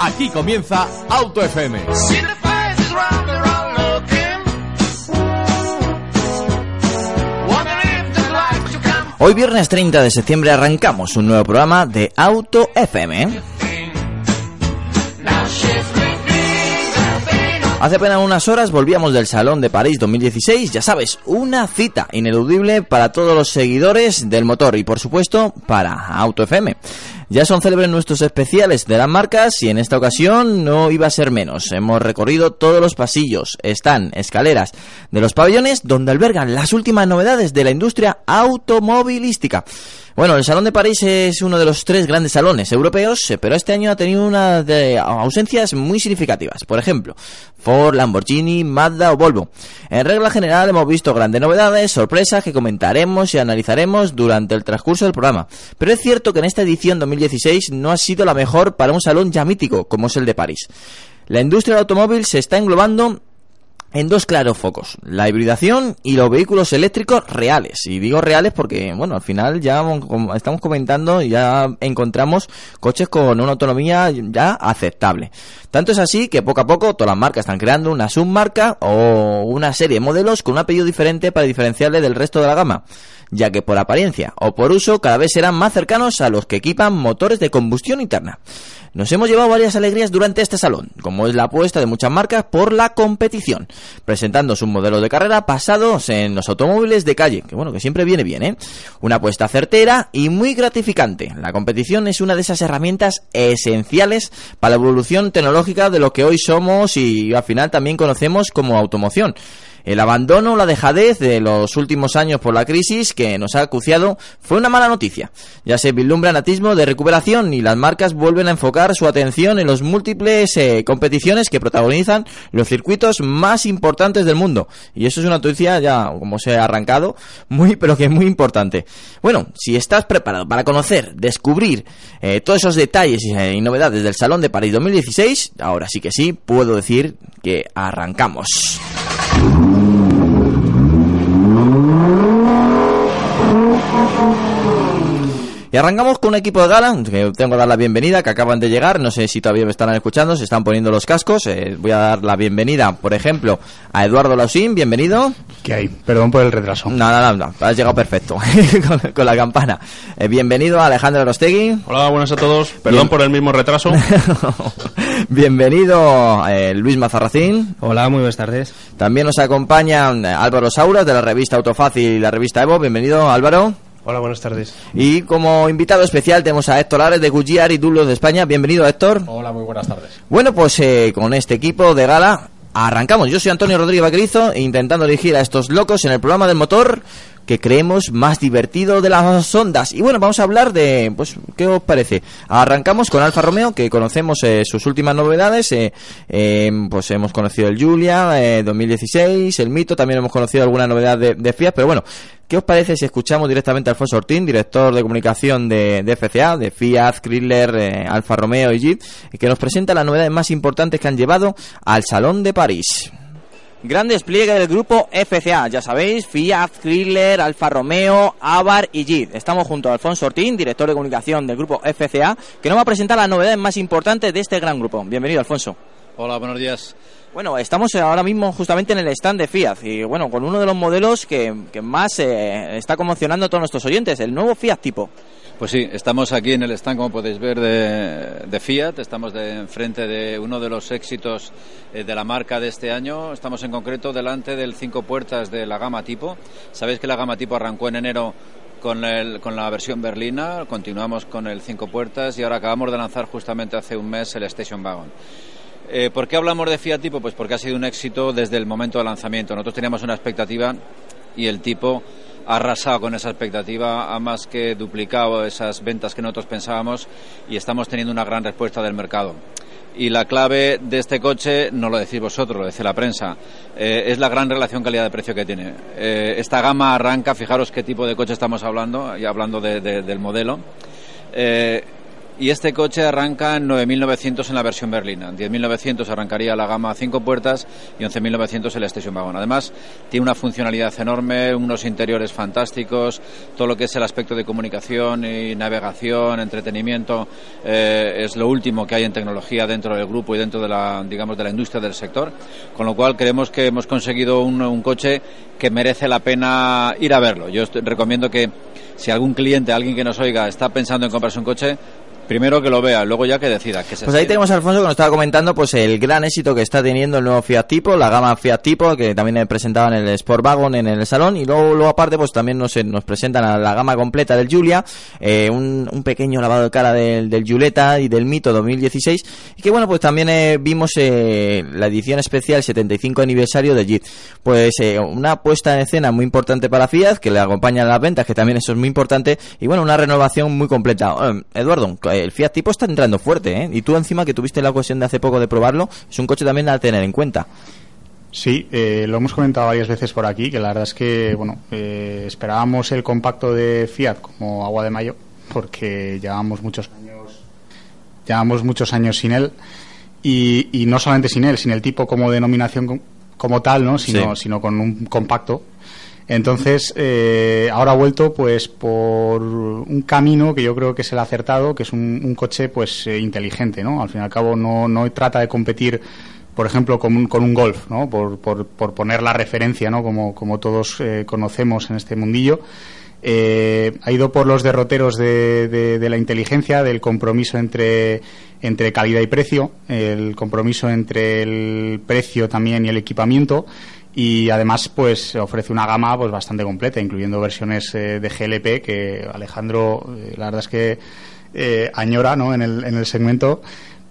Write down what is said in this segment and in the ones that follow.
Aquí comienza Auto FM. Hoy viernes 30 de septiembre arrancamos un nuevo programa de Auto FM. Hace apenas unas horas volvíamos del Salón de París 2016, ya sabes, una cita ineludible para todos los seguidores del motor y por supuesto para Auto FM. Ya son célebres nuestros especiales de las marcas y en esta ocasión no iba a ser menos. Hemos recorrido todos los pasillos, están escaleras de los pabellones donde albergan las últimas novedades de la industria automovilística. Bueno, el Salón de París es uno de los tres grandes salones europeos, eh, pero este año ha tenido unas de ausencias muy significativas. Por ejemplo, Ford, Lamborghini, Mazda o Volvo. En regla general hemos visto grandes novedades, sorpresas que comentaremos y analizaremos durante el transcurso del programa. Pero es cierto que en esta edición 2016 no ha sido la mejor para un salón ya mítico como es el de París. La industria del automóvil se está englobando en dos claros focos, la hibridación y los vehículos eléctricos reales. Y digo reales porque, bueno, al final ya estamos comentando ya encontramos coches con una autonomía ya aceptable. Tanto es así que poco a poco todas las marcas están creando una submarca o una serie de modelos con un apellido diferente para diferenciarle del resto de la gama ya que por apariencia o por uso cada vez serán más cercanos a los que equipan motores de combustión interna. Nos hemos llevado varias alegrías durante este salón, como es la apuesta de muchas marcas por la competición, presentando sus modelos de carrera basados en los automóviles de calle, que bueno, que siempre viene bien, ¿eh? Una apuesta certera y muy gratificante. La competición es una de esas herramientas esenciales para la evolución tecnológica de lo que hoy somos y al final también conocemos como automoción. El abandono o la dejadez de los últimos años por la crisis que nos ha acuciado fue una mala noticia. Ya se vislumbra atismo de recuperación y las marcas vuelven a enfocar su atención en las múltiples eh, competiciones que protagonizan los circuitos más importantes del mundo. Y eso es una noticia ya, como se ha arrancado, muy pero que muy importante. Bueno, si estás preparado para conocer, descubrir eh, todos esos detalles eh, y novedades del Salón de París 2016, ahora sí que sí, puedo decir que arrancamos. Y arrancamos con un equipo de gala, que tengo que dar la bienvenida, que acaban de llegar, no sé si todavía me están escuchando, se están poniendo los cascos, eh, voy a dar la bienvenida, por ejemplo, a Eduardo Lausín, bienvenido. ¿Qué hay? Perdón por el retraso. No, no, no, has llegado perfecto, con, la campana. Eh, bienvenido a Alejandro Rostegui. Hola, buenas a todos, perdón por el mismo retraso. bienvenido eh, Luis Mazarracín. Hola, muy buenas tardes. También nos acompaña Álvaro Sauras de la revista Autofácil y la revista Evo, bienvenido Álvaro. Hola, buenas tardes. Y como invitado especial tenemos a Héctor Ares de Guggiar y Dulos de España. Bienvenido, Héctor. Hola, muy buenas tardes. Bueno, pues eh, con este equipo de gala arrancamos. Yo soy Antonio Rodríguez Vaquerizo, intentando dirigir a estos locos en el programa del motor que creemos más divertido de las ondas. Y bueno, vamos a hablar de, pues, ¿qué os parece? Arrancamos con Alfa Romeo, que conocemos eh, sus últimas novedades. Eh, pues hemos conocido el Julia 2016, el Mito, también hemos conocido alguna novedad de, de Fiat, pero bueno, ¿Qué os parece si escuchamos directamente a Alfonso Ortín, director de comunicación de, FCA, de Fiat, Chrysler, eh, Alfa Romeo y Jeep, que nos presenta las novedades más importantes que han llevado al Salón de París? Gran despliegue del grupo FCA, ya sabéis, Fiat, Chrysler, Alfa Romeo, Avar y Jeep. Estamos junto a Alfonso Ortín, director de comunicación del grupo FCA, que nos va a presentar las novedades más importantes de este gran grupo. Bienvenido, Alfonso. Hola, buenos días. Bueno, estamos ahora mismo justamente en el stand de Fiat y bueno, con uno de los modelos que, más eh, está conmocionando a todos nuestros oyentes, el nuevo Fiat Tipo. Pues sí, estamos aquí en el stand, como podéis ver, de, Fiat. Estamos de, enfrente de uno de los éxitos eh, de la marca de este año. Estamos en concreto delante del cinco puertas de la gama tipo. Sabéis que la gama tipo arrancó en enero con, con la versión berlina, continuamos con el cinco puertas y ahora acabamos de lanzar justamente hace un mes el Station Wagon. Eh, ¿Por qué hablamos de Fiat Tipo? Pues porque ha sido un éxito desde el momento del lanzamiento. Nosotros teníamos una expectativa y el tipo arrasado con esa expectativa, ha más que duplicado esas ventas que nosotros pensábamos y estamos teniendo una gran respuesta del mercado. Y la clave de este coche, no lo decís vosotros, lo dice la prensa, eh, es la gran relación calidad-precio que tiene. Eh, esta gama arranca, fijaros qué tipo de coche estamos hablando, y hablando de, de, del modelo. Eh, y este coche arranca en 9.900 en la versión berlina. En 10.900 arrancaría la gama 5 puertas y 11.900 el Station Wagon. Además, tiene una funcionalidad enorme, unos interiores fantásticos, todo lo que es el aspecto de comunicación y navegación, entretenimiento, eh, es lo último que hay en tecnología dentro del grupo y dentro de la, digamos, de la industria del sector. Con lo cual, creemos que hemos conseguido un, coche que merece la pena ir a verlo. Yo recomiendo que si algún cliente, alguien que nos oiga, está pensando en comprarse un coche, Primero que lo vea, luego ya que decida. Que se pues ahí tenemos a Alfonso que nos estaba comentando pues el gran éxito que está teniendo el nuevo Fiat Tipo, la gama Fiat Tipo, que también presentaba en el Sport Wagon en el salón, y luego, luego aparte pues también nos, nos presentan a la gama completa del Giulia, eh, un, un, pequeño lavado de cara del, del Giulietta y del Mito 2016, y que bueno pues también eh, vimos eh, la edición especial 75 aniversario del JIT. Pues eh, una puesta en escena muy importante para Fiat, que le acompaña a las ventas, que también eso es muy importante, y bueno, una renovación muy completa. Eduardo, el Fiat Tipo está entrando fuerte, ¿eh? Y tú encima que tuviste la ocasión de hace poco de probarlo, es un coche también a tener en cuenta. Sí, eh, lo hemos comentado varias veces por aquí, que la verdad es que, bueno, eh, esperábamos el compacto de Fiat como agua de mayo, porque llevamos muchos años, llevamos muchos años sin él, y, y no solamente sin él, sin el tipo como denominación como tal, ¿no? Sino, sí. sino con un compacto, entonces, eh, ahora ha vuelto pues por un camino que yo creo que es el acertado, que es un, un coche pues eh, inteligente, ¿no? Al fin y al cabo no, no trata de competir por ejemplo, con un, con un golf, ¿no? Por, por, por, poner la referencia, ¿no? Como, como todos eh, conocemos en este mundillo. Eh, ha ido por los derroteros de, de, de, la inteligencia, del compromiso entre, entre calidad y precio, el compromiso entre el precio también y el equipamiento y además pues ofrece una gama pues bastante completa incluyendo versiones eh, de GLP que Alejandro eh, la verdad es que eh, añora ¿no? en, el, en el segmento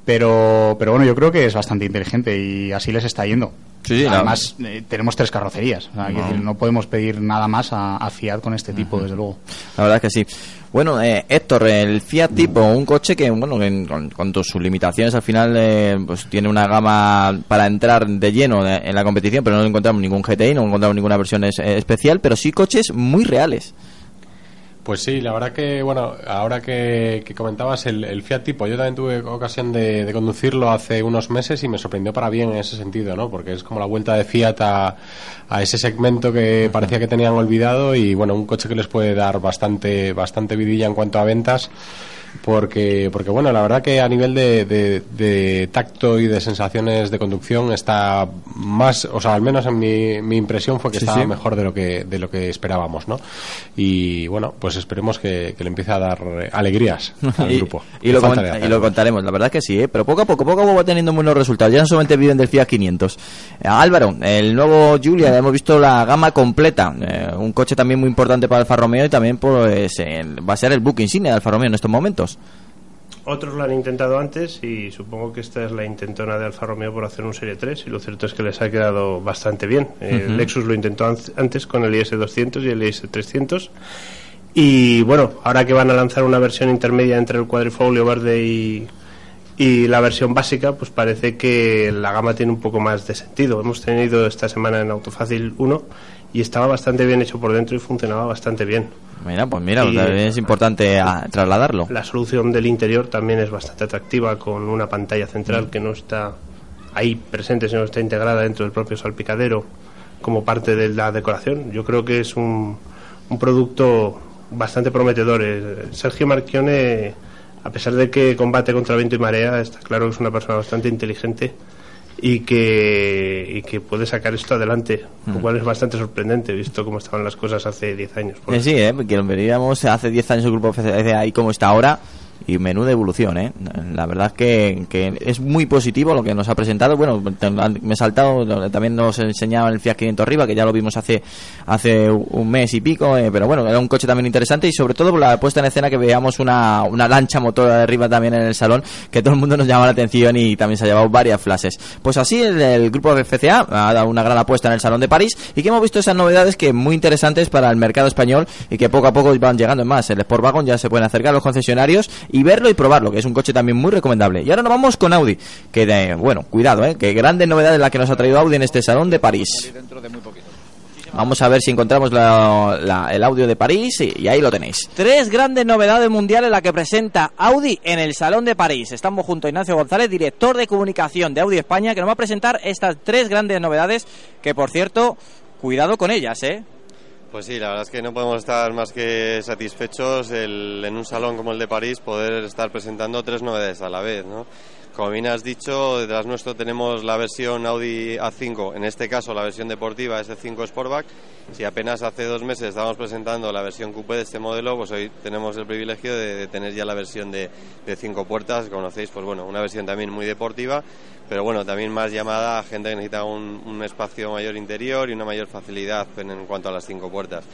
pero pero bueno yo creo que es bastante inteligente y así les está yendo Sí, sí, Además, eh, tenemos tres carrocerías. O sea, no. Decir, no. podemos pedir nada más a, a Fiat con este tipo, desde luego. La verdad es que sí. Bueno, eh, Héctor, el Fiat Tipo, un coche que, bueno, en, con, con sus limitaciones, al final eh, pues tiene una gama para entrar de lleno de, en la competición, pero no encontramos ningún GTI, no encontramos ninguna versión es, eh, especial, pero sí coches muy reales. Pues sí, la verdad que, bueno, ahora que, que comentabas el, el, Fiat Tipo, yo también tuve ocasión de, de, conducirlo hace unos meses y me sorprendió para bien en ese sentido, ¿no? Porque es como la vuelta de Fiat a, a ese segmento que parecía que tenían olvidado y, bueno, un coche que les puede dar bastante, bastante vidilla en cuanto a ventas porque porque bueno la verdad que a nivel de, de, de, tacto y de sensaciones de conducción está más o sea al menos en mi, mi impresión fue que sí, estaba sí. mejor de lo que de lo que esperábamos no y bueno pues esperemos que, que le empiece a dar alegrías al y, grupo. y lo, y lo, contaremos la verdad que sí ¿eh? pero poco a poco poco a poco va teniendo buenos resultados. Ya no solamente viven del Fiat 500 eh, Álvaro el nuevo Giulia hemos visto la gama completa. Eh, un coche también muy importante para Alfa Romeo y también pues va a ser el book insignia de Alfa Romeo en estos momentos otros lo han intentado antes y supongo que esta es la intentona de Alfa Romeo por hacer un Serie 3 y lo cierto es que les ha quedado bastante bien. Uh -huh. Lexus lo intentó antes con el IS200 y el IS300 y bueno, ahora que van a lanzar una versión intermedia entre el cuadrifolio verde y, y la versión básica, pues parece que la gama tiene un poco más de sentido. Hemos tenido esta semana en Autofácil 1 y estaba bastante bien hecho por dentro y funcionaba bastante bien. Mira, pues mira, y, es importante a, trasladarlo. La solución del interior también es bastante atractiva con una pantalla central mm. que no está ahí presente, sino está integrada dentro del propio salpicadero como parte de la decoración. Yo creo que es un, un producto bastante prometedor. Eh, Sergio Marchione, a pesar de que combate contra viento y marea, está claro que es una persona bastante inteligente y que, y que puede sacar esto adelante, mm. lo cual es bastante sorprendente, visto cómo estaban las cosas hace 10 años. Eh, sí, eh, porque lo veríamos hace 10 años el grupo FCC ahí como está ahora, y menuda evolución, ¿eh? La verdad que, que es muy positivo lo que nos ha presentado. Bueno, me he saltado, también nos enseñaba el Fiat 500 arriba, que ya lo vimos hace hace un mes y pico, eh, pero bueno, era un coche también interesante y sobre todo por la puesta en escena que veíamos una, una lancha motora de arriba también en el salón, que todo el mundo nos llama la atención y también se ha llevado varias flashes. Pues así el, el grupo FCA ha dado una gran apuesta en el Salón de París y que hemos visto esas novedades que muy interesantes para el mercado español y que poco a poco van llegando en más. El Sportwagon ya se pueden acercar a los concesionarios y verlo y probarlo, que es un coche también muy recomendable. Y ahora nos vamos con Audi, que de, bueno, cuidado, ¿eh? que grandes novedades la que nos ha traído Audi en este Salón de París. Vamos a ver si encontramos la- el audio de París y, y ahí lo tenéis. Tres grandes novedades mundiales la que presenta Audi en el Salón de París. Estamos junto a Ignacio González, director de comunicación de Audi España, que nos va a presentar estas tres grandes novedades que, por cierto, cuidado con ellas, ¿eh? Pues sí, la verdad es que no podemos estar más que satisfechos el- en un salón como el de París poder estar presentando tres novedades a la vez, ¿no? Como bien has dicho, detrás nuestro tenemos la versión Audi A5, en este caso la versión deportiva S5 Sportback. Si apenas hace dos meses estábamos presentando la versión coupé de este modelo, pues hoy tenemos el privilegio de, de tener ya la versión de, de cinco puertas, conocéis, pues bueno, una versión también muy deportiva, pero bueno, también más llamada a gente que necesita un, un espacio mayor interior y una mayor facilidad en, en cuanto a las cinco puertas.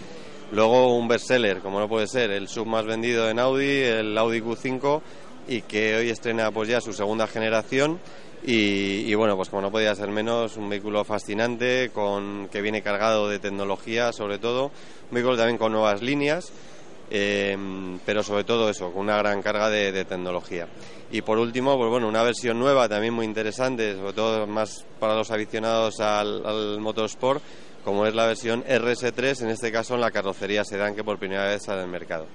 Luego un bestseller, como no puede ser, el sub más vendido en Audi, el Audi Q5, y que hoy estrena pues ya su segunda generación. Y, bueno, pues como no podía ser menos, un vehículo fascinante, con, que viene cargado de tecnología sobre todo, un vehículo también con nuevas líneas, eh, pero sobre todo eso, con una gran carga de, de tecnología. Y por último, pues bueno, una versión nueva también muy interesante, sobre todo más para los aficionados al, al motorsport, como es la versión RS3, en este caso en la carrocería sedán que por primera vez sale al mercado.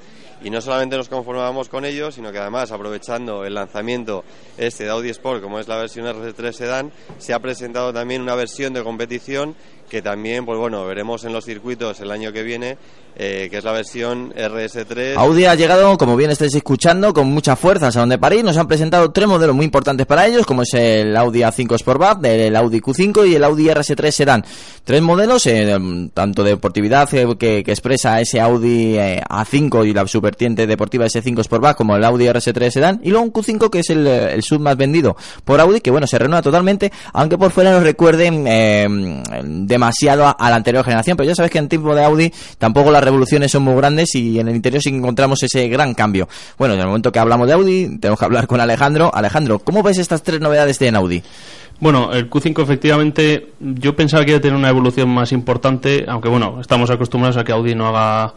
Y no solamente nos conformábamos con ello, sino que además, aprovechando el lanzamiento este de Audi Sport, como es la versión RS3 sedán, se ha presentado también una versión de competición que también, pues bueno, veremos en los circuitos el año que viene, eh, que es la versión RS3. Audi ha llegado, como bien estáis escuchando, con mucha fuerza al Salón de París. Nos han presentado tres modelos muy importantes para ellos, como es el Audi A5 Sportback, el Audi Q5 y el Audi RS3 Sedan. Tres modelos, eh, tanto de deportividad eh, que, que expresa ese Audi eh, A5 y la subvertiente deportiva S5 Sportback, como el Audi RS3 Sedan, y luego un Q5 que es el, el sub más vendido por Audi, que bueno, se renueva totalmente, aunque por fuera nos recuerden eh, demasiado a, a la anterior generación, pero ya sabes que en tipo de Audi tampoco las revoluciones son muy grandes y en el interior sí encontramos ese gran cambio. Bueno, en el momento que hablamos de Audi, tenemos que hablar con Alejandro. Alejandro, ¿cómo ves estas tres novedades de en Audi? Bueno, el Q5 efectivamente yo pensaba que iba a tener una evolución más importante, aunque bueno, estamos acostumbrados a que Audi no haga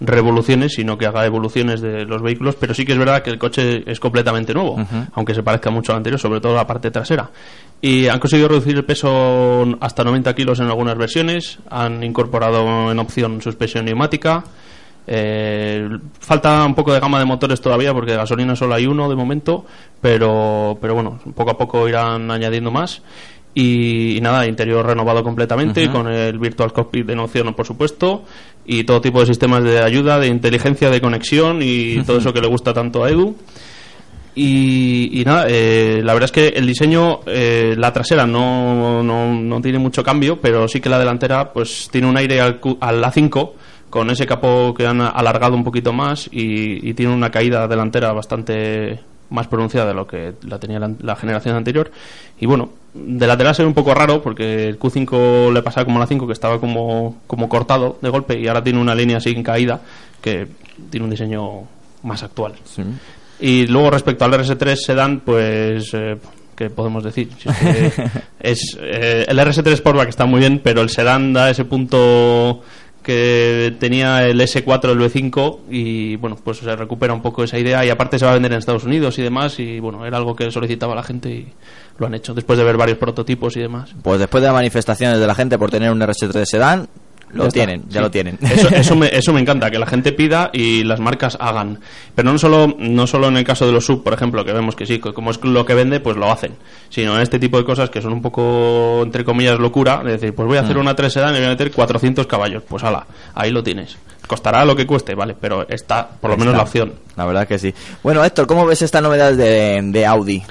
revoluciones, sino que haga evoluciones de los vehículos, pero sí que es verdad que el coche es completamente nuevo, aunque se parezca mucho al anterior, sobre todo la parte trasera. Y han conseguido reducir el peso hasta 90 kilos en algunas versiones, han incorporado en opción suspensión neumática, eh, falta un poco de gama de motores todavía porque de gasolina solo hay uno de momento, pero, pero bueno, poco a poco irán añadiendo más. Y, y nada, interior renovado completamente, con el Virtual Cockpit de opción, por supuesto, y todo tipo de sistemas de ayuda, de inteligencia, de conexión y todo eso que le gusta tanto a Edu. Y, y nada, eh, la verdad es que el diseño, eh, la trasera no, no, no tiene mucho cambio, pero sí que la delantera pues tiene un aire al, al A5 con ese capó que han alargado un poquito más y, y tiene una caída delantera bastante más pronunciada de lo que la tenía la, la generación anterior. Y bueno, de lateral se ve un poco raro porque el Q5 le pasaba como la 5 que estaba como, como cortado de golpe y ahora tiene una línea así en caída que tiene un diseño más actual. Y luego respecto al RS3 Sedan, pues eh, ¿qué podemos decir? Si es que es, eh, el RS3 Sportback está muy bien, pero el Sedan da ese punto que tenía el S4, el V5 y bueno, pues se recupera un poco esa idea y aparte se va a vender en Estados Unidos y demás y bueno, era algo que solicitaba la gente y lo han hecho después de ver varios prototipos y demás. Pues después de las manifestaciones de la gente por tener un RS3 Sedan, lo Ya está. tienen, ya Sí. lo tienen. Eso, eso, me, eso me encanta, que la gente pida y las marcas hagan. Pero no solo, no solo en el caso de los sub, por ejemplo, que vemos que sí, como es lo que vende, pues lo hacen. Sino en este tipo de cosas que son un poco, entre comillas, locura. De decir, pues voy a hacer Mm. una 3 sedán y voy a meter 400 caballos. Pues ala, ahí lo tienes. Costará lo que cueste, vale, pero está por lo menos Está. la opción. La verdad que sí. Bueno, Héctor, ¿cómo ves esta novedad de, de Audi?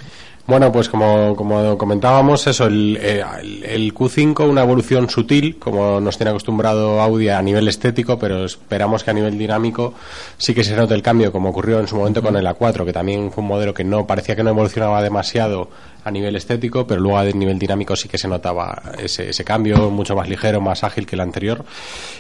Bueno, pues como, como comentábamos, eso, el, eh, el, el Q5, una evolución sutil, como nos tiene acostumbrado Audi a nivel estético, pero esperamos que a nivel dinámico sí que se note el cambio, como ocurrió en su momento con el A4, que también fue un modelo que no parecía que no evolucionaba demasiado a nivel estético, pero luego a nivel dinámico sí que se notaba ese, ese cambio, mucho más ligero, más ágil que el anterior.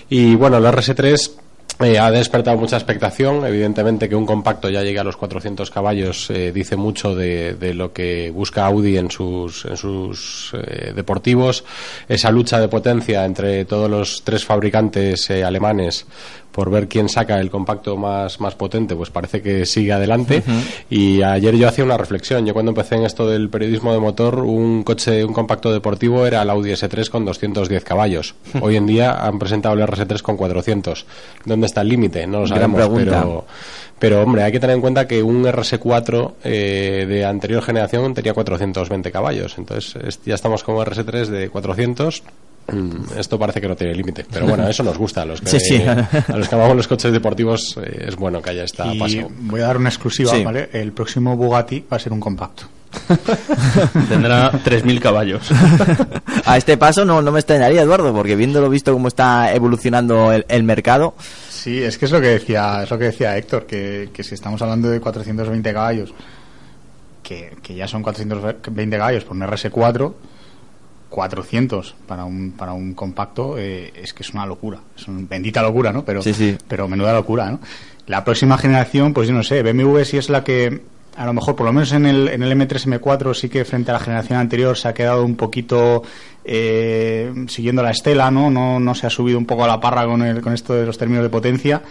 Y bueno, el RS3 eh, ha despertado mucha expectación. Evidentemente que un compacto ya llegue a los 400 caballos eh, dice mucho de, lo que busca Audi en sus, en sus eh, deportivos. Esa lucha de potencia entre todos los tres fabricantes alemanes por ver quién saca el compacto más, más potente, pues parece que sigue adelante. Uh -huh. Y ayer yo hacía una reflexión. Yo cuando empecé en esto del periodismo de motor, un coche, un compacto deportivo era el Audi S3 con 210 caballos. Hoy en día han presentado el RS3 con 400. ¿Dónde está el límite? No lo sabemos, pero... Pero, hombre, hay que tener en cuenta que un RS4 eh, de anterior generación tenía 420 caballos. Entonces, ya estamos con un RS3 de 400 Mm, esto parece que no tiene límite, pero bueno, eso nos gusta a los que, sí, sí. a los que amamos los coches deportivos eh, es bueno que haya esta y paso. Voy a dar una exclusiva, sí. ¿vale? El próximo Bugatti va a ser un compacto. Tendrá 3.000 caballos. a este paso no, no me extrañaría, Eduardo, porque viéndolo visto cómo está evolucionando el, el mercado. Sí, es que es lo que decía, es lo que decía Héctor, que, que si estamos hablando de 420 caballos, que, que ya son 420 caballos por un RS4, 400 para un para un compacto eh, es que es una locura es una bendita locura no pero sí, sí. pero menuda locura no la próxima generación pues yo no sé BMW sí es la que a lo mejor por lo menos en el en el M3 M4 sí que frente a la generación anterior se ha quedado un poquito eh, siguiendo la estela no no no se ha subido un poco a la parra con el con esto de los términos de potencia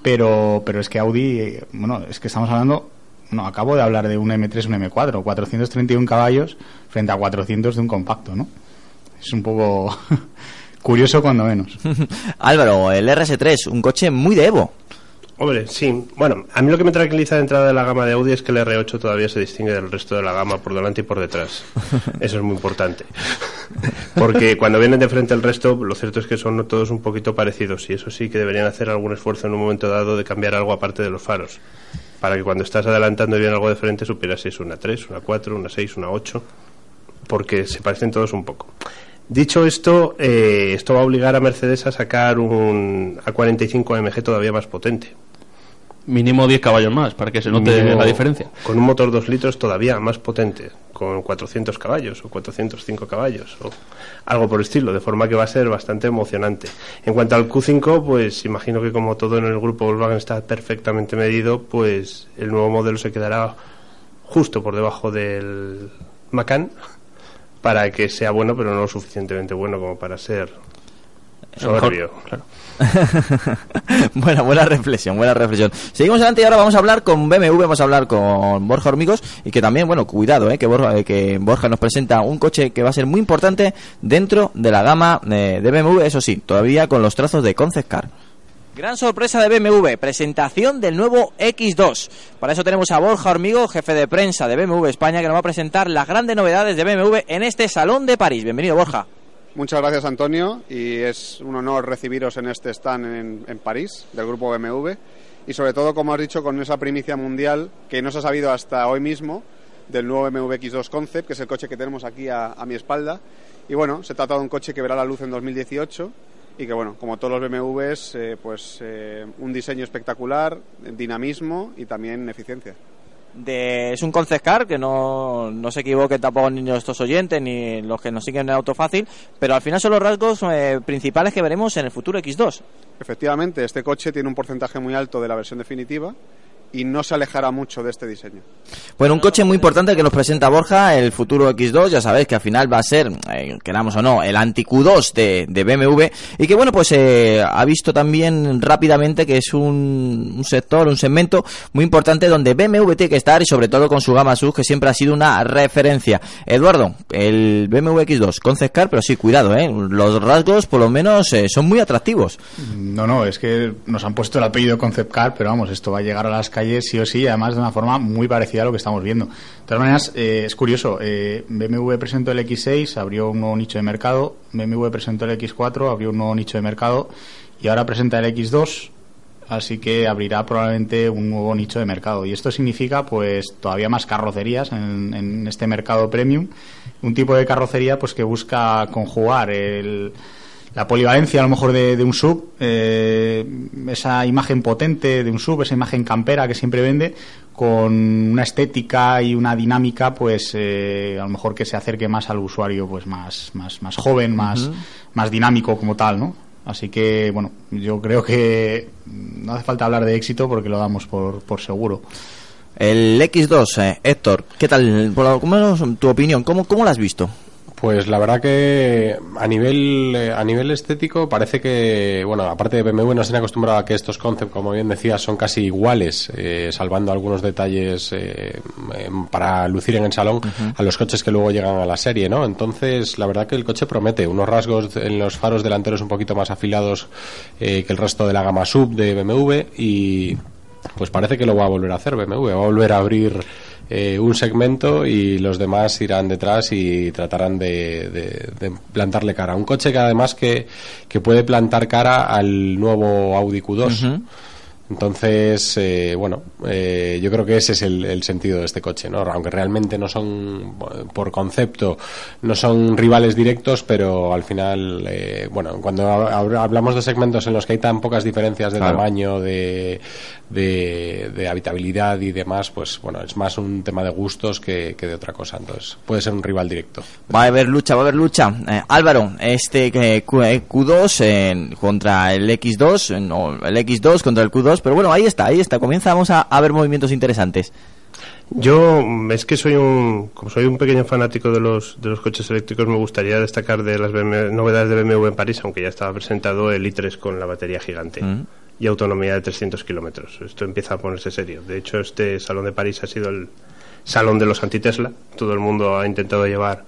pero pero es que Audi eh, bueno es que estamos hablando no, acabo de hablar de un M3, un M4, 431 caballos frente a 400 de un compacto, ¿no? Es un poco curioso cuando menos. Álvaro, el RS3, un coche muy de Evo. Hombre, sí. Bueno, a mí lo que me tranquiliza de entrada de la gama de Audi es que el R8 todavía se distingue del resto de la gama por delante y por detrás. Eso es muy importante. Porque cuando vienen de frente el resto, lo cierto es que son todos un poquito parecidos y eso sí que deberían hacer algún esfuerzo en un momento dado de cambiar algo aparte de los faros. Para que cuando estás adelantando y viene algo de frente supieras si es una 3, una 4, una 6, una 8. Porque se parecen todos un poco. Dicho esto, eh, esto va a obligar a Mercedes a sacar un A45 AMG todavía más potente. Mínimo 10 caballos más, para que se note Mínimo, la diferencia. Con un motor 2 litros todavía más potente, con 400 caballos o 405 caballos o algo por el estilo, de forma que va a ser bastante emocionante. En cuanto al Q5, pues imagino que como todo en el grupo Volkswagen está perfectamente medido, pues el nuevo modelo se quedará justo por debajo del Macan para que sea bueno, pero no lo suficientemente bueno como para ser soberbio. Claro. buena, buena reflexión, buena reflexión. Seguimos adelante y ahora vamos a hablar con BMW, vamos a hablar con Borja Hormigos y que también, bueno, cuidado, eh, que, Borja, eh, que Borja nos presenta un coche que va a ser muy importante dentro de la gama eh, de BMW, eso sí, todavía con los trazos de Concept Car. Gran sorpresa de BMW, presentación del nuevo X2. Para eso tenemos a Borja Hormigo, jefe de prensa de BMW España, que nos va a presentar las grandes novedades de BMW en este Salón de París. Bienvenido, Borja. Muchas gracias, Antonio, y es un honor recibiros en este stand en, París del grupo BMW y sobre todo, como has dicho, con esa primicia mundial que no se ha sabido hasta hoy mismo del nuevo BMW X2 Concept, que es el coche que tenemos aquí a mi espalda. Y bueno, se trata de un coche que verá la luz en 2018 y que bueno, como todos los BMWs, eh, pues eh, un diseño espectacular, dinamismo y también eficiencia. De, es un concept car que no, no se equivoquen tampoco ni estos oyentes ni los que nos siguen en Auto Fácil, pero al final son los rasgos eh, principales que veremos en el futuro X2. Efectivamente, este coche tiene un porcentaje muy alto de la versión definitiva y no se alejará mucho de este diseño. Bueno, un coche muy importante que nos presenta Borja, el futuro X2, ya sabéis que al final va a ser, eh, queramos o no, el anti-Q2 de, de, BMW y que bueno, pues eh, ha visto también rápidamente que es un, un, sector, un segmento muy importante donde BMW tiene que estar y sobre todo con su gama SUV que siempre ha sido una referencia. Eduardo, el BMW X2, Concept Car, pero sí, cuidado, ¿eh? los rasgos por lo menos eh, son muy atractivos. No, no, es que nos han puesto el apellido Concept Car, pero vamos, esto va a llegar a las calles sí o sí, además de una forma muy parecida a lo que estamos viendo. De todas maneras, eh, es curioso, eh, BMW presentó el X6, abrió un nuevo nicho de mercado, BMW presentó el X4, abrió un nuevo nicho de mercado y ahora presenta el X2, así que abrirá probablemente un nuevo nicho de mercado. Y esto significa pues todavía más carrocerías en, en este mercado premium, un tipo de carrocería pues que busca conjugar el la polivalencia a lo mejor de, un sub, eh, esa imagen potente de un sub, esa imagen campera que siempre vende, con una estética y una dinámica, pues eh, a lo mejor que se acerque más al usuario, pues más, más, más joven, más, más dinámico como tal, ¿no? Así que, bueno, yo creo que no hace falta hablar de éxito porque lo damos por, por seguro. El X2, eh, Héctor, ¿qué tal? ¿Cómo es tu opinión? ¿Cómo, ¿Cómo lo has visto? Pues la verdad que a nivel eh, a nivel estético parece que, bueno, aparte de BMW nos han acostumbrado a que estos concepts, como bien decías, son casi iguales, eh, salvando algunos detalles eh, para lucir en el salón a los coches que luego llegan a la serie, ¿no? Entonces, la verdad que el coche promete unos rasgos en los faros delanteros un poquito más afilados que el resto de la gama sub de BMW y pues parece que lo va a volver a hacer BMW, va a volver a abrir eh, un segmento y los demás irán detrás y tratarán de, plantarle cara. Un coche que además que, que puede plantar cara al nuevo Audi Q2. Entonces, eh, bueno, eh, yo creo que ese es el, sentido de este coche, ¿no? Aunque realmente no son, por concepto, no son rivales directos, pero al final, eh, bueno, cuando hablamos de segmentos en los que hay tan pocas diferencias de tamaño, de, de, habitabilidad y demás, pues bueno, es más un tema de gustos que, de otra cosa. Entonces, puede ser un rival directo. Va a haber lucha, va a haber lucha. Álvaro, este Q, 2 contra el X2, no, el X2 contra el Q2 pero bueno, ahí está, ahí está. Comenzamos a, a ver movimientos interesantes. Yo es que soy un como soy un pequeño fanático de los de los coches eléctricos me gustaría destacar de las novedades de BMW en París aunque ya estaba presentado el i3 con la batería gigante mm. y autonomía de 300 kilómetros esto empieza a ponerse serio de hecho este salón de París ha sido el salón de los anti Tesla todo el mundo ha intentado llevar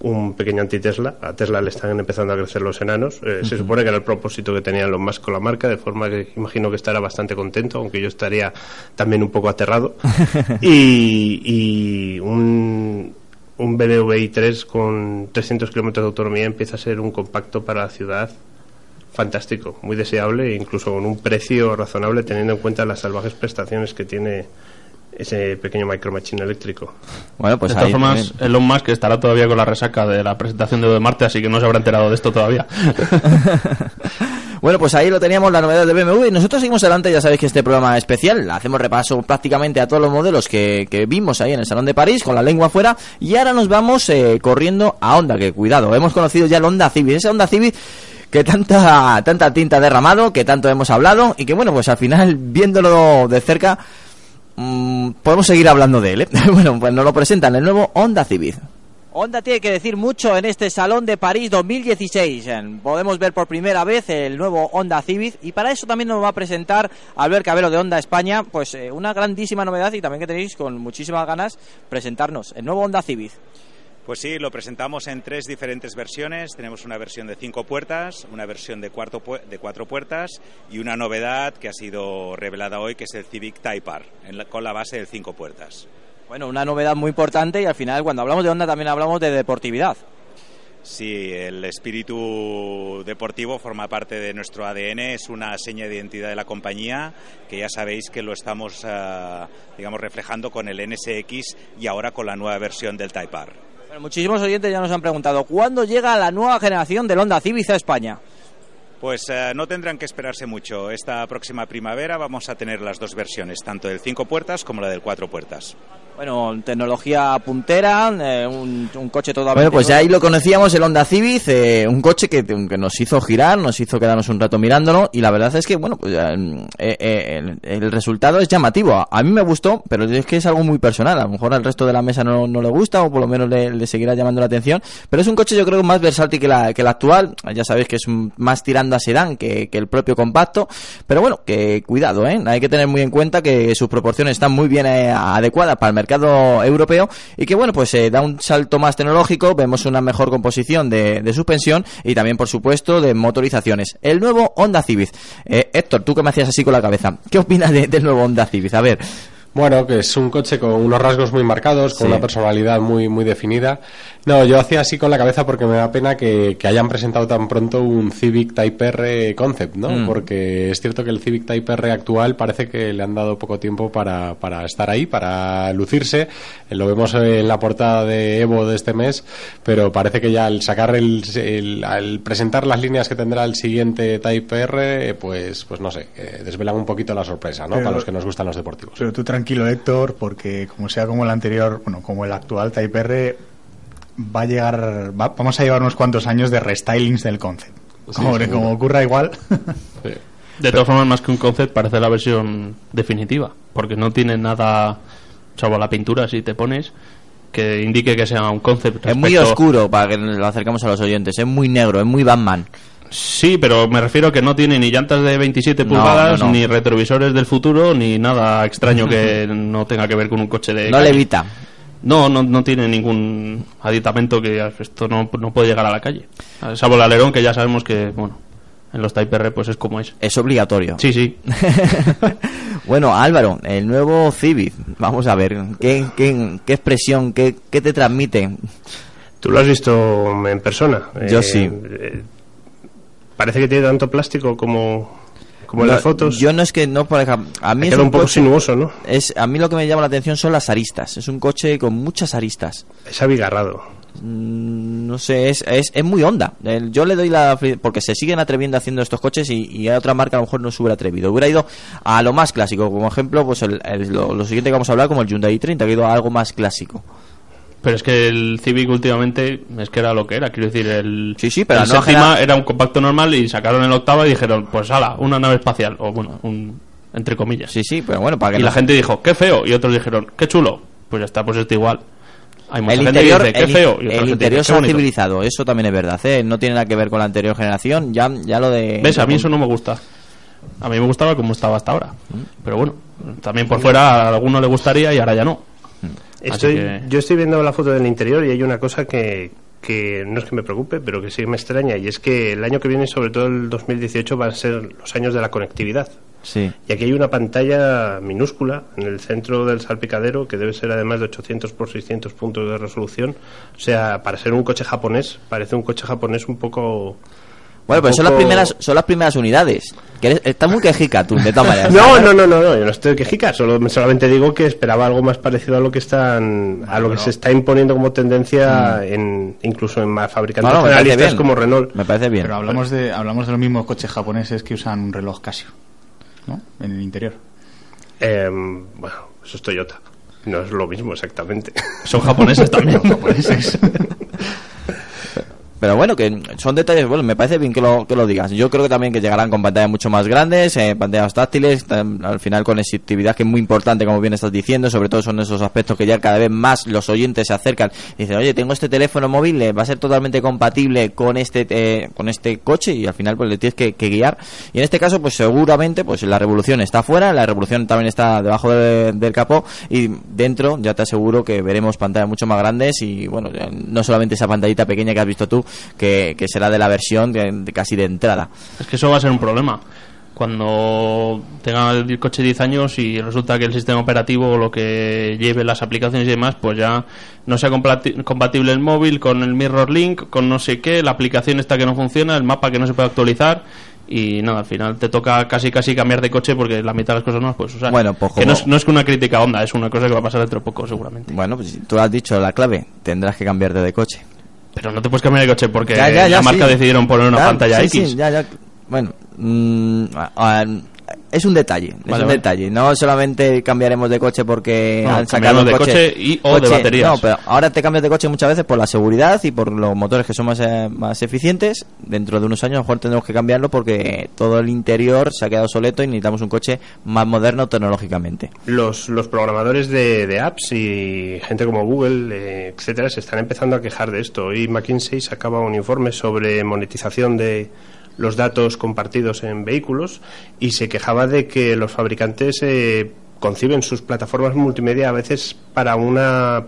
un pequeño anti-Tesla. A Tesla le están empezando a crecer los enanos. Eh, se supone que era el propósito que tenían los más con la marca, de forma que imagino que estará bastante contento, aunque yo estaría también un poco aterrado. y, un, un BMW i3 con 300 kilómetros de autonomía empieza a ser un compacto para la ciudad fantástico, muy deseable incluso con un precio razonable teniendo en cuenta las salvajes prestaciones que tiene ese pequeño micro machine eléctrico. Bueno, pues de todas formas, Elon Musk estará todavía con la resaca de la presentación de, de Marte, así que no se habrá enterado de esto todavía. Bueno, pues ahí lo teníamos, la novedad de BMW. Y nosotros seguimos adelante, ya sabéis que este programa especial, hacemos repaso prácticamente a todos los modelos que, vimos ahí en el Salón de París, con la lengua afuera. Y ahora nos vamos eh, corriendo a Honda, que cuidado, hemos conocido ya el Honda Civic. Ese Honda Civic que tanta, tanta tinta ha derramado, que tanto hemos hablado, y que bueno, pues al final, viéndolo de cerca, Mm, podemos seguir hablando de él. ¿eh? bueno, pues nos lo presentan el nuevo Honda Civic. Honda tiene que decir mucho en este Salón de París 2016. Podemos ver por primera vez el nuevo Honda Civic y para eso también nos va a presentar Albert Cabero de Honda España, pues eh, una grandísima novedad y también que tenéis con muchísimas ganas presentarnos el nuevo Honda Civic. Pues sí, lo presentamos en tres diferentes versiones. Tenemos una versión de cinco puertas, una versión de, cuatro puertas y una novedad que ha sido revelada hoy, que es el Civic Type R, con la base de cinco puertas. Bueno, una novedad muy importante y al final cuando hablamos de Honda también hablamos de deportividad. Sí, el espíritu deportivo forma parte de nuestro ADN, es una seña de identidad de la compañía que ya sabéis que lo estamos, ah, digamos, reflejando con el NSX y ahora con la nueva versión del Type R muchísimos oyentes ya nos han preguntado, ¿cuándo llega la nueva generación del Honda Civic a España? Pues eh, no tendrán que esperarse mucho. Esta próxima primavera vamos a tener las dos versiones, tanto del cinco puertas como la del cuatro puertas. Bueno, tecnología puntera, eh, un, coche todo Bueno, pues ya ahí lo conocíamos, el Honda Civic, eh, un coche que, nos hizo girar, nos hizo quedarnos un rato mirándolo y la verdad es que, bueno, pues eh, el, resultado es llamativo. A, mí me gustó, pero es que es algo muy personal. A lo mejor al resto de la mesa no, le gusta o por lo menos le, seguirá llamando la atención. Pero es un coche yo creo más versátil que la, que la actual. Ya sabéis que es más tirando a sedán que, que el propio compacto. Pero bueno, que cuidado, ¿eh? Hay que tener muy en cuenta que sus proporciones están muy bien adecuadas para el mercado europeo y que bueno pues eh, da un salto más tecnológico vemos una mejor composición de, suspensión y también por supuesto de motorizaciones el nuevo Honda Civic eh, Héctor tú que me hacías así con la cabeza ¿qué opinas del nuevo Honda Civic? a ver Bueno, que es un coche con unos rasgos muy marcados, con Sí. una personalidad muy muy definida. No, yo hacía así con la cabeza porque me da pena que, que hayan presentado tan pronto un Civic Type R Concept, ¿no? Mm. Porque es cierto que el Civic Type R actual parece que le han dado poco tiempo para, para estar ahí, para lucirse. Eh, Lo vemos en la portada de Evo de este mes, pero parece que ya al sacar el, el- al presentar las líneas que tendrá el siguiente Type R, eh, pues, pues no sé, eh, desvelan un poquito la sorpresa, ¿no? Pero- para los que nos gustan los deportivos. Pero tú tranquilo, Héctor, porque como sea como el anterior, bueno, como el actual Type R, va a llegar, va- vamos a llevar unos cuantos años de restylings del concept. Como, ocurra igual. De todas formas, más que un concept, parece la versión definitiva. Porque no tiene nada, salvo la pintura, si te pones, que indique que sea un concept. Es muy oscuro para que lo acercamos a los oyentes. Es muy negro, es muy Batman. Sí, pero me refiero que no tiene ni llantas de 27 No, pulgadas, no, no. ni retrovisores del futuro, ni nada extraño que no tenga que ver con un coche de. No calle. levita. No, no, no tiene ningún aditamento que esto no, no puede llegar a la calle. Salvo el alerón, que ya sabemos que, bueno, en los Type R pues es como es. Es obligatorio. Sí, sí. Bueno, Álvaro, el nuevo Civic. Vamos a ver, ¿qué, qué, qué expresión, qué, qué te transmite? ¿Tú lo has visto en persona? Yo sí. Parece que tiene tanto plástico como, como en las fotos. Yo no es que no, por ejemplo, a mí es un poco coche- sinuoso, ¿no? Es, a mí lo que me llama la atención son las aristas. Es un coche con muchas aristas. Es abigarrado. Mm, No sé, es, es, es muy honda. El- Yo le doy la. Porque se siguen atreviendo haciendo estos coches y, y a otra marca a lo mejor no se hubiera atrevido. Hubiera ido a lo más clásico. Como ejemplo, pues el, el- lo, lo siguiente que vamos a hablar, como el Hyundai i30, que ha ido a algo más clásico. Pero es que el Civic últimamente es que era lo que era, quiero decir, el, Sí, sí, pero el no Séptima genera- era un compacto normal y sacaron el octava y dijeron, pues ala, una nave espacial, o bueno, un, entre comillas. Sí, sí, pero bueno, para que Y no- la gente dijo, qué feo, y otros dijeron, qué chulo. Pues ya está, pues está igual. Hay mucha El gente interior, que dice, qué feo, y el interior se ha civilizado, eso también es verdad, ¿eh? no tiene nada que ver con la anterior generación, ya, ya lo de... ¿Ves? A mí eso no me gusta. A mí me gustaba como estaba hasta ahora. Pero bueno, también por fuera a alguno le gustaría y ahora ya no. Estoy, que- Yo estoy viendo la foto del interior y hay una cosa que, que no es que me preocupe, pero que sí me extraña, y es que el año que viene, sobre todo el 2018, van a ser los años de la conectividad. Sí. Y aquí hay una pantalla minúscula en el centro del salpicadero que debe ser además de 800 por 600 puntos de resolución. O sea, para ser un coche japonés, parece un coche japonés un poco... Bueno, pero son las primeras, son las primeras unidades. Que eres- está muy quejica tú, de todas maneras. No, no, no, no, no, yo no estoy quejica, solo, solamente digo que esperaba algo más parecido a lo que están, a lo que se está imponiendo como tendencia en, incluso en más fabricantes Mm. No, no, generalistas como Renault. Me parece bien. Pero hablamos de, hablamos de los mismos coches japoneses que usan un reloj Casio, ¿no? En el interior. Em, bueno, eso es Toyota. No es lo mismo exactamente. Son japoneses también. japoneses. Pero bueno, que son detalles, bueno, me parece bien que lo, que lo digas. Yo creo que también que llegarán con pantallas mucho más grandes, eh, pantallas táctiles, al final conectividad que es muy importante, como bien estás diciendo, sobre todo son esos aspectos que ya cada vez más los oyentes se acercan y dicen, oye, tengo este teléfono móvil, eh, va a ser totalmente compatible con este eh, con este coche y al final pues le tienes que, que guiar. Y en este caso, pues seguramente, pues la revolución está afuera, la revolución también está debajo de- del capó y dentro ya te aseguro que veremos pantallas mucho más grandes y bueno, no solamente esa pantallita pequeña que has visto tú, que, que será de la versión de- de casi de entrada. Es que eso va a ser un problema. Cuando tenga el coche 10 años y resulta que el sistema operativo o lo que lleve las aplicaciones y demás, pues ya no sea compatible el móvil con el Mirror Link, con no sé qué, la aplicación está que no funciona, el mapa que no se puede actualizar y nada, al final te toca casi casi cambiar de coche porque la mitad de las cosas no las puedes usar. Bueno, pues que no es, no es que una crítica onda, es una cosa que va a pasar dentro de poco seguramente. Bueno, pues tú has dicho la clave, tendrás que cambiarte de coche. Pero no te puedes cambiar de coche porque Ya, ya, ya, la marca sí. decidieron poner una pantalla X. sí, ya, ya. Bueno, mm, a- a- es un detalle, es un vale. detalle. No solamente cambiaremos de coche porque No, han sacado de coche, coche y- o de baterías. No, pero ahora te cambias de coche muchas veces por la seguridad y por los motores que son más, eh, más eficientes. Dentro de unos años a lo mejor tendremos que cambiarlo porque todo el interior se ha quedado obsoleto y necesitamos un coche más moderno tecnológicamente. Los, los programadores de, de apps y gente como Google, eh, etcétera, se están empezando a quejar de esto. Hoy McKinsey sacaba un informe sobre monetización de los datos compartidos en vehículos y se quejaba de que los fabricantes eh, conciben sus plataformas multimedia a veces para un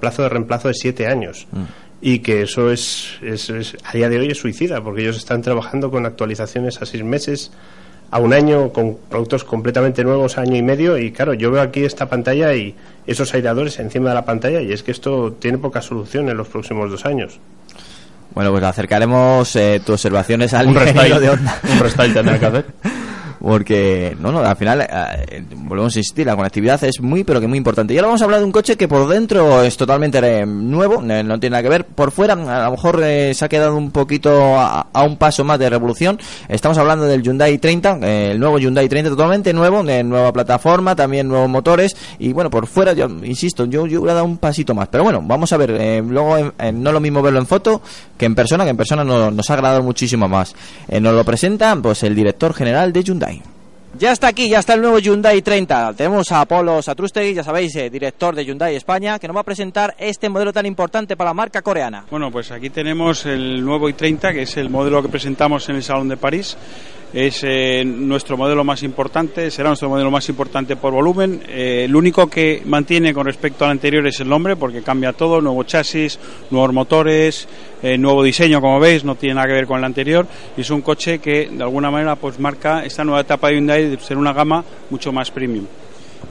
plazo de reemplazo de siete años. Y que eso es, es- es- a día de hoy es suicida, porque ellos están trabajando con actualizaciones a seis meses, a un año con productos completamente nuevos, año y medio. Y claro, yo veo aquí esta pantalla y esos aireadores encima de la pantalla y es que esto tiene poca solución en los próximos dos años. Bueno, pues acercaremos eh, tus observaciones al Un restyle, de onda. un restyle tendrá que hacer. Porque, no, no, al final, eh, volvemos a insistir, la conectividad es muy, pero que muy importante. Y ahora vamos a hablar de un coche que por dentro es totalmente eh, nuevo, eh, no tiene nada que ver. Por fuera, a lo mejor se ha quedado un poquito a, un paso más de revolución. Estamos hablando del Hyundai 30, eh, el nuevo Hyundai 30 totalmente nuevo, de nueva plataforma, también nuevos motores. Y bueno, por fuera, yo insisto, yo, yo hubiera dado un pasito más. Pero bueno, vamos a ver, luego no lo mismo verlo en foto que en persona, que en persona no- nos ha agradado muchísimo más. Nos lo presenta pues el director general de Hyundai. Ya está aquí, ya está el nuevo Hyundai 30. Tenemos a Polo Satrustegui, ya sabéis, eh, director de Hyundai España, que nos va a presentar este modelo tan importante para la marca coreana. Bueno, pues aquí tenemos el nuevo i30, que es el modelo que presentamos en el Salón de París. Es eh, nuestro modelo más importante, será nuestro modelo más importante por volumen. Eh, el único que mantiene con respecto al anterior es el nombre, porque cambia todo, nuevo chasis, nuevos motores, eh, nuevo diseño, como veis, no tiene nada que ver con el anterior. Y es un coche que de alguna manera pues marca esta nueva etapa de Hyundai de ser una gama mucho más premium.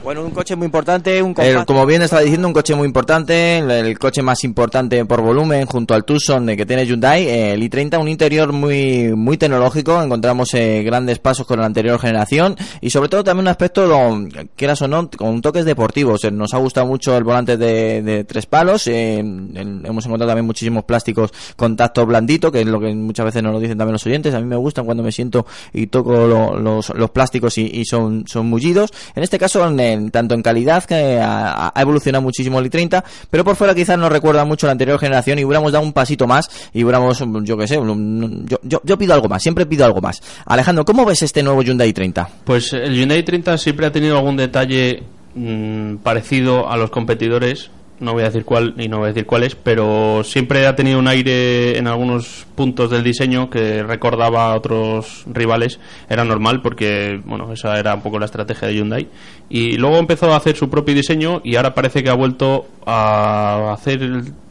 Bueno, un coche muy importante, un compacto. como bien estaba diciendo, un coche muy importante, el, el coche más importante por volumen junto al Tucson eh, que tiene Hyundai, eh, el i30, un interior muy muy tecnológico, encontramos eh, grandes pasos con la anterior generación y sobre todo también un aspecto, lo- quieras o no, con toques deportivos. Eh, Nos ha gustado mucho el volante de, de tres palos, eh, el- hemos encontrado también muchísimos plásticos con tacto blandito, que es lo que muchas veces nos lo dicen también los oyentes, a mí me gustan cuando me siento y toco lo- los, los plásticos y, y son, son mullidos. En este caso, en, en- tanto en calidad, que ha, evolucionado muchísimo el i30, pero por fuera quizás nos recuerda mucho la anterior generación y hubiéramos dado un pasito más y hubiéramos, yo qué sé, yo, yo, yo pido algo más, siempre pido algo más. Alejandro, ¿cómo ves este nuevo Hyundai 30? Pues el Hyundai 30 siempre ha tenido algún detalle mm, parecido a los competidores. No voy a decir cuál y no voy a decir cuáles, pero siempre ha tenido un aire en algunos puntos del diseño que recordaba a otros rivales. Era normal porque, bueno, esa era un poco la estrategia de Hyundai. Y luego empezó a hacer su propio diseño y ahora parece que ha vuelto a hacer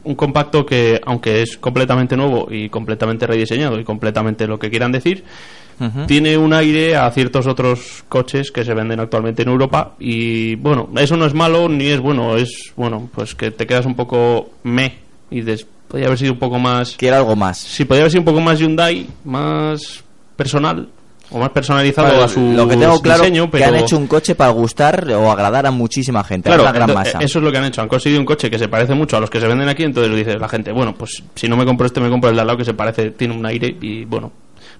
un compacto que, aunque es completamente nuevo y completamente rediseñado y completamente lo que quieran decir, tiene un aire a ciertos otros coches que se venden actualmente en Europa y bueno, eso no es malo ni es bueno, es bueno, pues que te quedas un poco me y des, podría haber sido un poco más Quiero algo más. Sí, podría haber sido un poco más Hyundai, más personal o más personalizado Bueno, a su lo que tengo claro diseño, que pero han hecho un coche para gustar o agradar a muchísima gente, Claro, a la gran masa. eso es lo que han hecho. Han conseguido un coche que se parece mucho a los que se venden aquí, entonces lo dice la gente, bueno, pues si no me compro este, me compro el de al lado que se parece, tiene un aire y bueno.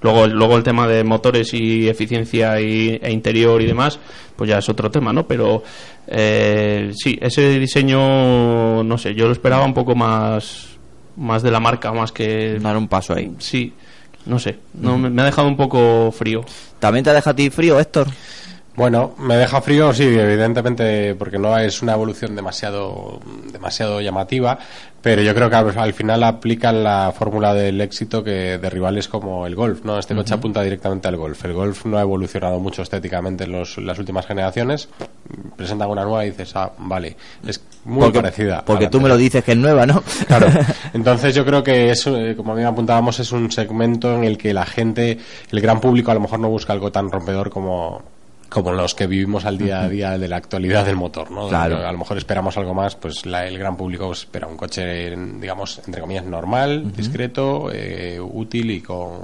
Luego, luego el tema de motores y eficiencia y, e interior y demás, pues ya es otro tema, ¿no? Pero eh, sí, ese diseño, no sé, yo lo esperaba un poco más, más de la marca, más que... Dar un paso ahí. Sí, no sé, no, me, me ha dejado un poco frío. ¿También te ha dejado a ti frío, Héctor? Bueno, me deja frío, sí, evidentemente, porque no es una evolución demasiado, demasiado llamativa, pero yo creo que al, al final aplican la fórmula del éxito que de rivales como el golf, ¿no? Este coche Ujú. apunta directamente al golf. El golf no ha evolucionado mucho estéticamente en, los- en las últimas generaciones. Presentan una nueva y dices, ah, vale, es muy Porque- parecida. Porque tú me lo dices que es nueva, ¿no? Claro. Entonces yo creo que eso, eh, como bien apuntábamos, es un segmento en el que la gente, el gran público a lo mejor no busca algo tan rompedor como como los que vivimos al día a día de la actualidad del motor, ¿no? Claro. A lo mejor esperamos algo más, pues la- el gran público espera un coche, digamos, entre comillas, normal, discreto, eh, útil y con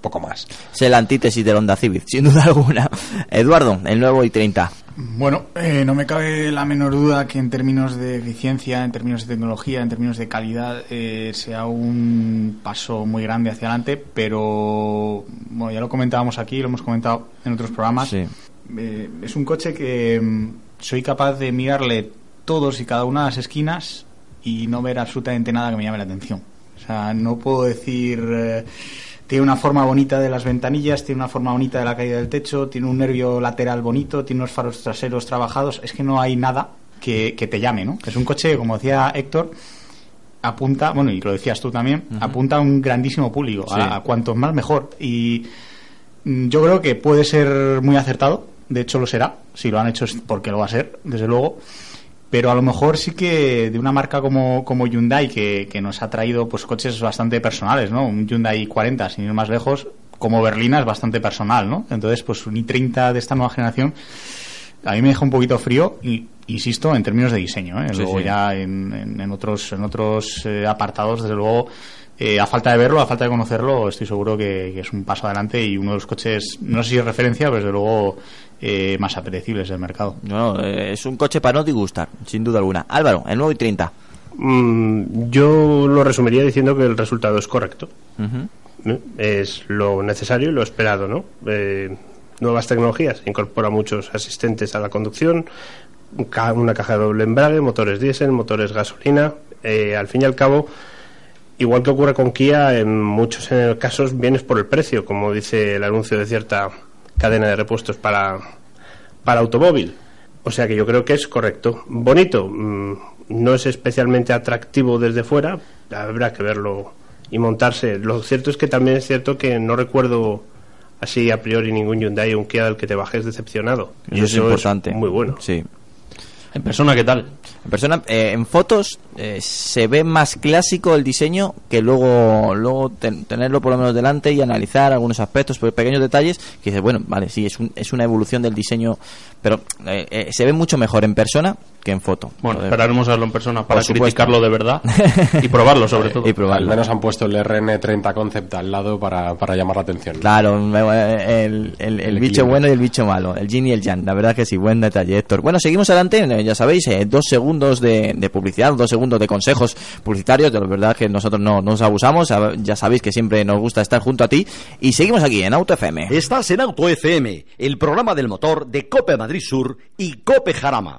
poco más. Es la antítesis del Honda Civic, sin duda alguna. Eduardo, el nuevo i30. Bueno, eh, no me cabe la menor duda que en términos de eficiencia, en términos de tecnología, en términos de calidad, eh, sea un paso muy grande hacia adelante, pero bueno, ya lo comentábamos aquí, lo hemos comentado en otros programas. Sí. Eh, es un coche que mm, soy capaz de mirarle todos y cada una de las esquinas y no ver absolutamente nada que me llame la atención. O sea, no puedo decir... eh, tiene una forma bonita de las ventanillas, tiene una forma bonita de la caída del techo, tiene un nervio lateral bonito, tiene unos faros traseros trabajados. Es que no hay nada que, que te llame, ¿no? Es un coche, como decía Héctor, apunta, bueno, y lo decías tú también, apunta a un grandísimo público. Sí. A, a cuantos más mejor. Y mm, yo creo que puede ser muy acertado. De hecho, lo será. Si lo han hecho es porque lo va a ser, desde luego. Pero a lo mejor sí que de una marca como, como Hyundai, que, que nos ha traído pues coches bastante personales, ¿no? Un Hyundai 40, sin ir más lejos, como berlina es bastante personal, ¿no? Entonces, pues un i30 de esta nueva generación a mí me deja un poquito frío y insisto en términos de diseño ¿eh? Sí, luego sí. ya en, en- en otros en otros eh, apartados desde luego eh, a falta de verlo a falta de conocerlo estoy seguro que, que es un paso adelante y uno de los coches no sé si es referencia pero desde luego eh, más apetecibles del mercado No, eh, es un coche para no disgustar, sin duda alguna. Álvaro, el nuevo i30. Mm, yo lo resumiría diciendo que el resultado es correcto. ¿eh? Es lo necesario y lo esperado, ¿no? Eh, nuevas tecnologías, incorpora muchos asistentes a la conducción, una caja de doble embrague, motores diésel, motores gasolina. Eh, al fin y al cabo, igual que ocurre con Kia, en muchos eh, casos vienes por el precio, como dice el anuncio de cierta cadena de repuestos para, para automóvil. O sea que yo creo que es correcto. Bonito, mm, no es especialmente atractivo desde fuera, habrá que verlo y montarse. Lo cierto es que también es cierto que no recuerdo así a priori ningún Hyundai o un Kia del que te bajes decepcionado. Y Eso es importante. muy bueno. Sí. En persona, ¿qué tal? En persona, eh, en fotos eh, se ve más clásico el diseño que luego luego ten- tenerlo por lo menos delante y analizar algunos aspectos, pe- pequeños detalles que dices, bueno, vale, sí, es, un- es una evolución del diseño, pero eh, eh, se ve mucho mejor en persona que en foto. Bueno, Joder. esperaremos a verlo en persona para Por supuesto. criticarlo de verdad y probarlo sobre todo. Y probarlo. Al menos han puesto el RN30 Concept al lado para, para llamar la atención. Claro, eh, el, el- el El bicho bueno y el bicho malo, el yin y el yang, la verdad que sí, buen detalle, Héctor. Bueno, seguimos adelante, eh, ya sabéis, eh, dos segundos de, de publicidad, dos segundos de consejos publicitarios, de la verdad que nosotros no nos abusamos, ya sabéis que siempre nos gusta estar junto a ti, y seguimos aquí en Auto FM. Estás en Auto FM, el programa del motor de Cope Madrid Sur y Cope Jarama.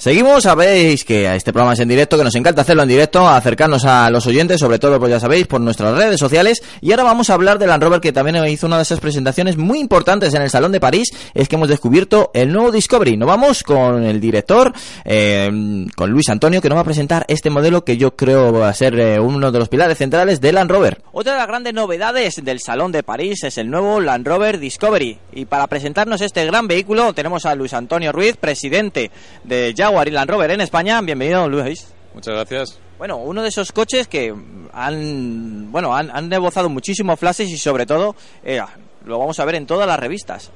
Seguimos, sabéis que este programa es en directo, que nos encanta hacerlo en directo, acercarnos a los oyentes, sobre todo, pues ya sabéis, por nuestras redes sociales. Y ahora vamos a hablar del Land Rover, que también hizo una de esas presentaciones muy importantes en el Salón de París, es que hemos descubierto el nuevo Discovery. Nos vamos con el director, eh, con Luis Antonio, que nos va a presentar este modelo que yo creo va a ser eh, uno de los pilares centrales del Land Rover. Otra de las grandes novedades del Salón de París es el nuevo Land Rover Discovery. Y para presentarnos este gran vehículo tenemos a Luis Antonio Ruiz, presidente de Jaguar y Land Rover en España. Bienvenido, Luis. Muchas gracias. Bueno, uno de esos coches que han, bueno, han, han rebozado muchísimos flashes y sobre todo eh, lo vamos a ver en todas las revistas.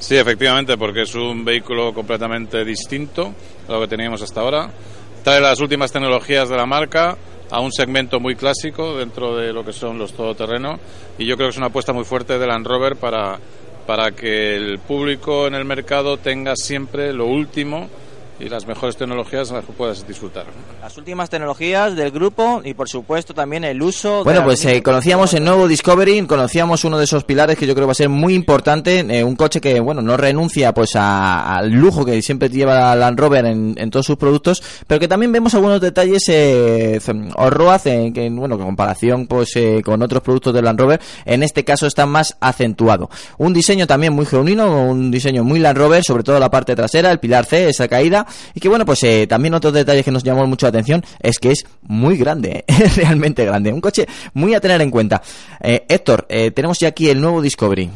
Sí, efectivamente, porque es un vehículo completamente distinto a lo que teníamos hasta ahora. Trae las últimas tecnologías de la marca a un segmento muy clásico dentro de lo que son los todoterreno y yo creo que es una apuesta muy fuerte de Land Rover para, para que el público en el mercado tenga siempre lo último y las mejores tecnologías las que puedas disfrutar. Las últimas tecnologías del grupo y por supuesto también el uso. Bueno, pues eh, conocíamos el nuevo Discovery, conocíamos uno de esos pilares que yo creo va a ser muy importante, eh, un coche que bueno no renuncia pues a- al lujo que siempre lleva Land Rover en, en todos sus productos, pero que también vemos algunos detalles eh, z- Orroaz eh, que bueno que en comparación pues eh, con otros productos de Land Rover en este caso está más acentuado. Un diseño también muy genuino, un diseño muy Land Rover, sobre todo la parte trasera, el pilar C, esa caída y que bueno pues eh, también otros detalles que nos llamó mucho la atención es que es muy grande, es realmente grande, un coche muy a tener en cuenta. Eh, Héctor, eh, tenemos ya aquí el nuevo Discovery.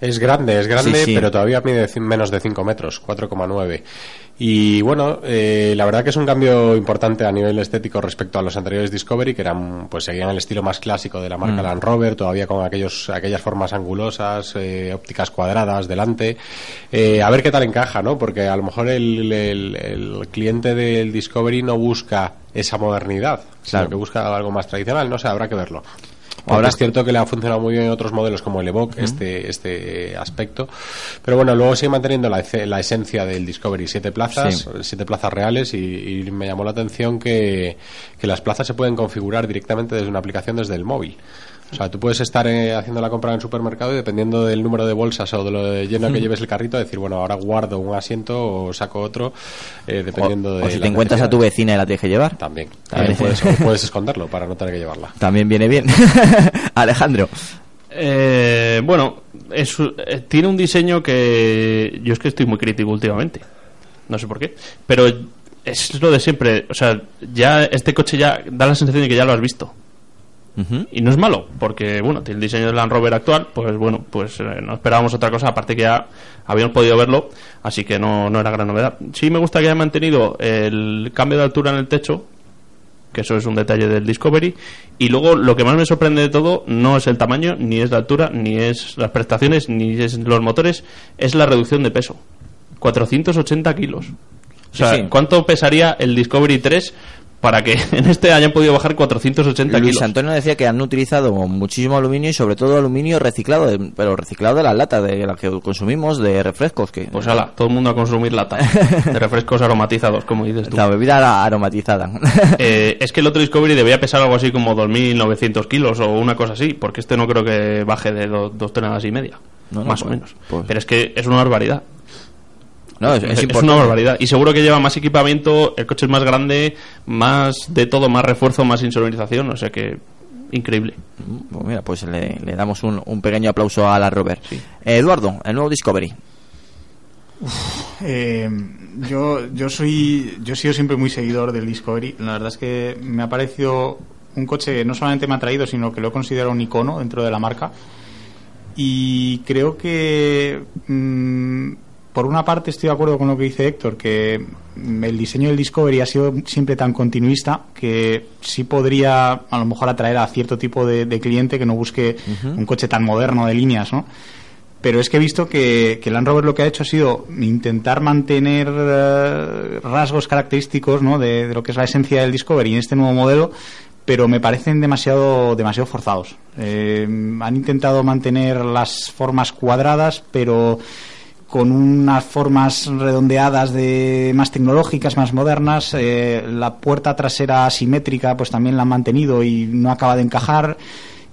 Es grande, es grande, Sí, sí. pero todavía mide menos de 5 metros, 4,9. Y bueno, eh, la verdad que es un cambio importante a nivel estético respecto a los anteriores Discovery, que eran, pues seguían el estilo más clásico de la marca Mm. Land Rover, todavía con aquellos, aquellas formas angulosas, eh, ópticas cuadradas delante. Eh, a ver qué tal encaja, ¿no? Porque a lo mejor el, el- el cliente del Discovery no busca esa modernidad, sino que busca algo más tradicional, no sé, habrá que verlo. Ahora- es cierto que le ha funcionado muy bien en otros modelos como el Evoque, este, este aspecto. Pero bueno, luego sigue manteniendo la, la esencia del Discovery. Siete plazas, Sí. siete plazas reales y, y me llamó la atención que, que las plazas se pueden configurar directamente desde una aplicación desde el móvil. O sea, tú puedes estar eh, haciendo la compra en el supermercado y dependiendo del número de bolsas o de lo de lleno que lleves el carrito, decir, bueno, ahora guardo un asiento o saco otro, eh, dependiendo O, de. o si la te encuentras a tu vecina y la tienes que llevar. También. También. Puedes esconderlo para no tener que llevarla. También viene bien. Alejandro. Eh, bueno, es, eh, tiene un diseño que yo es que estoy muy crítico últimamente. No sé por qué. Pero es lo de siempre. O sea, ya este coche ya da la sensación de que ya lo has visto. Y no es malo, porque bueno, tiene el diseño del Land Rover actual, pues bueno, pues eh, no esperábamos otra cosa, aparte que ya habíamos podido verlo, así que no, no era gran novedad. Sí me gusta que haya mantenido el cambio de altura en el techo, que eso es un detalle del Discovery, y luego lo que más me sorprende de todo no es el tamaño, ni es la altura, ni es las prestaciones, ni es los motores, es la reducción de peso. 480 kilos. O sea, Sí, sí. ¿cuánto pesaría el Discovery 3 para que en este hayan podido bajar 480 Luis kilos? Antonio decía que han utilizado muchísimo aluminio y sobre todo aluminio reciclado, de- pero reciclado de las latas de las que consumimos de refrescos. Que, Pues ala, todo el mundo a consumir lata de refrescos aromatizados, como dices tú. La bebida aromatizada. Eh, es que el otro Discovery debía pesar algo así como 2.900 kilos o una cosa así, porque este no creo que baje de do- dos toneladas y media, No, no, más o pues- menos. Pero es que es una barbaridad. No, es- es una barbaridad. Y seguro que lleva más equipamiento, el coche es más grande, más de todo, más refuerzo, más insonorización, o sea que increíble. Pues mira, pues le, le damos un, un pequeño aplauso a la Robert. Eh, Eduardo, el nuevo Discovery. Eh, yo, yo soy yo he sido siempre muy seguidor del Discovery. La verdad es que me ha parecido un coche que no solamente me ha traído, sino que lo he considerado un icono dentro de la marca. Y creo que mm, por una parte estoy de acuerdo con lo que dice Héctor, que mm, el diseño del Discovery ha sido siempre tan continuista que sí podría a lo mejor atraer a cierto tipo de, de cliente que no busque un coche tan moderno de líneas, ¿no? Pero es que he visto que, que Land Rover lo que ha hecho ha sido intentar mantener eh, rasgos característicos ¿no? de, de lo que es la esencia del Discovery en este nuevo modelo, pero me parecen demasiado, demasiado forzados. Eh, han intentado mantener las formas cuadradas, pero con unas formas redondeadas de más tecnológicas, más modernas. Eh, la puerta trasera asimétrica, pues también la han mantenido y no acaba de encajar.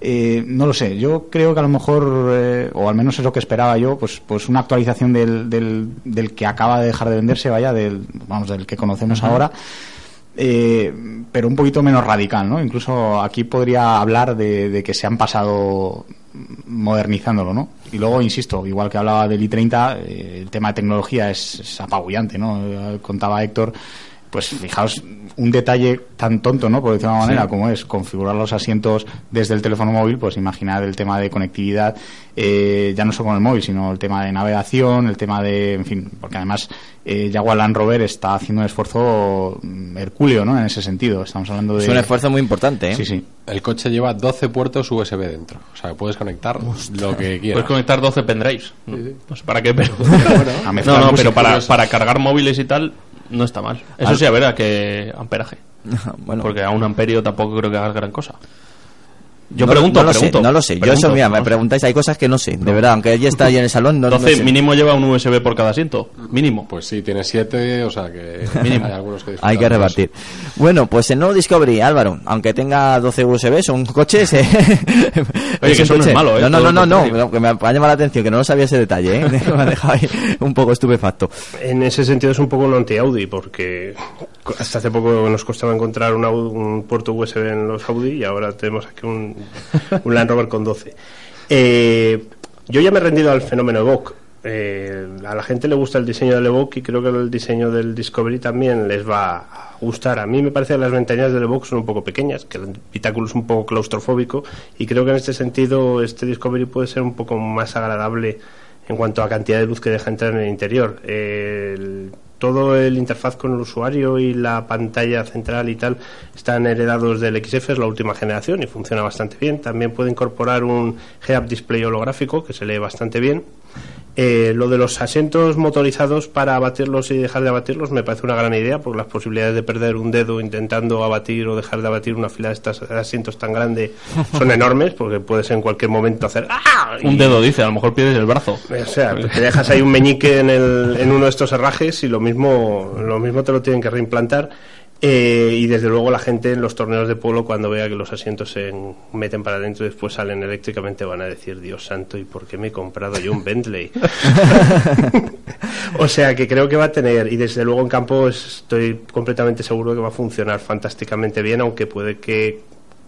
Eh, no lo sé, yo creo que a lo mejor, eh, o al menos es lo que esperaba yo, pues, pues una actualización del, del, del que acaba de dejar de venderse, vaya, del, vamos, del que conocemos ahora, eh, pero un poquito menos radical, ¿no? Incluso aquí podría hablar de, de que se han pasado modernizándolo, ¿no? Y luego, insisto, igual que hablaba del i30, eh, el tema de tecnología es, es apabullante, ¿no? Eh, Contaba Héctor, pues fijaos, un detalle tan tonto, ¿no? Por decirlo de una manera, Sí. como es configurar los asientos desde el teléfono móvil, pues imaginad el tema de conectividad, eh, ya no solo con el móvil, sino el tema de navegación, el tema de, en fin, porque además eh, Jaguar Land Rover está haciendo un esfuerzo mm, hercúleo, ¿no? En ese sentido, estamos hablando de... Es un esfuerzo muy importante, ¿eh? Sí, sí. El coche lleva 12 puertos USB dentro. O sea, que puedes conectar lo que quieras. Puedes conectar 12 pendrives. No, no sé para qué, pero. A no, mezclar no, pero para, para cargar móviles y tal, no está mal. Eso Al- sí, a ver a qué amperaje. Bueno. Porque a un amperio tampoco creo que hagas gran cosa. Yo No- pregunto, no lo pregunto. sé, no lo sé. Yo eso, mira, no me preguntáis, hay cosas que no sé, de verdad, aunque ella está ahí en el salón, no, 12 sé. mínimo lleva un USB por cada asiento. Mínimo. Pues sí, tiene 7, o sea que Mínimo. hay algunos que Hay que repartir. Bueno, pues el nuevo Discovery, Álvaro, aunque tenga 12 USB, son coches. eh, Oye, que un eso no es coche- malo, ¿eh? No, no, no, no, que me ha llamado la atención, que no lo sabía ese detalle, ¿eh? me ha dejado ahí un poco estupefacto. En ese sentido es un poco un anti-Audi, porque hasta hace poco nos costaba encontrar un, Audi- un puerto USB en los Audi y ahora tenemos aquí un, un Land Rover con 12. Eh, yo ya me he rendido al fenómeno Evoque. Eh, a la gente le gusta el diseño del Evoque y creo que el diseño del Discovery también les va a gustar. A mí me parece que las ventanillas del Evoque son un poco pequeñas, que el habitáculo es un poco claustrofóbico y creo que en este sentido este Discovery puede ser un poco más agradable en cuanto a cantidad de luz que deja entrar en el interior. El- todo el interfaz con el usuario y la pantalla central y tal están heredados del XF, es la última generación y funciona bastante bien. También puede incorporar un head-up display holográfico que se lee bastante bien. Eh, lo de los asientos motorizados para abatirlos y dejar de abatirlos me parece una gran idea porque las posibilidades de perder un dedo intentando abatir o dejar de abatir una fila de estos asientos tan grande son enormes porque puedes en cualquier momento hacer ¡ah! Un dedo dice, a lo mejor pierdes el brazo. o sea, te dejas ahí un meñique en, el, en uno de estos herrajes y lo mismo, lo mismo te lo tienen que reimplantar. Eh, y desde luego la gente en los torneos de polo cuando vea que los asientos se en- meten para adentro y después salen eléctricamente van a decir Dios santo y por qué me he comprado yo un Bentley o sea que creo que va a tener y desde luego en campo estoy completamente seguro que va a funcionar fantásticamente bien aunque puede que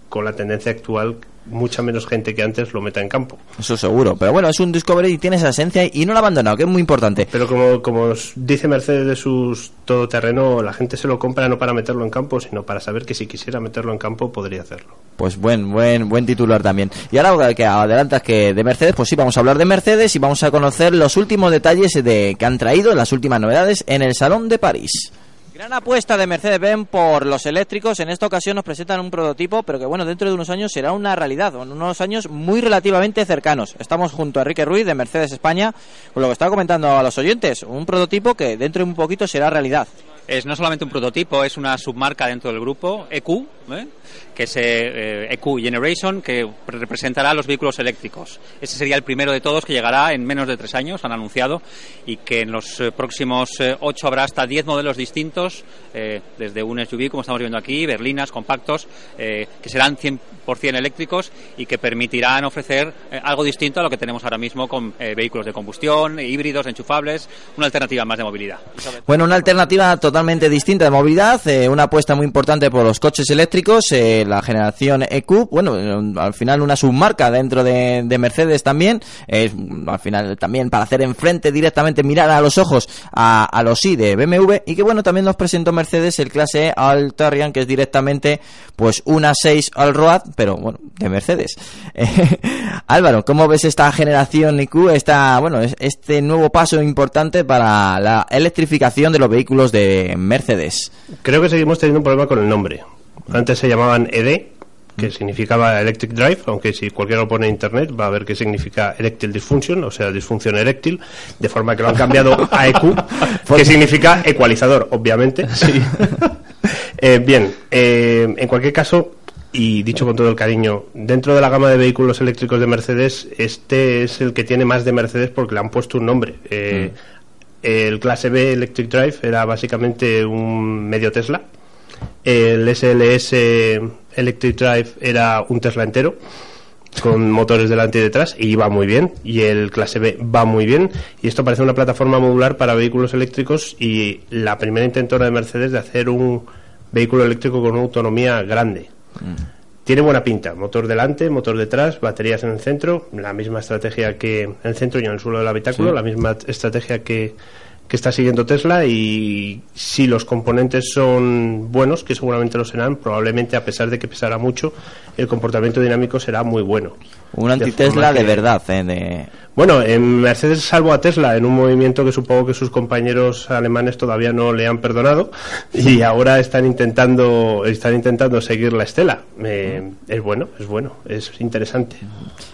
con la tendencia actual mucha menos gente que antes lo meta en campo. Eso seguro. Pero bueno, es un Discovery y tiene esa esencia y no lo ha abandonado, que es muy importante. Pero como, como dice Mercedes de sus todoterreno, la gente se lo compra no para meterlo en campo, sino para saber que si quisiera meterlo en campo podría hacerlo. Pues buen, buen, buen titular también. Y ahora que adelantas que de Mercedes, pues sí, vamos a hablar de Mercedes y vamos a conocer los últimos detalles de que han traído, las últimas novedades en el Salón de París. Gran apuesta de Mercedes-Benz por los eléctricos. En esta ocasión nos presentan un prototipo, pero que bueno, dentro de unos años será una realidad, en unos años muy relativamente cercanos. Estamos junto a Enrique Ruiz de Mercedes España, con lo que estaba comentando a los oyentes, un prototipo que dentro de un poquito será realidad. Es no solamente un prototipo, es una submarca dentro del grupo, EQ, ¿eh? Que es eh, EQ Generation, que representará los vehículos eléctricos. Ese sería el primero de todos que llegará en menos de tres años, han anunciado, y que en los eh, próximos eh, ocho habrá hasta diez modelos distintos, desde un SUV, como estamos viendo aquí, berlinas, compactos, que serán 100% eléctricos y que permitirán ofrecer algo distinto a lo que tenemos ahora mismo con vehículos de combustión, híbridos, enchufables, una alternativa más de movilidad. Bueno, una alternativa totalmente distinta de movilidad, una apuesta muy importante por los coches eléctricos, la generación EQ, bueno, al final una submarca dentro de, Mercedes también, es al final también para hacer enfrente directamente, mirar a los ojos a, los I de BMW y que bueno, también nos presentó Mercedes el clase Altarian que es directamente pues una 6 al road, pero bueno, de Mercedes. Álvaro, ¿cómo ves esta generación EQ, esta, bueno, este nuevo paso importante para la electrificación de los vehículos de Mercedes? Creo que seguimos teniendo un problema con el nombre. Antes se llamaban ED, que mm. significaba Electric Drive, aunque si cualquiera lo pone en internet va a ver que significa Erectile Dysfunction, o sea, disfunción eréctil, de forma que lo han cambiado a EQ, que significa ecualizador, obviamente. Sí. Eh, bien, eh, en cualquier caso, y dicho con todo el cariño, dentro de la gama de vehículos eléctricos de Mercedes, este es el que tiene más de Mercedes porque le han puesto un nombre. Eh, mm. El clase B Electric Drive era básicamente un medio Tesla el SLS Electric Drive era un Tesla entero con motores delante y detrás y iba muy bien y el clase B va muy bien y esto parece una plataforma modular para vehículos eléctricos y la primera intentora de Mercedes de hacer un vehículo eléctrico con una autonomía grande mm. tiene buena pinta motor delante motor detrás baterías en el centro la misma estrategia que en el centro y en el suelo del habitáculo la misma estrategia que que está siguiendo Tesla y si los componentes son buenos, que seguramente lo serán, probablemente a pesar de que pesará mucho, el comportamiento dinámico será muy bueno. Un anti-Tesla de, verdad. ¿eh? Bueno, en Mercedes salvo a Tesla en un movimiento que supongo que sus compañeros alemanes todavía no le han perdonado y ahora están intentando están intentando seguir la estela. Eh, es bueno, es bueno, es interesante.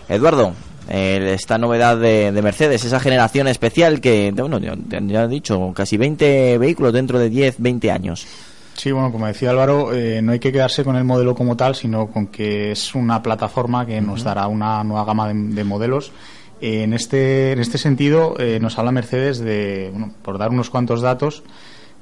Eduardo, esta novedad de, Mercedes, esa generación especial que, bueno, ya, he dicho, casi 20 vehículos dentro de 10, 20 años. Sí, bueno, como decía Álvaro, eh, no hay que quedarse con el modelo como tal, sino con que es una plataforma que nos dará una nueva gama de, modelos. en, este, en este sentido, eh, nos habla Mercedes de, bueno, por dar unos cuantos datos,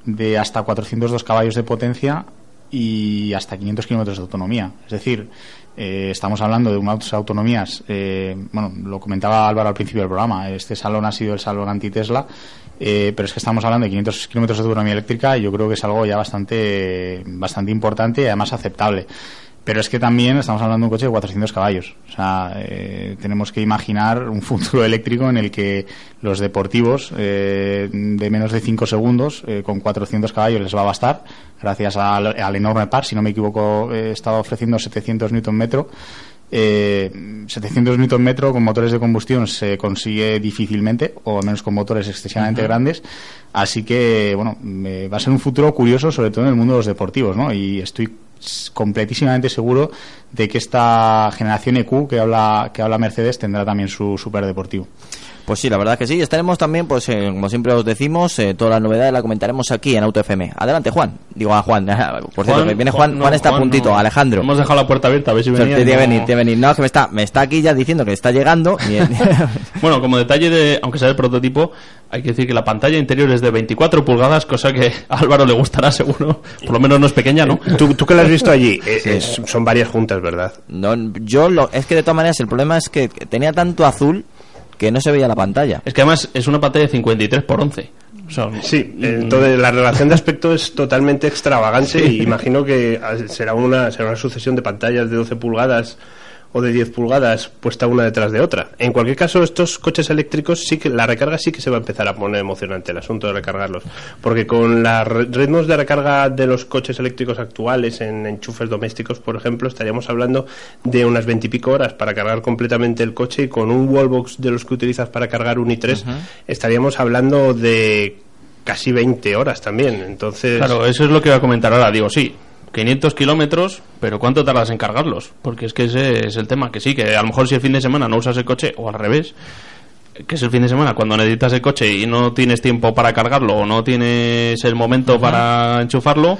de hasta 402 caballos de potencia y hasta 500 kilómetros de autonomía. Es decir, eh, estamos hablando de unas autonomías, eh, bueno, lo comentaba Álvaro al principio del programa, este salón ha sido el salón anti-Tesla, eh, pero es que estamos hablando de 500 kilómetros de autonomía eléctrica y yo creo que es algo ya bastante, bastante importante y además aceptable. Pero es que también estamos hablando de un coche de 400 caballos. O sea, eh, tenemos que imaginar un futuro eléctrico en el que los deportivos eh, de menos de 5 segundos eh, con 400 caballos les va a bastar, gracias al, enorme par. Si no me equivoco, he estado ofreciendo 700 Nm metro. 700 Nm metro con motores de combustión se consigue difícilmente, o al menos con motores excesivamente grandes. Así que, bueno, va a ser un futuro curioso, sobre todo en el mundo de los deportivos, ¿no? Y estoy completísimamente seguro de que esta generación EQ que habla, que habla Mercedes tendrá también su superdeportivo. Pues sí, la verdad que sí. Estaremos también, pues eh, como siempre os decimos, eh, todas las novedades las comentaremos aquí en Auto FM. Adelante, Juan. Digo a Juan. Por cierto, viene Juan, Juan está a puntito. Alejandro. Hemos dejado la puerta abierta, a ver si venía. Tiene venir, tiene venir. No, que me está, me está aquí ya diciendo que está llegando. bueno, como detalle de, aunque sea el prototipo, hay que decir que la pantalla interior es de 24 pulgadas, cosa que a Álvaro le gustará seguro. Por lo menos no es pequeña, ¿no? Tú, tú que la has visto allí, eh, son varias juntas, ¿verdad? No, yo lo, es que de todas maneras el problema es que tenía tanto azul que no se veía la pantalla. Es que además es una pantalla de 53 por 11. sí, entonces la relación de aspecto es totalmente extravagante y imagino que será una, será una sucesión de pantallas de 12 pulgadas o de 10 pulgadas puesta una detrás de otra. En cualquier caso, estos coches eléctricos sí que la recarga sí que se va a empezar a poner emocionante el asunto de recargarlos, porque con los ritmos de recarga de los coches eléctricos actuales en enchufes domésticos, por ejemplo, estaríamos hablando de unas 20 y pico horas para cargar completamente el coche y con un wallbox de los que utilizas para cargar un i3 estaríamos hablando de casi 20 horas también. Entonces, Claro, eso es lo que iba a comentar ahora. Digo, sí, 500 kilómetros, pero ¿cuánto tardas en cargarlos? Porque es que ese es el tema, que sí, que a lo mejor si el fin de semana no usas el coche, o al revés, que es el fin de semana, cuando necesitas el coche y no tienes tiempo para cargarlo, o no tienes el momento para enchufarlo,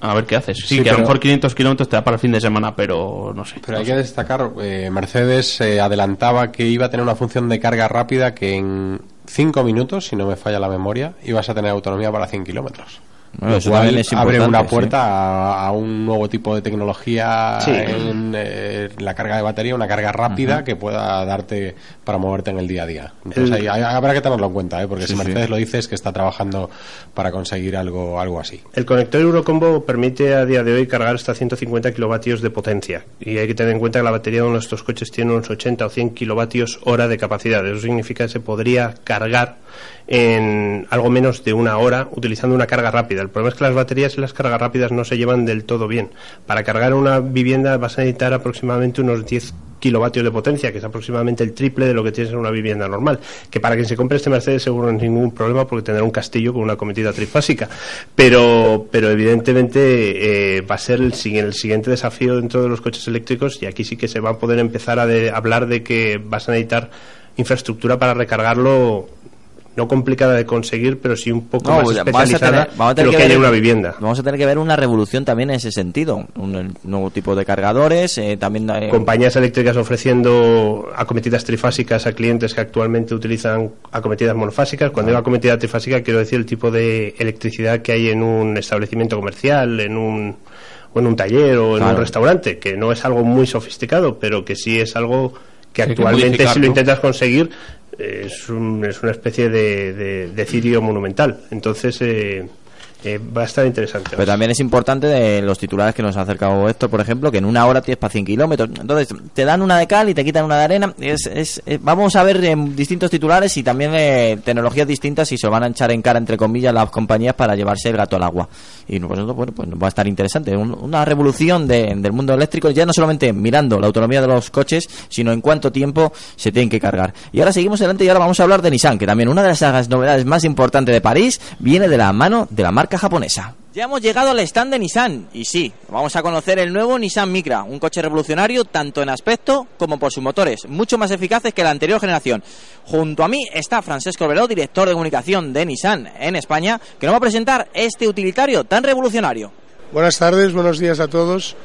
a ver qué haces. Sí, Sí, que a lo mejor 500 kilómetros te da para el fin de semana, pero no sé. Pero hay que destacar, eh, Mercedes eh, adelantaba que iba a tener una función de carga rápida que en 5 minutos, si no me falla la memoria, ibas a tener autonomía para 100 kilómetros. Bueno, Lo eso cual es abre una puerta a, a un nuevo tipo de tecnología Sí. en eh, la carga de batería, una carga rápida que pueda darte para moverte en el día a día. Entonces El- ahí- ahí habrá que tenerlo en cuenta, ¿eh? porque Sí, si sí. Mercedes lo dice es que está trabajando para conseguir algo, algo así. El conector Eurocombo permite a día de hoy cargar hasta 150 kilovatios de potencia. Y hay que tener en cuenta que la batería de estos coches tiene unos 80 o 100 kilovatios hora de capacidad. Eso significa que se podría cargar en algo menos de una hora utilizando una carga rápida. El problema es que las baterías y las cargas rápidas no se llevan del todo bien. Para cargar una vivienda vas a necesitar aproximadamente unos 10 kilovatios de potencia, que es aproximadamente el triple de lo que tienes en una vivienda normal. Que para quien se compre este Mercedes seguro no es ningún problema porque tendrá un castillo con una cometida trifásica. Pero, pero evidentemente eh, va a ser el, el siguiente desafío dentro de los coches eléctricos y aquí sí que se va a poder empezar a de- hablar de que vas a necesitar infraestructura para recargarlo no complicada de conseguir, pero sí un poco No, más vamos a especializada tener- vamos a de tener lo que que hay ver- en una vivienda. Vamos a tener que ver una revolución también en ese sentido. Un nuevo tipo de cargadores, eh, también... eh, compañías eléctricas ofreciendo acometidas trifásicas a clientes que actualmente utilizan acometidas monofásicas. Cuando digo acometida trifásica quiero decir el tipo de electricidad que hay en un establecimiento comercial, en un o en un taller o en Claro. un restaurante, que no es algo muy sofisticado, pero que sí es algo que actualmente si lo intentas conseguir es, un- es una especie de, de, de cirio monumental. Entonces eh, eh, va a estar interesante. Pero también es importante de los titulares que nos ha acercado Héctor, por ejemplo, que en una hora tienes para 100 kilómetros. Entonces, te dan una de cal y te quitan una de arena. Es, eh, vamos a ver en distintos titulares y también eh, tecnologías distintas y se van a echar en cara, entre comillas, las compañías para llevarse el gato al agua. Y pues, eso, bueno, pues va a estar interesante. Un- una revolución de- del mundo eléctrico, ya no solamente mirando la autonomía de los coches, sino en cuánto tiempo se tienen que cargar. Y ahora seguimos adelante y ahora vamos a hablar de Nissan, que también una de las novedades más importantes de París viene de la mano de la marca japonesa. Ya hemos llegado al stand de Nissan y sí, vamos a conocer el nuevo Nissan Micra, un coche revolucionario tanto en aspecto como por sus motores, mucho más eficaces que la anterior generación. Junto a mí está Francesco Veró, director de comunicación de Nissan en España, que nos va a presentar este utilitario tan revolucionario. Buenas tardes, buenos días a todos.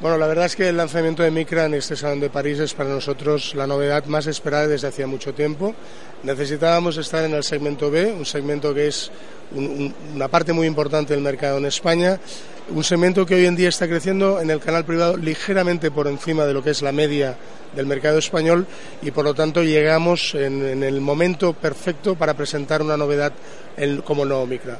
Bueno, la verdad es que el lanzamiento de Micra en este Salón de París es para nosotros la novedad más esperada desde hacía mucho tiempo. Necesitábamos estar en el segmento B, un segmento que es un- un- una parte muy importante del mercado en España, un segmento que hoy en día está creciendo en el canal privado ligeramente por encima de lo que es la media del mercado español y por lo tanto llegamos en, el momento perfecto para presentar una novedad como nuevo Micra.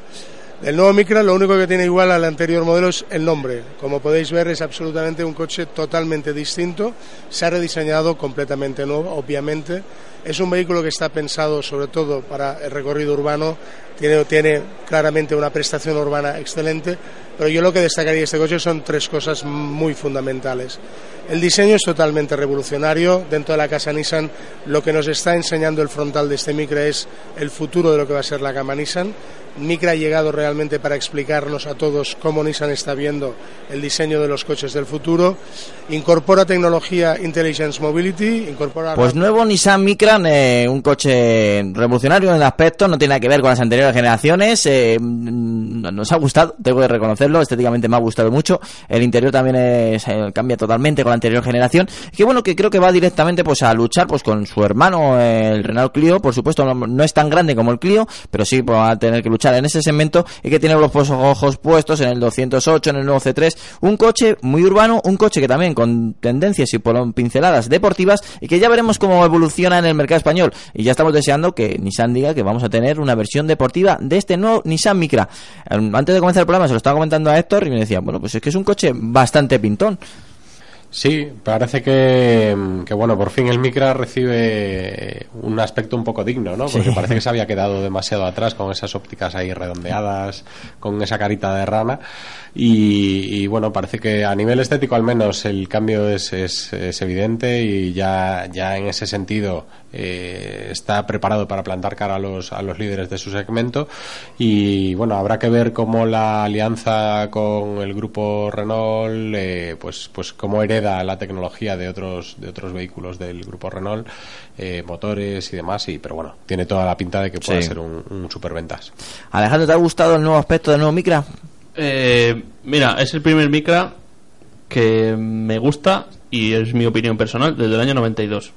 El nuevo Micra lo único que tiene igual al anterior modelo es el nombre. Como podéis ver es absolutamente un coche totalmente distinto. Se ha rediseñado completamente nuevo, obviamente. Es un vehículo que está pensado sobre todo para el recorrido urbano. Tiene, tiene claramente una prestación urbana excelente. Pero yo lo que destacaría de este coche son tres cosas muy fundamentales. El diseño es totalmente revolucionario. Dentro de la casa Nissan lo que nos está enseñando el frontal de este Micra es el futuro de lo que va a ser la gama Nissan. Micra ha llegado realmente para explicarnos a todos cómo Nissan está viendo el diseño de los coches del futuro. Incorpora tecnología Intelligence Mobility, incorpora... Pues nuevo Nissan Micra, eh, un coche revolucionario en el aspecto, no tiene nada que ver con las anteriores generaciones. eh, mm, nos ha gustado, tengo que reconocerlo, estéticamente me ha gustado mucho. El interior también es, eh, cambia totalmente con la anterior generación. Que bueno, que creo que va directamente pues a luchar pues con su hermano, el Renault Clio. Por supuesto, no, no es tan grande como el Clio, pero sí pues, va a tener que luchar en ese segmento y que tiene los ojos puestos en el 208, en el nuevo C3. Un coche muy urbano, un coche que también con tendencias y pinceladas deportivas y que ya veremos cómo evoluciona en el mercado español. Y ya estamos deseando que Nissan diga que vamos a tener una versión deportiva de este nuevo Nissan Micra. Eh, Antes de comenzar el programa se lo estaba comentando a Héctor y me decía, bueno, pues es que es un coche bastante pintón. Sí, parece que, que, bueno, por fin el Micra recibe un aspecto un poco digno, ¿no? Porque Sí. parece que se había quedado demasiado atrás con esas ópticas ahí redondeadas, con esa carita de rana. Y, y, bueno, parece que a nivel estético al menos el cambio es, es, es evidente y ya, ya en ese sentido eh, está preparado para plantar cara a los, a los líderes de su segmento. Y bueno, habrá que ver cómo la alianza con el grupo Renault, eh, pues, pues cómo hereda la tecnología de otros, de otros vehículos del grupo Renault, eh, motores y demás. Y, pero bueno, tiene toda la pinta de que pueda Sí. ser un, un superventas. Alejandro, ¿te ha gustado el nuevo aspecto del nuevo Micra? Eh, mira, es el primer Micra que me gusta y es mi opinión personal desde el año 92.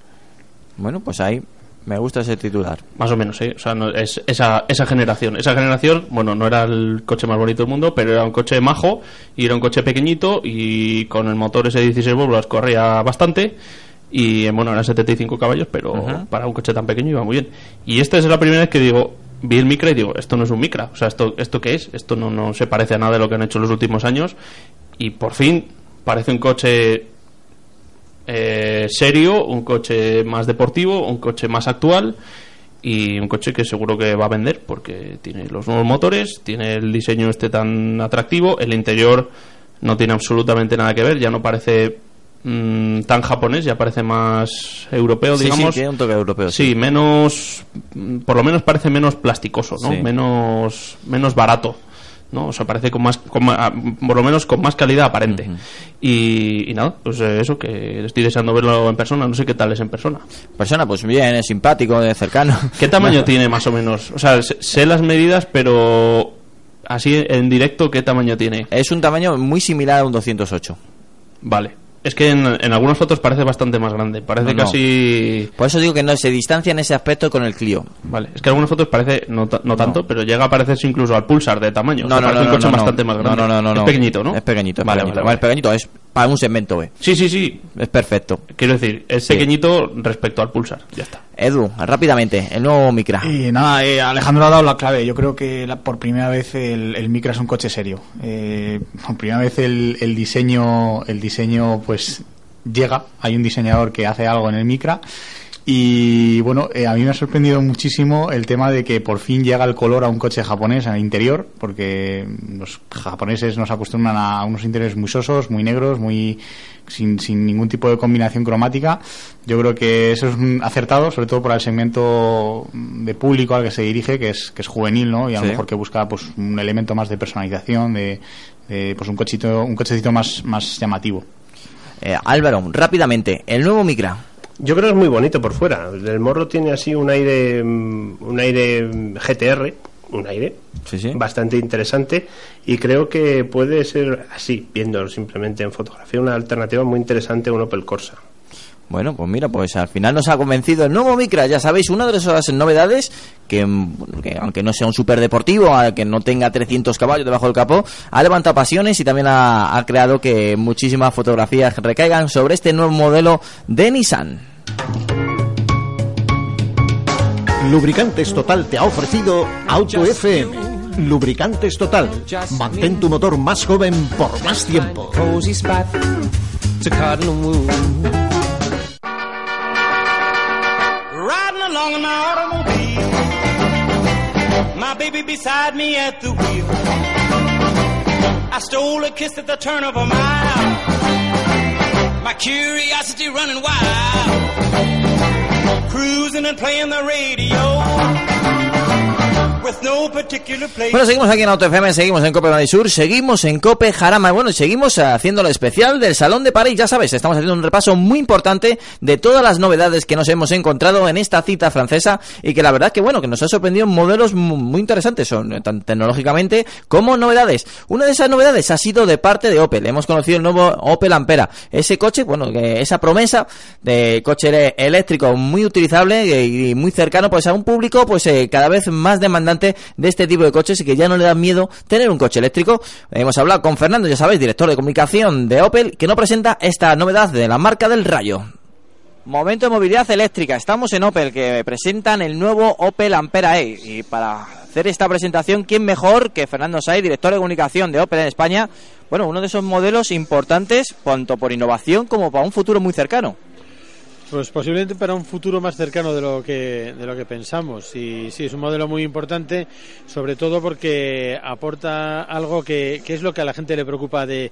Bueno, pues ahí me gusta ese titular. Más o menos, sí. O sea, no- es esa, esa generación. Esa generación, bueno, no era el coche más bonito del mundo, pero era un coche majo y era un coche pequeñito y con el motor ese 16 válvulas corría bastante. Y bueno, eran 75 caballos, pero para un coche tan pequeño iba muy bien. Y esta es la primera vez que digo, vi el Micra y digo, esto no es un Micra. O sea, ¿esto, esto qué es? Esto no, no se parece a nada de lo que han hecho en los últimos años. Y por fin parece un coche eh, serio, un coche más deportivo, un coche más actual y un coche que seguro que va a vender porque tiene los nuevos motores, tiene el diseño este tan atractivo, el interior no tiene absolutamente nada que ver, ya no parece mm, tan japonés, ya parece más europeo, Sí, sí, digamos. tiene un toque europeo, Sí, sí. menos, mm, por lo menos parece menos plasticoso, ¿no? Sí. Menos, menos barato. ¿No? O sea, parece con más, con ma- ah, por lo menos con más calidad aparente. y, y nada, pues eh, eso, que estoy deseando verlo en persona, no sé qué tal es en persona. Persona, pues bien, es simpático, es cercano. ¿Qué tamaño tiene más o menos? O sea, sé las medidas, pero así en directo, ¿qué tamaño tiene? Es un tamaño muy similar a un 208. Vale. Es que en, en algunas fotos parece bastante más grande, parece No, no. casi... Por eso digo que no se distancia en ese aspecto con el Clio. Vale, es que en algunas fotos parece, no, no tanto, pero llega a parecerse incluso al Pulsar de tamaño. No, O sea, no, parece un coche bastante más grande. No, no, no. Es pequeñito, ¿no? Es pequeñito, es Vale, pequeñito. vale, Vale, vale. pequeñito, es para un segmento B. Sí, sí, sí. Es perfecto. Quiero decir, es Sí. pequeñito respecto al Pulsar. Ya está. Edu, rápidamente, el nuevo Micra. Y nada, eh, Alejandro ha dado la clave. Yo creo que la- por primera vez el, el Micra es un coche serio. Eh, por primera vez el, el diseño, el diseño, pues llega. Hay un diseñador que hace algo en el Micra. Y bueno, eh, a mí me ha sorprendido muchísimo el tema de que por fin llega el color a un coche japonés el interior, porque los japoneses nos acostumbran a unos interiores muy sosos, muy negros, muy sin, sin ningún tipo de combinación cromática. Yo creo que eso es un acertado, sobre todo para el segmento de público al que se dirige, que es, que es juvenil, ¿no? Y a Sí. lo mejor que busca pues un elemento más de personalización, de, de, pues un cochito, un cochecito más, más llamativo. Eh, Álvaro, rápidamente, el nuevo Micra. Yo creo que es muy bonito por fuera. El morro tiene así un aire, mm, un aire mm, GTR, un aire bastante interesante y creo que puede ser así, viéndolo simplemente en fotografía, una alternativa muy interesante a un Opel Corsa. Bueno, pues mira, pues al final nos ha convencido el nuevo Micra, ya sabéis, una de esas novedades que, aunque no sea un superdeportivo, que no tenga 300 caballos debajo del capó, ha levantado pasiones y también ha, ha creado que muchísimas fotografías recaigan sobre este nuevo modelo de Nissan. Lubricantes Total te ha ofrecido Auto FM. Lubricantes Total. Mantén tu motor más joven por más tiempo. My baby beside me at the wheel. I stole a kiss at the turn of a mile, my curiosity running wild, cruising and playing the radio Bueno, seguimos aquí en Auto FM, seguimos en Cope Madrid Sur, seguimos en Cope Jarama. Bueno, seguimos haciendo lo especial del Salón de París. Ya sabes, estamos haciendo un repaso muy importante de todas las novedades que nos hemos encontrado en esta cita francesa y que la verdad que, bueno, que nos ha sorprendido en modelos mu- muy interesantes, son eh, tan tecnológicamente como novedades. Una de esas novedades ha sido de parte de Opel. Hemos conocido el nuevo Opel Ampera. Ese coche, bueno, esa promesa de coche eléctrico muy utilizable eh, y muy cercano pues a un público pues eh, cada vez más demandante de este tipo de coches y que ya no le da miedo tener un coche eléctrico. Hemos hablado con Fernando, ya sabéis, director de comunicación de Opel, que nos presenta esta novedad de la marca del Rayo. Momento de movilidad eléctrica. Estamos en Opel, que presentan el nuevo Opel Ampera E. Y para hacer esta presentación, ¿quién mejor que Fernando Say, director de comunicación de Opel en España, bueno, uno de esos modelos importantes tanto por innovación como para un futuro muy cercano. Pues posiblemente para un futuro más cercano de lo que de lo que pensamos. Y sí, es un modelo muy importante, sobre todo porque aporta algo que, que es lo que a la gente le preocupa de,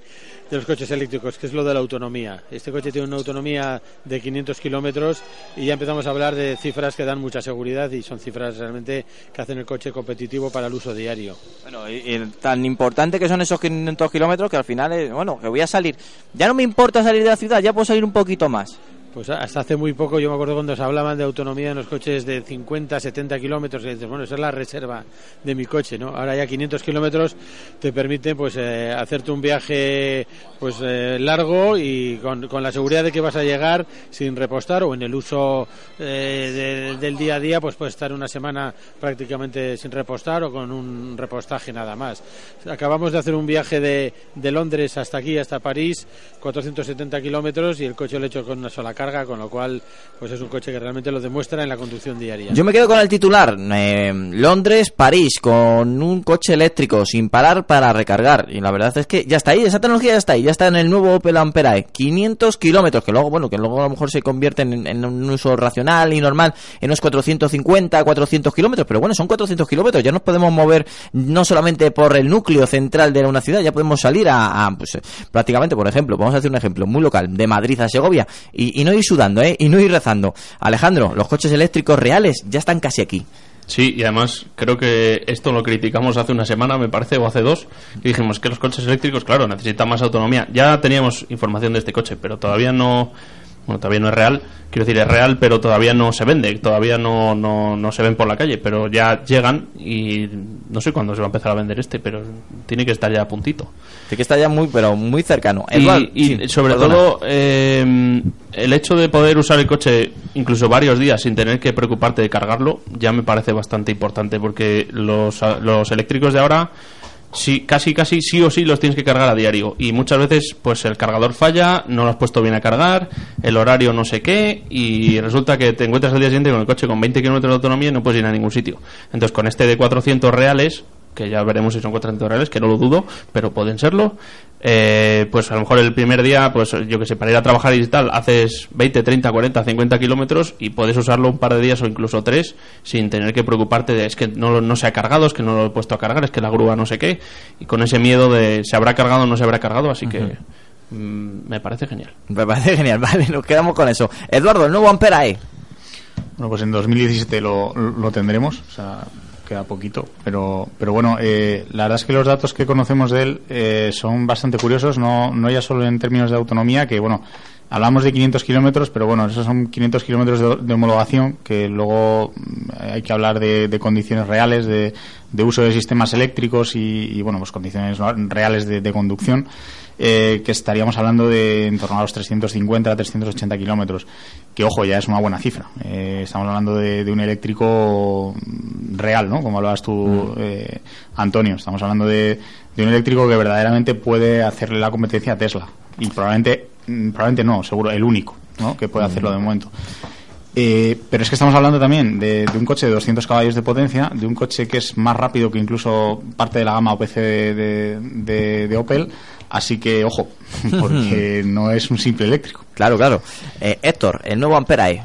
de los coches eléctricos, que es lo de la autonomía. Este coche tiene una autonomía de 500 kilómetros y ya empezamos a hablar de cifras que dan mucha seguridad y son cifras realmente que hacen el coche competitivo para el uso diario. Bueno, y, y tan importante que son esos 500 kilómetros que al final, es, bueno, que voy a salir. Ya no me importa salir de la ciudad, ya puedo salir un poquito más. Pues hasta hace muy poco, yo me acuerdo cuando se hablaban de autonomía en los coches de 50, 70 kilómetros, y dices, bueno, esa es la reserva de mi coche, ¿no? Ahora ya 500 kilómetros te permiten, pues, eh, hacerte un viaje, pues, eh, largo y con, con, la seguridad de que vas a llegar sin repostar o en el uso eh, de, del día a día, pues, puedes estar una semana prácticamente sin repostar o con un repostaje nada más. Acabamos de hacer un viaje de, de Londres hasta aquí, hasta París, 470 kilómetros y el coche lo he hecho con una sola carga, con lo cual pues es un coche que realmente lo demuestra en la conducción diaria. Yo me quedo con el titular, eh, Londres, París, con un coche eléctrico sin parar para recargar. Y la verdad es que ya está ahí, esa tecnología ya está ahí, ya está en el nuevo Opel Ampera-e. 500 kilómetros, que luego, bueno, que luego a lo mejor se convierten en, en, un uso racional y normal en unos 450, 400 kilómetros, pero bueno, son 400 kilómetros, ya nos podemos mover no solamente por el núcleo central de una ciudad, ya podemos salir a, pues, prácticamente, por ejemplo, vamos a hacer un ejemplo muy local, de Madrid a Segovia, y, y no ir sudando, ¿eh? Y no ir rezando. Alejandro, los coches eléctricos reales ya están casi aquí. Sí, y además creo que esto lo criticamos hace una semana, me parece, o hace dos, y dijimos que los coches eléctricos, claro, necesitan más autonomía. Ya teníamos información de este coche, pero todavía no, bueno, todavía no es real, quiero decir, es real, pero todavía no se vende, todavía no, no, no se ven por la calle, pero ya llegan y no sé cuándo se va a empezar a vender este, pero tiene que estar ya a puntito. Tiene que estar ya muy, pero muy cercano. Y, Eduard, y sí, sobre perdona. todo, eh, el hecho de poder usar el coche incluso varios días sin tener que preocuparte de cargarlo, ya me parece bastante importante, porque los, los eléctricos de ahora sí, casi casi sí o sí los tienes que cargar a diario y muchas veces pues el cargador falla, no lo has puesto bien a cargar, el horario no sé qué y resulta que te encuentras al día siguiente con el coche con 20 kilómetros de autonomía y no puedes ir a ningún sitio. Entonces con este de 400 reales que ya veremos si son 400 reales, que no lo dudo, pero pueden serlo. Eh, pues a lo mejor el primer día, pues yo que sé, para ir a trabajar y tal, haces 20, 30, 40, 50 kilómetros y puedes usarlo un par de días o incluso tres sin tener que preocuparte de es que no, no se ha cargado, es que no lo he puesto a cargar, es que la grúa no sé qué, y con ese miedo de se habrá cargado o no se habrá cargado, así uh -huh. que mm, me parece genial. Me parece genial, vale, nos quedamos con eso. Eduardo, el nuevo Amperae. Bueno, pues en 2017 lo, lo tendremos, o sea, queda poquito, pero, pero bueno, eh, la verdad es que los datos que conocemos de él eh, son bastante curiosos, no, no ya solo en términos de autonomía, que bueno, hablamos de 500 kilómetros, pero bueno, esos son 500 kilómetros de, homologación, que luego hay que hablar de, de condiciones reales, de, de, uso de sistemas eléctricos y, y bueno, pues condiciones reales de, conducción. Eh, que estaríamos hablando de en torno a los 350 a 380 kilómetros, que ojo, ya es una buena cifra. Eh, estamos hablando de, de, un eléctrico real, ¿no? Como hablabas tú, mm. eh, Antonio. Estamos hablando de, de, un eléctrico que verdaderamente puede hacerle la competencia a Tesla. Y probablemente, mm, probablemente no, seguro, el único, ¿no? Que puede hacerlo de momento. Eh, pero es que estamos hablando también de, de, un coche de 200 caballos de potencia, de un coche que es más rápido que incluso parte de la gama OPC de, de, de Opel, Así que, ojo, porque no es un simple eléctrico. Claro, claro. Eh, Héctor, el nuevo Amperae.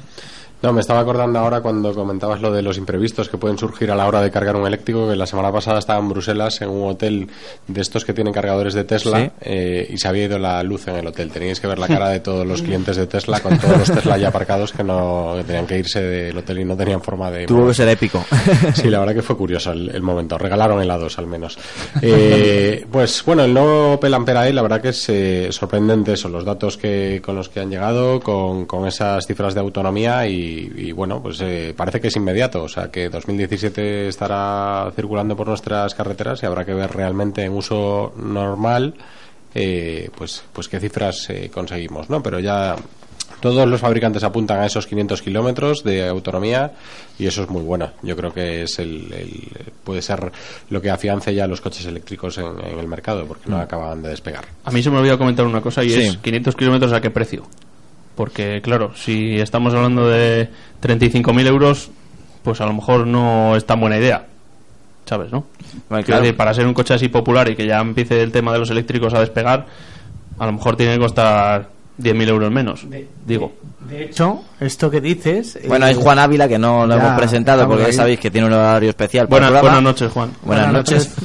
No, me estaba acordando ahora cuando comentabas lo de los imprevistos que pueden surgir a la hora de cargar un eléctrico, que la semana pasada estaba en Bruselas en un hotel de estos que tienen cargadores de Tesla ¿Sí? eh, y se había ido la luz en el hotel. Teníais que ver la cara de todos los clientes de Tesla con todos los Tesla ya aparcados que no que tenían que irse del hotel y no tenían forma de... Tuvo que ser épico. sí, la verdad que fue curioso el, el momento. Regalaron helados al menos. Eh, pues bueno, el nuevo Opel Ampera la verdad que es eh, sorprendente eso, los datos que con los que han llegado, con, con esas cifras de autonomía y y, bueno, pues eh, parece que es inmediato, o sea que 2017 estará circulando por nuestras carreteras y habrá que ver realmente en uso normal eh, pues, pues qué cifras eh, conseguimos, ¿no? Pero ya todos los fabricantes apuntan a esos 500 kilómetros de autonomía y eso es muy bueno. Yo creo que es el, el puede ser lo que afiance ya los coches eléctricos en, en el mercado porque no mm. acaban de despegar. A mí se me olvidó comentar una cosa y sí. es 500 kilómetros a qué precio. Porque, claro, si estamos hablando de 35.000 euros, pues a lo mejor no es tan buena idea. ¿sabes, no? Vale, Quiero claro. decir, para ser un coche así popular y que ya empiece el tema de los eléctricos a despegar, a lo mejor tiene que costar 10.000 euros menos, digo. De hecho, esto que dices... Bueno, eh, hay Juan Ávila que no lo ya, hemos presentado porque ya sabéis que tiene un horario especial. el Buenas, noches, Juan. Buenas, Buenas noches.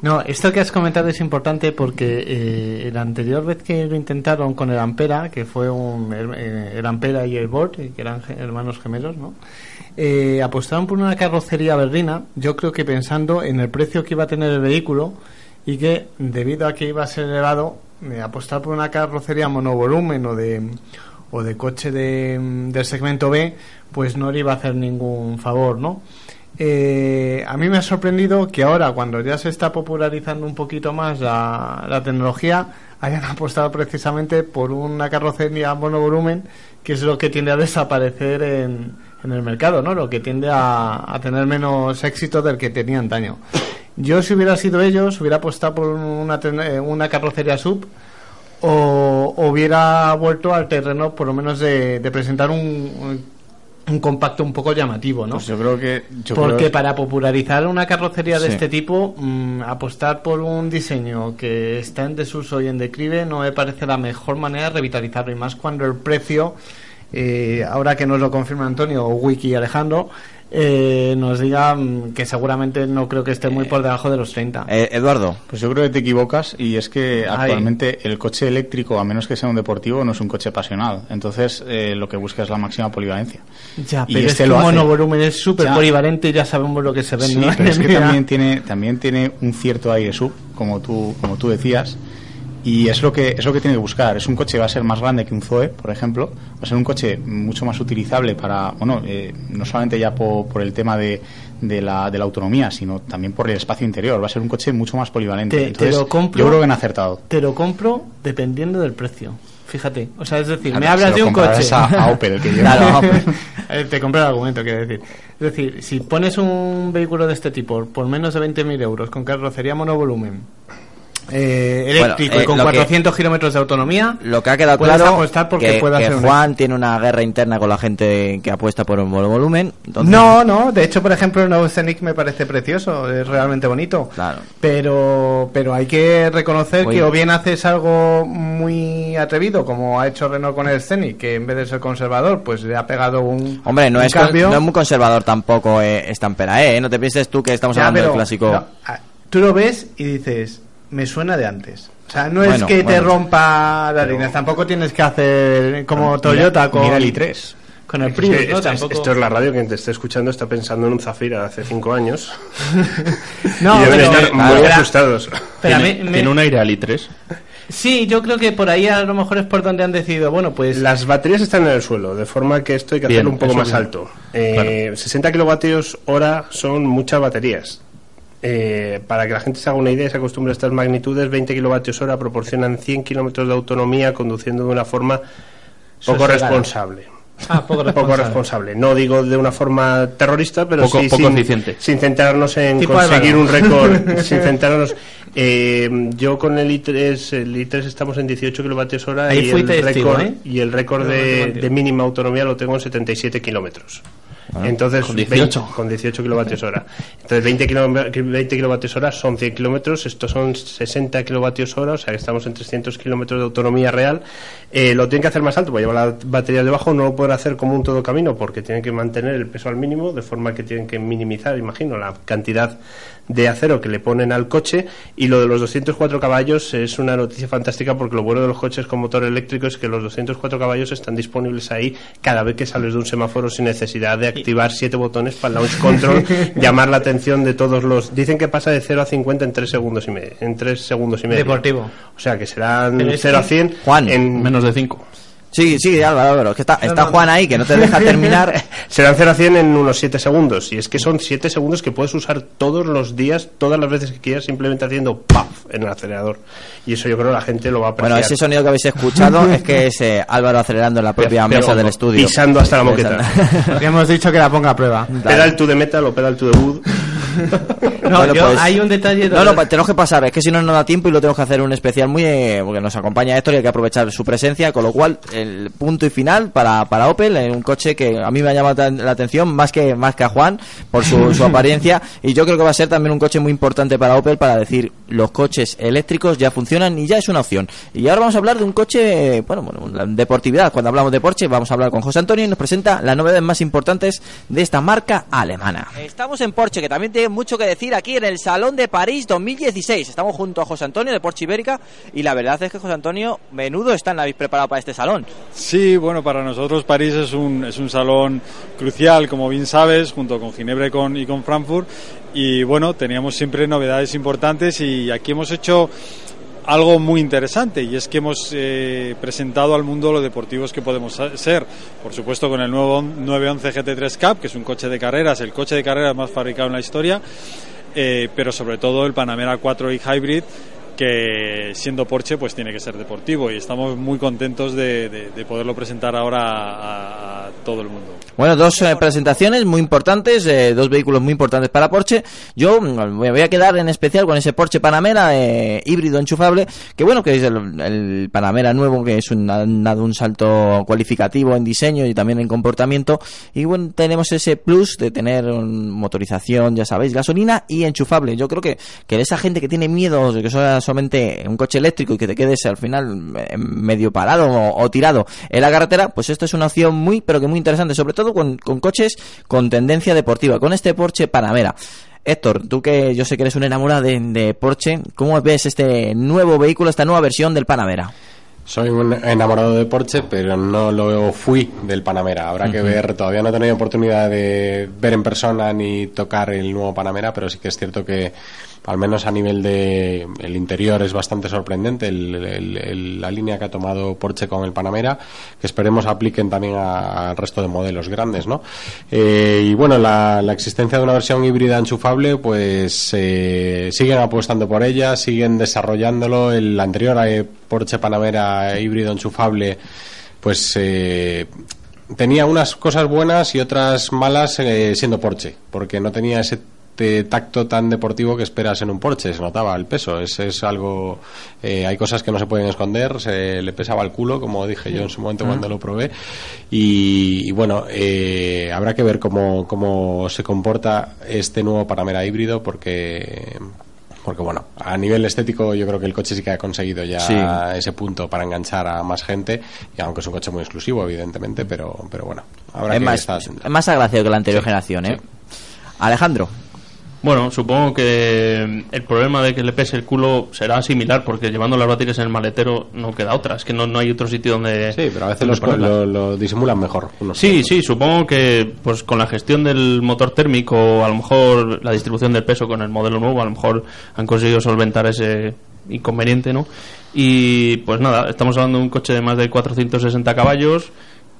No, esto que has comentado es importante porque eh, la anterior vez que lo intentaron con el Ampera, que fue un, el, eh, el Ampera y el Bort, que eran hermanos gemelos, ¿no? Eh, apostaron por una carrocería berlina, yo creo que pensando en el precio que iba a tener el vehículo y que debido a que iba a ser elevado, apostar por una carrocería monovolumen o de o de coche de, del segmento B, pues no le iba a hacer ningún favor, ¿no? Eh, a mí me ha sorprendido que ahora, cuando ya se está popularizando un poquito más la, la tecnología, hayan apostado precisamente por una carrocería monovolumen, que es lo que tiende a desaparecer en, en el mercado, ¿no? Lo que tiende a, a tener menos éxito del que tenía antaño. Yo, si hubiera sido ellos, hubiera apostado por una, eh, una carrocería sub o, hubiera vuelto al terreno, por lo menos, de, de presentar un, un, un compacto un poco llamativo, ¿no? Pues yo creo que. yo Porque creo- para popularizar una carrocería de Sí. este tipo, mm, apostar por un diseño que está en desuso y en declive no me parece la mejor manera de revitalizarlo. Y más cuando el precio, eh, ahora que nos lo confirma Antonio o Wiki y Alejandro, eh, nos diga mm, que seguramente no creo que esté muy por debajo de los 30. Eh, Eduardo. Pues yo creo que te equivocas y es que Ay. actualmente el coche eléctrico, a menos que sea un deportivo, no es un coche pasional. Entonces eh, lo que busca es la máxima polivalencia. Ya, Y pero este es que lo monovolumen es súper polivalente y ya sabemos lo que se vende. Sí, ¿no? pero es que también tiene, también tiene un cierto aire sub, como tú, como tú decías. Y es lo que es lo que tiene que buscar. Es un coche que va a ser más grande que un Zoe, por ejemplo. Va a ser un coche mucho más utilizable para, bueno, eh, no solamente ya po- por, el tema de, de, la, de la autonomía, sino también por el espacio interior. Va a ser un coche mucho más polivalente. Te- te Entonces, lo compro. yo creo que han acertado. Te lo compro dependiendo del precio. Fíjate, o sea, es decir, Claro, me hablas de un coche. a- a Opel, que yo- Claro, a Opel. Eh, te compro el argumento, quiero decir. Es decir, si pones un vehículo de este tipo por menos de 20.000 euros con carrocería monovolumen, eh, eléctrico Bueno, y con eh, lo que- 400 kilómetros de autonomía, Lo que ha quedado claro porque que, puede que hacer un Juan tiene una guerra interna con la gente que apuesta por un volumen. entonces- No, no, de hecho, por ejemplo, el nuevo Scenic me parece precioso, es realmente bonito. Claro. Pero, pero hay que reconocer Oye. que o bien haces algo muy atrevido, como ha hecho Renault con el Scenic, que en vez de ser conservador, pues le ha pegado un, Hombre, no un es, con- cambio. no es muy conservador tampoco eh, Estampera, ¿eh? No te pienses tú que estamos Ya, hablando del pero- clásico. no, ah, tú lo ves y dices, me suena de antes. O sea, no es Bueno, que te rompa las líneas, tampoco tienes que hacer como Toyota con, mira el i3. con el Es Prius, que ¿no? esto, es- Tampoco- esto es la radio que te está escuchando, está pensando en un Zafira hace cinco años. No, y deben pero- estar claro, muy pero- asustados. pero a ¿Tiene, mí me- tiene un aire al i3? Sí, yo creo que por ahí a lo mejor es por donde han decidido, bueno, pues... Las baterías están en el suelo, de forma que esto hay que Bien, hacerlo un poco más bien. alto. Eh, 60 kilovatios hora son muchas baterías. Eh, para que la gente se haga una idea y se acostumbre a estas magnitudes, 20 kilovatios hora proporcionan 100 kilómetros de autonomía conduciendo de una forma poco Sosegada. responsable. Ah, poco responsable. responsable. No digo de una forma terrorista, pero Poco- sí poco sin, sin centrarnos en Tipo conseguir un récord. sin centrarnos. Eh, yo con el i3, el i3 estamos en 18 kilovatios hora Ahí y el récord ¿eh? y el récord de, de mínima autonomía lo tengo en 77 kilómetros. Entonces, con 18. 20 con 18 kilovatios hora. Entonces, 20, kilom- 20 kilovatios hora son 100 kilómetros, estos son 60 kilovatios hora, o sea que estamos en 300 kilómetros de autonomía real. Eh, lo tienen que hacer más alto, porque llevar las baterías debajo no lo pueden hacer como un todo camino, porque tienen que mantener el peso al mínimo, de forma que tienen que minimizar, imagino, la cantidad de acero que le ponen al coche. Y lo de los 204 caballos es una noticia fantástica, porque lo bueno de los coches con motor eléctrico es que los 204 caballos están disponibles ahí cada vez que sales de un semáforo sin necesidad de activar siete botones para el launch control, llamar la atención de todos los. Dicen que pasa de 0 a 50 en 3 segundos y medio. En 3 segundos y medio. Deportivo. O sea que serán Pero es 0 a que- 100 Juan, en Menos de 5. Sí, sí, Álvaro, Álvaro, que está. Juan ahí, que no te deja terminar. Serán 0 a 100 en unos 7 segundos. Y es que son 7 segundos que puedes usar todos los días, todas las veces que quieras, simplemente haciendo ¡paf! en el acelerador. Y eso yo creo que la gente lo va a apreciar. Bueno, ese sonido que habéis escuchado es que es eh, Álvaro acelerando en la propia Pero mesa del estudio. Pisando hasta la moqueta. Hemos dicho que la ponga a prueba. Pedal to the metal o pedal to the wood. No, Bueno, yo- pues- hay un detalle. No, no, pa- tenemos que pasar, es que si no nos da tiempo y lo tenemos que hacer un especial muy... eh, porque nos acompaña Héctor y hay que aprovechar su presencia, con lo cual el punto y final para, para Opel, un coche que a mí me ha llamado la atención más que, más que a Juan por su, su apariencia y yo creo que va a ser también un coche muy importante para Opel para decir los coches eléctricos ya funcionan y ya es una opción. Y ahora vamos a hablar de un coche, bueno, bueno, deportividad. Cuando hablamos de Porsche vamos a hablar con José Antonio y nos presenta las novedades más importantes de esta marca alemana. Estamos en Porsche, que también tiene mucho que decir aquí en el Salón de París 2016. Estamos junto a José Antonio de Porsche Ibérica y la verdad es que José Antonio, menudo están habéis preparado para este salón. Sí, bueno, para nosotros París es un, es un salón crucial, como bien sabes, junto con Ginebra y con, y con Frankfurt. Y bueno, teníamos siempre novedades importantes y aquí hemos hecho algo muy interesante y es que hemos eh, presentado al mundo los deportivos que podemos ser. Por supuesto con el nuevo 911 GT3 Cup, que es un coche de carreras, el coche de carreras más fabricado en la historia, eh, pero sobre todo el Panamera 4i Hybrid que siendo Porsche pues tiene que ser deportivo y estamos muy contentos de, de- de poderlo presentar ahora a, a todo el mundo. Bueno, dos eh, presentaciones muy importantes, eh, dos vehículos muy importantes para Porsche. Yo mm, me voy a quedar en especial con ese Porsche Panamera eh, híbrido enchufable, que bueno, que es el, el Panamera nuevo, que es un, dado un salto cualificativo en diseño y también en comportamiento. Y bueno, tenemos ese plus de tener un- motorización, ya sabéis, gasolina y enchufable. Yo creo que, que esa gente que tiene miedo que sea solamente un coche eléctrico y que te quedes al final eh, medio parado o, o tirado en la carretera, pues esto es una opción muy, pero que muy interesante, sobre todo con, con coches con tendencia deportiva, con este Porsche Panamera. Héctor, tú que yo sé que eres un enamorado de, de Porsche, ¿cómo ves este nuevo vehículo, esta nueva versión del Panamera? Soy un enamorado de Porsche, pero no lo fui del Panamera. Habrá que ver, todavía no he tenido oportunidad de ver en persona ni tocar el nuevo Panamera, pero sí que es cierto que al menos a nivel de el interior es bastante sorprendente el- la línea que ha tomado Porsche con el Panamera, que esperemos apliquen también al resto de modelos grandes, ¿no? Eh, y bueno, la, la existencia de una versión híbrida enchufable, pues eh, siguen apostando por ella, siguen desarrollándolo. El anterior eh, Porsche Panamera híbrido enchufable, pues eh, tenía unas cosas buenas y otras malas eh, siendo Porsche, porque no tenía ese te- tacto tan deportivo que esperas en un Porsche, se notaba el peso, es, es algo, eh, hay cosas que no se pueden esconder, se le pesaba el culo, como dije yo en su momento cuando lo probé, y, y bueno, eh, habrá que ver cómo, cómo se comporta este nuevo Panamera híbrido, porque porque bueno, a nivel estético yo creo que el coche sí que ha conseguido ya Sí. ese punto para enganchar a más gente, y aunque es un coche muy exclusivo, evidentemente, pero, pero bueno, habrá es que más, estar es más agraciado que la anterior generación, ¿eh? Alejandro. Bueno, supongo que el problema de que le pese el culo será similar porque llevando las baterías en el maletero no queda otra. Es que no, no hay otro sitio donde. Sí, pero a veces los lo, lo disimulan mejor. Sí, sí, supongo que pues con la gestión del motor térmico, a lo mejor la distribución del peso con el modelo nuevo, a lo mejor han conseguido solventar ese inconveniente, ¿no? Y pues nada, estamos hablando de un coche de más de 460 caballos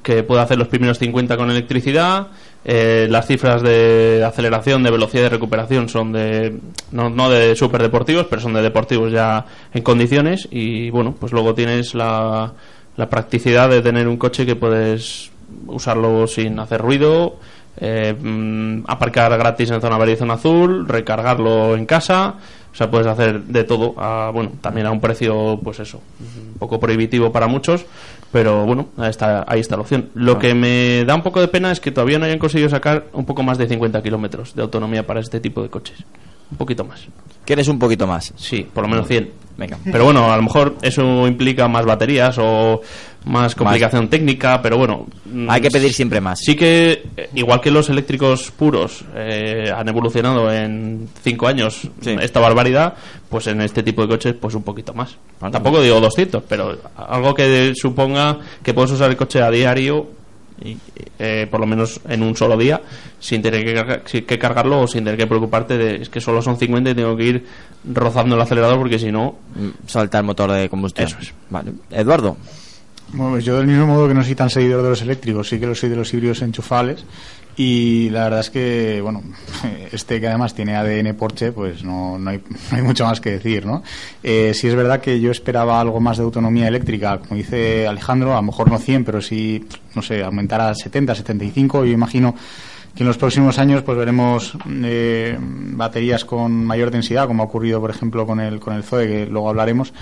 que puede hacer los primeros 50 con electricidad. Eh, las cifras de aceleración, de velocidad de recuperación son de no, no de super deportivos, pero son de deportivos ya en condiciones. Y bueno, pues luego tienes la, la practicidad de tener un coche que puedes usarlo sin hacer ruido, eh, mm, aparcar gratis en zona verde y zona azul, recargarlo en casa, o sea, puedes hacer de todo, a, bueno, también a un precio, pues eso, un poco prohibitivo para muchos, pero bueno, ahí está, ahí está la opción. Lo Ah. que me da un poco de pena es que todavía no hayan conseguido sacar un poco más de 50 kilómetros de autonomía para este tipo de coches. Un poquito más. ¿Quieres un poquito más? Sí, por lo menos 100. Venga. Pero bueno, a lo mejor eso implica más baterías o más complicación técnica, pero bueno. mm, Hay que pedir siempre más. Sí que, eh, igual que los eléctricos puros eh, han evolucionado en cinco años esta barbaridad, pues en este tipo de coches, pues un poquito más. Tampoco digo 200, pero algo que suponga que puedes usar el coche a diario y, eh, por lo menos en un solo día sin tener que, carga- sin que cargarlo o sin tener que preocuparte de es que solo son 50 y tengo que ir rozando el acelerador porque si no salta el motor de combustión. Eso es. Vale. Eduardo. Bueno, pues yo del mismo modo que no soy tan seguidor de los eléctricos, sí que lo soy de los híbridos enchufables. Y la verdad es que, bueno, este que además tiene ADN Porsche, pues no, no, hay, mucho más que decir, ¿no? Eh, sí es verdad que yo esperaba algo más de autonomía eléctrica, como dice Alejandro, a lo mejor no 100, pero sí, no sé, aumentar a 70, 75. Yo imagino que en los próximos años pues veremos eh, baterías con mayor densidad, como ha ocurrido, por ejemplo, con el, con el Zoe, que luego hablaremos,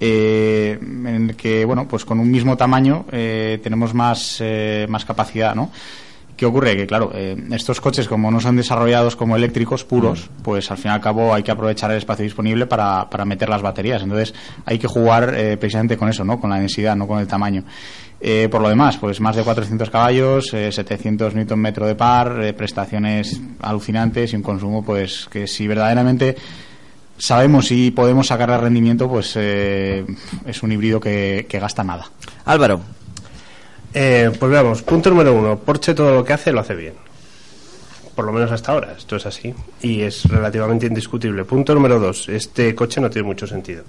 eh, en el que, bueno, pues con un mismo tamaño eh, tenemos más, eh, más capacidad, ¿no? ¿Qué ocurre? Que, claro, eh, estos coches, como no son desarrollados como eléctricos puros, pues al fin y al cabo hay que aprovechar el espacio disponible para, para meter las baterías. Entonces, hay que jugar eh, precisamente con eso, ¿no? Con la densidad, no con el tamaño. Eh, por lo demás, pues más de 400 caballos, eh, 700 Nm metro de par, eh, prestaciones alucinantes y un consumo, pues que si verdaderamente sabemos y podemos sacar el rendimiento, pues eh, es un híbrido que, que gasta nada. Álvaro. Eh, pues veamos, punto número uno, Porsche todo lo que hace lo hace bien. Por lo menos hasta ahora, esto es así. Y es relativamente indiscutible. Punto número dos, este coche no tiene mucho sentido.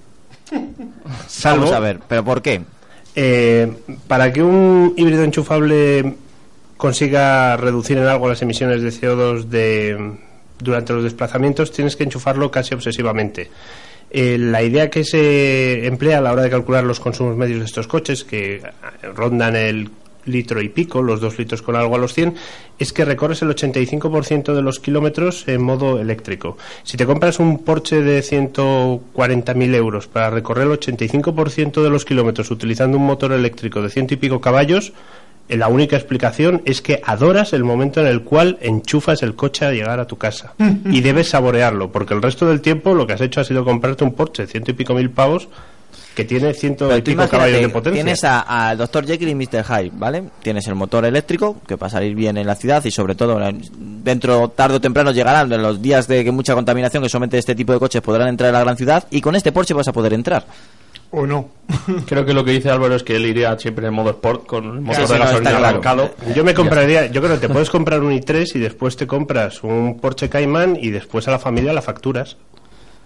Salvo- Vamos a ver, ¿pero por qué? Eh, para que un híbrido enchufable consiga reducir en algo las emisiones de CO2 de, durante los desplazamientos, tienes que enchufarlo casi obsesivamente. Eh, la idea que se emplea a la hora de calcular los consumos medios de estos coches, que eh, rondan el litro y pico, los dos litros con algo a los 100, es que recorres el 85% de los kilómetros en modo eléctrico. Si te compras un Porsche de 140.000 euros para recorrer el 85% de los kilómetros utilizando un motor eléctrico de ciento y pico caballos, la única explicación es que adoras el momento en el cual enchufas el coche a llegar a tu casa. y debes saborearlo, porque el resto del tiempo lo que has hecho ha sido comprarte un Porsche de ciento y pico mil pavos que tiene ciento y pico caballos de potencia. Tienes al Dr. Jekyll y Mr. Hyde, ¿vale? Tienes el motor eléctrico, que para salir bien en la ciudad y sobre todo eh, dentro, tarde o temprano llegarán en los días de que mucha contaminación que solamente este tipo de coches podrán entrar a la gran ciudad y con este Porsche vas a poder entrar. ¿O no? Creo que lo que dice Álvaro es que él iría siempre en modo sport con el motor de no, gasolina claro. arrancado. Yo me compraría, yo creo que te puedes comprar un i3 y después te compras un Porsche Cayman y después a la familia la facturas.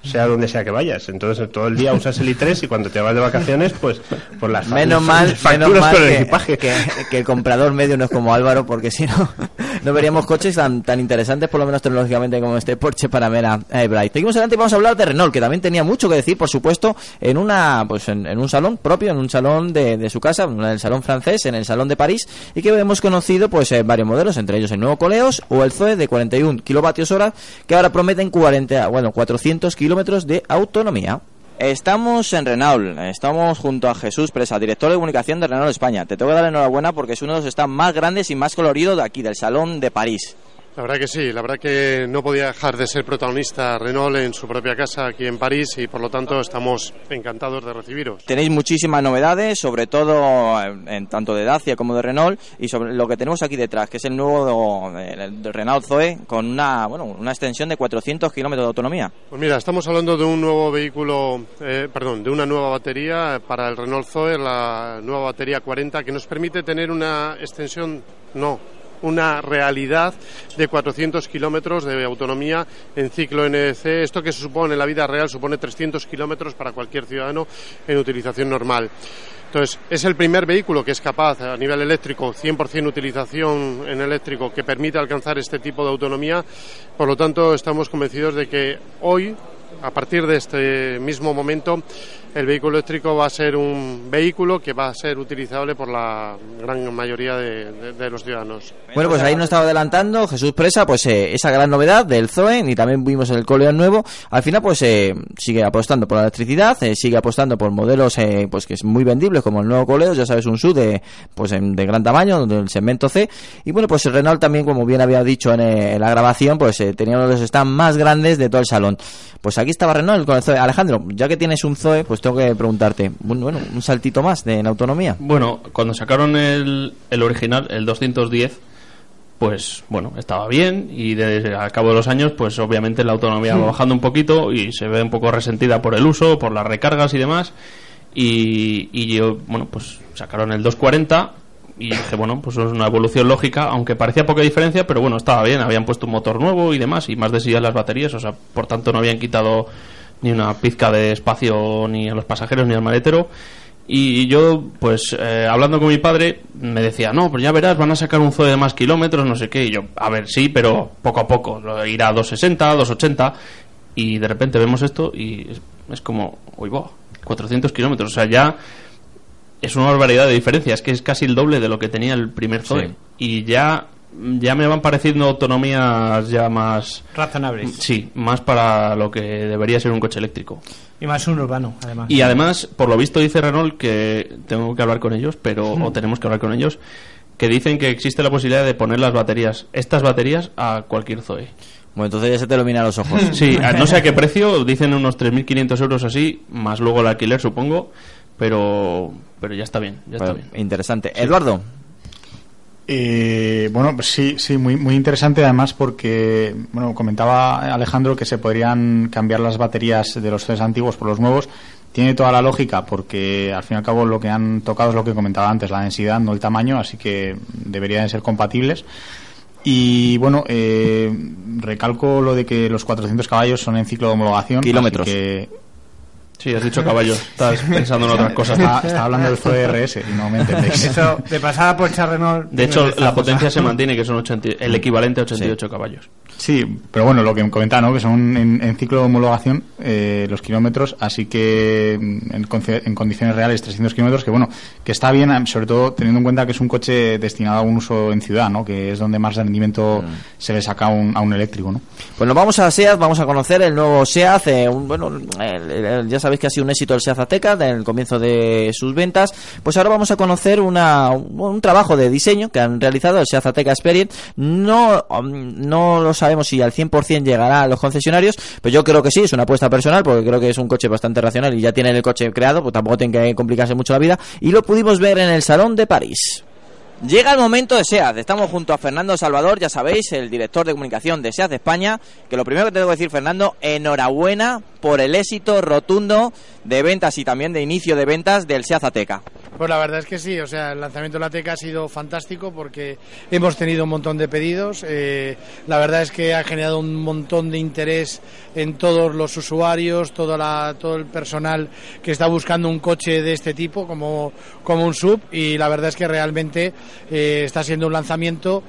Sea donde sea que vayas. Entonces todo el día usas el i3 y cuando te vas de vacaciones, pues, pues las Menos mal, menos facturas mal con el que, equipaje. que- que el comprador medio no es como Álvaro, porque si no, no veríamos coches tan, tan interesantes, por lo menos tecnológicamente, como este Porsche Panamera eh, Bright. Seguimos adelante y vamos a hablar de Renault, que también tenía mucho que decir, por supuesto, en una pues en, en un salón propio, en un salón de, de su casa, en el salón francés, en el salón de París, y que hemos conocido pues eh, varios modelos, entre ellos el nuevo Coleos o el Zoe de 41 kilovatios hora, que ahora prometen 40, bueno, 400 kilómetros de autonomía. Estamos en Renault, estamos junto a Jesús Presa, director de comunicación de Renault España. Te tengo que dar enhorabuena porque es uno de los stands más grandes y más coloridos de aquí, del Salón de París. La verdad que sí, la verdad que no podía dejar de ser protagonista Renault en su propia casa aquí en París y por lo tanto estamos encantados de recibiros. Tenéis muchísimas novedades, sobre todo en, tanto de Dacia como de Renault, y sobre lo que tenemos aquí detrás, que es el nuevo eh, el Renault Zoe, con una, bueno, una extensión de 400 kilómetros de autonomía. Pues mira, estamos hablando de un nuevo vehículo, eh, perdón, de una nueva batería para el Renault Zoe, la nueva batería 40, que nos permite tener una extensión, no, una realidad de 400 kilómetros de autonomía en ciclo NEC. Esto que se supone en la vida real supone 300 kilómetros para cualquier ciudadano en utilización normal. Entonces, es el primer vehículo que es capaz a nivel eléctrico, 100% utilización en eléctrico, que permite alcanzar este tipo de autonomía. Por lo tanto, estamos convencidos de que hoy, a partir de este mismo momento, el vehículo eléctrico va a ser un vehículo que va a ser utilizable por la gran mayoría de, los ciudadanos. Bueno, pues ahí nos estaba adelantando Jesús Presa, pues eh, esa gran novedad del Zoe, y también vimos el Coleon nuevo. Al final, pues eh, sigue apostando por la electricidad, eh, sigue apostando por modelos eh, pues que es muy vendibles, como el nuevo Coleos, ya sabes, un SUV de, pues, de gran tamaño, del segmento C. Y bueno, pues el Renault también, como bien había dicho en, eh, en la grabación, pues tenía uno de los stands más grandes de todo el salón. Pues aquí estaba Renault con el Zoe. Alejandro, ya que tienes un Zoe, pues tengo que preguntarte, bueno, un saltito más de, en autonomía. Bueno, cuando sacaron el, el original, el 210, pues bueno, estaba bien y desde al cabo de los años, pues obviamente la autonomía va bajando un poquito y se ve un poco resentida por el uso, por las recargas y demás. Y, y yo, bueno, pues sacaron el 240 y dije, bueno, pues es una evolución lógica, aunque parecía poca diferencia, pero bueno, estaba bien, habían puesto un motor nuevo y demás y más densidad en las baterías, o sea, por tanto no habían quitado ni una pizca de espacio ni a los pasajeros ni al maletero. Y yo, pues, eh, hablando con mi padre, me decía, no, pues ya verás, van a sacar un Zoe de más kilómetros, no sé qué. Y yo, a ver, sí, pero poco a poco. Irá a 260, 280. Y de repente vemos esto y es, es como, uy, boh, 400 kilómetros. O sea, ya es una barbaridad de diferencia. Es que es casi el doble de lo que tenía el primer Zoe. Sí. Y ya ya me van pareciendo autonomías ya más Razonables. Sí, más para lo que debería ser un coche eléctrico. Y más un urbano, además. Y además, por lo visto dice Renault que tengo que hablar con ellos, pero Mm. o tenemos que hablar con ellos, que dicen que existe la posibilidad de poner las baterías, estas baterías a cualquier Zoe. Bueno, entonces ya se te ilumina los ojos. Sí, a- no sé a qué precio, dicen unos 3.500 euros así, más luego el alquiler supongo, pero pero ya está bien, ya está bien. interesante. Eduardo. Eh, bueno, pues sí, sí, muy, muy interesante además porque, bueno, comentaba Alejandro que se podrían cambiar las baterías de los CES antiguos por los nuevos. Tiene toda la lógica porque al fin y al cabo lo que han tocado es lo que comentaba antes, la densidad, no el tamaño, así que deberían de ser compatibles. Y bueno, eh, recalco lo de que los 400 caballos son en ciclo de homologación. así Kilómetros. que- Sí, has dicho caballo, estás pensando en otras cosas. Estaba, estaba hablando del Zoe RS y no me entendéis. Eso, de pasada por echar Renault. De hecho, la cosa. potencia se mantiene, que son 80 el equivalente a 88 caballos. Sí, pero bueno, lo que comentaba, ¿no? Que son en, en ciclo de homologación eh, los kilómetros, así que mm, en, en condiciones reales 300 kilómetros, que bueno, que está bien, sobre todo teniendo en cuenta que es un coche destinado a un uso en ciudad, ¿no? Que es donde más rendimiento se le saca a un, a un eléctrico, ¿no? Pues nos vamos a SEAT, vamos a conocer el nuevo SEAT. eh, un- bueno, el- el- ya sabéis que ha sido un éxito el SEAT Ateca del comienzo de sus ventas. Pues ahora vamos a conocer una, un, un trabajo de diseño que han realizado el SEAT Ateca Experience. No, um, no lo sabemos si al 100% llegará a los concesionarios, pero yo creo que sí, es una apuesta personal porque creo que es un coche bastante racional y ya tienen el coche creado, pues tampoco tienen que complicarse mucho la vida. Y lo pudimos ver en el Salón de París. Llega el momento de SEAT. Estamos junto a Fernando Salvador, ya sabéis, el director de comunicación de SEAT de España. Que lo primero que te tengo que decir, Fernando, enhorabuena por el éxito rotundo de ventas y también de inicio de ventas del SEAT Ateca. Pues la verdad es que sí, o sea, el lanzamiento de la Teca ha sido fantástico porque hemos tenido un montón de pedidos. eh, la verdad es que ha generado un montón de interés en todos los usuarios, toda la- todo el personal que está buscando un coche de este tipo como, como un sub y la verdad es que realmente eh, está siendo un lanzamiento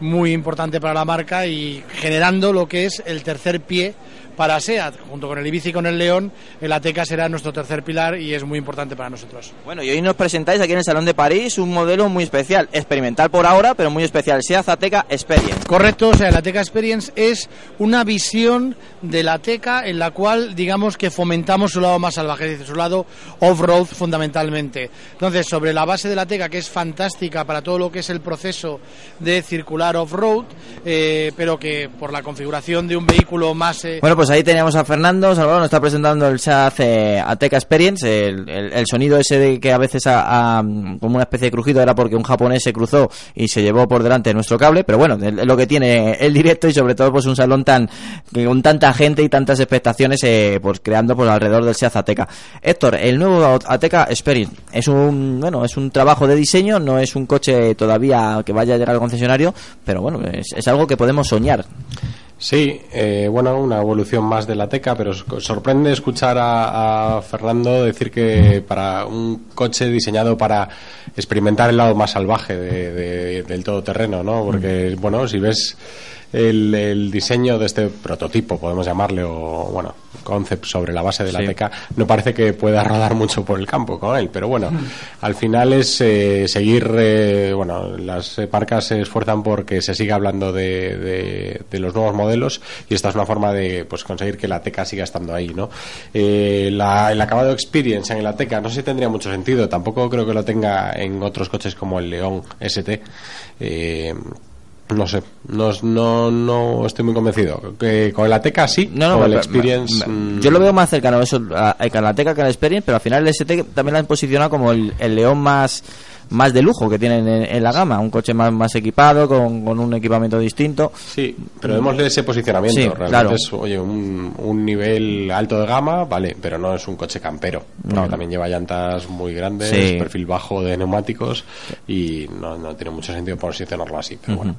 muy importante para la marca y generando lo que es el tercer pie para SEAT, junto con el Ibiza y con el León, el Ateca será nuestro tercer pilar y es muy importante para nosotros. Bueno, y hoy nos presentáis aquí en el Salón de París un modelo muy especial, experimental por ahora, pero muy especial, SEAT Ateca Experience. Correcto, o sea, la Teca Experience es una visión de la Teca en la cual, digamos, que fomentamos su lado más salvaje, es decir, su lado off-road fundamentalmente. Entonces, sobre la base de la Teca, que es fantástica para todo lo que es el proceso de circular off-road, eh, pero que por la configuración de un vehículo más... eh, Bueno, pues ahí teníamos a Fernando, Salvador nos está presentando el SEAT eh, Ateca Experience, el, el- sonido ese de que a veces como una especie de crujido era porque un japonés se cruzó y se llevó por delante nuestro cable, pero bueno, es lo que tiene el directo y sobre todo pues un salón tan con tanta gente y tantas expectaciones eh, pues creando pues alrededor del SEAT Ateca. Héctor, el nuevo Ateca Experience es un bueno, es un trabajo de diseño, no es un coche todavía que vaya a llegar al concesionario, pero bueno, es algo que podemos soñar. Sí, eh, bueno, una evolución más de la Teca, pero sorprende escuchar a, a Fernando decir que para un coche diseñado para experimentar el lado más salvaje de- de- del todoterreno, ¿no? Porque, bueno, si ves el, el diseño de este prototipo, podemos llamarle, o, bueno, concept sobre la base de la Sí. Teca, no parece que pueda rodar mucho por el campo con él, pero bueno, al final es eh, seguir, eh, bueno, las eh, marcas se esfuerzan porque se siga hablando de, de- de los nuevos modelos y esta es una forma de pues conseguir que la Teca siga estando ahí, ¿no? Eh, la- el acabado experience en la Teca no sé si tendría mucho sentido, tampoco creo que lo tenga en otros coches como el León ST. No sé, no, no, no estoy muy convencido. Que con el Ateca sí, No, no, con el Experience. me- mm, Yo lo veo más cercano eso, a, a la Teca que a la Experience, pero al final el ST también lo han posicionado como el, el león más más de lujo que tienen en, en la gama, un coche más, más equipado, con, con un equipamiento distinto. Sí, pero démosle ese posicionamiento. Sí, Realmente claro. es oye, un, un nivel alto de gama, vale, pero no es un coche campero. Porque No. también lleva llantas muy grandes, Sí. perfil bajo de neumáticos y no, no tiene mucho sentido posicionarlo así. Pero bueno,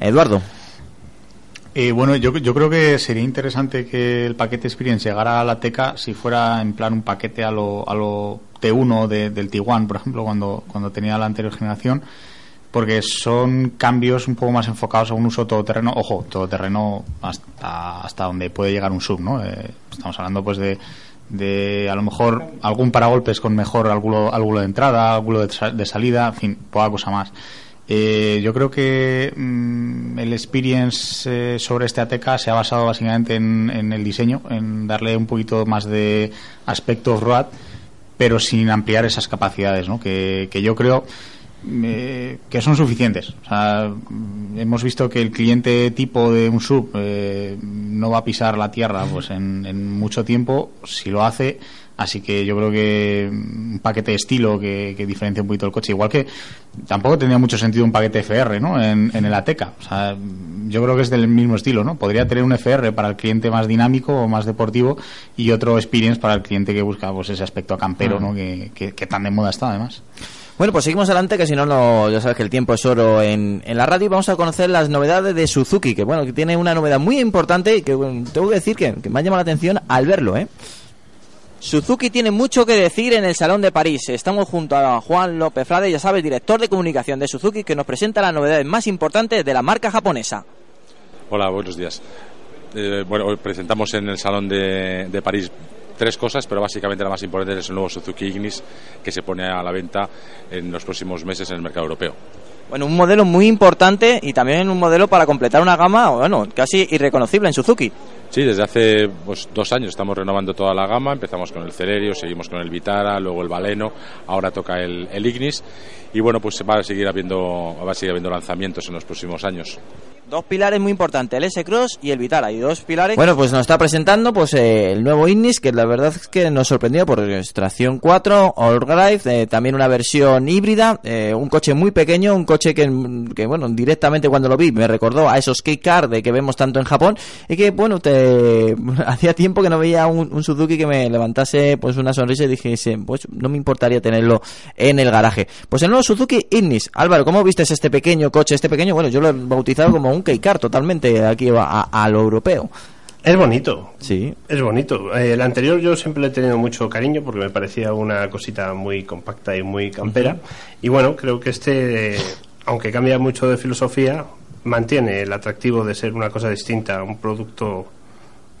Eduardo. Eh, bueno, yo, yo creo que sería interesante que el paquete Experience llegara a la Teca si fuera en plan un paquete a lo, a lo T1 de- del Tiguan, por ejemplo, cuando, cuando tenía la anterior generación, porque son cambios un poco más enfocados a un uso todoterreno, ojo, todoterreno hasta, hasta donde puede llegar un sub, ¿no? Eh, estamos hablando pues de, de a lo mejor algún paragolpes con mejor ángulo, ángulo de entrada, ángulo de, de salida, en fin, poca cosa más. Eh, yo creo que mm, el experience eh, sobre este ATK se ha basado básicamente en, el diseño, en darle un poquito más de aspecto off-road, pero sin ampliar esas capacidades, ¿no? que, que yo creo eh, que son suficientes. O sea, mm, hemos visto que el cliente tipo de un sub eh, no va a pisar la tierra pues en, en mucho tiempo. Si lo hace, Así que yo creo que un paquete de estilo que, que diferencia un poquito el coche. Igual que tampoco tendría mucho sentido un paquete FR ¿no? en, en el Ateca. O sea, yo creo que es del mismo estilo. ¿no? Podría tener un FR para el cliente más dinámico o más deportivo y otro Experience para el cliente que busca pues, ese aspecto campero Ah. ¿no? que, que- que tan de moda está además. Bueno, pues seguimos adelante, que si no, no, ya sabes que el tiempo es oro en, en la radio. y Vamos a conocer las novedades de Suzuki, que bueno, que tiene una novedad muy importante y que bueno, tengo que decir que, que me ha llamado la atención al verlo, ¿eh? Suzuki tiene mucho que decir en el Salón de París. Estamos junto a Juan López Frade, ya sabes, director de comunicación de Suzuki, que nos presenta las novedades más importantes de la marca japonesa. Hola, buenos días. Eh, bueno, hoy presentamos en el Salón de, de París tres cosas, pero básicamente la más importante es el nuevo Suzuki Ignis que se pone a la venta en los próximos meses en el mercado europeo. Bueno, un modelo muy importante y también un modelo para completar una gama, bueno, casi irreconocible en Suzuki. Sí, desde hace pues, dos años estamos renovando toda la gama. Empezamos con el Celerio, seguimos con el Vitara, luego el Baleno, ahora toca el, el Ignis. Y bueno, pues va a seguir habiendo, va a seguir habiendo lanzamientos en los próximos años. Dos pilares muy importantes, el S-Cross y el Vitara. Y dos pilares... Bueno, pues nos está presentando pues eh, el nuevo Ignis, que la verdad es que nos sorprendió por extracción 4, All Drive, eh, también una versión híbrida, eh, un coche muy pequeño, un coche que, que, bueno, directamente cuando lo vi me recordó a esos K-Car de que vemos tanto en Japón y que, bueno, te hacía tiempo que no veía un, Suzuki que me levantase pues una sonrisa y dijese, pues no me importaría tenerlo en el garaje. Pues el nuevo Suzuki Ignis. Álvaro, ¿cómo vistes este pequeño coche? Este pequeño, bueno, yo lo he bautizado como un K-Car totalmente aquí a, a lo europeo. Es bonito. Sí. Es bonito. Eh, el anterior yo siempre le he tenido mucho cariño porque me parecía una cosita muy compacta y muy campera. Y bueno, creo que este, eh, aunque cambia mucho de filosofía, mantiene el atractivo de ser una cosa distinta, un producto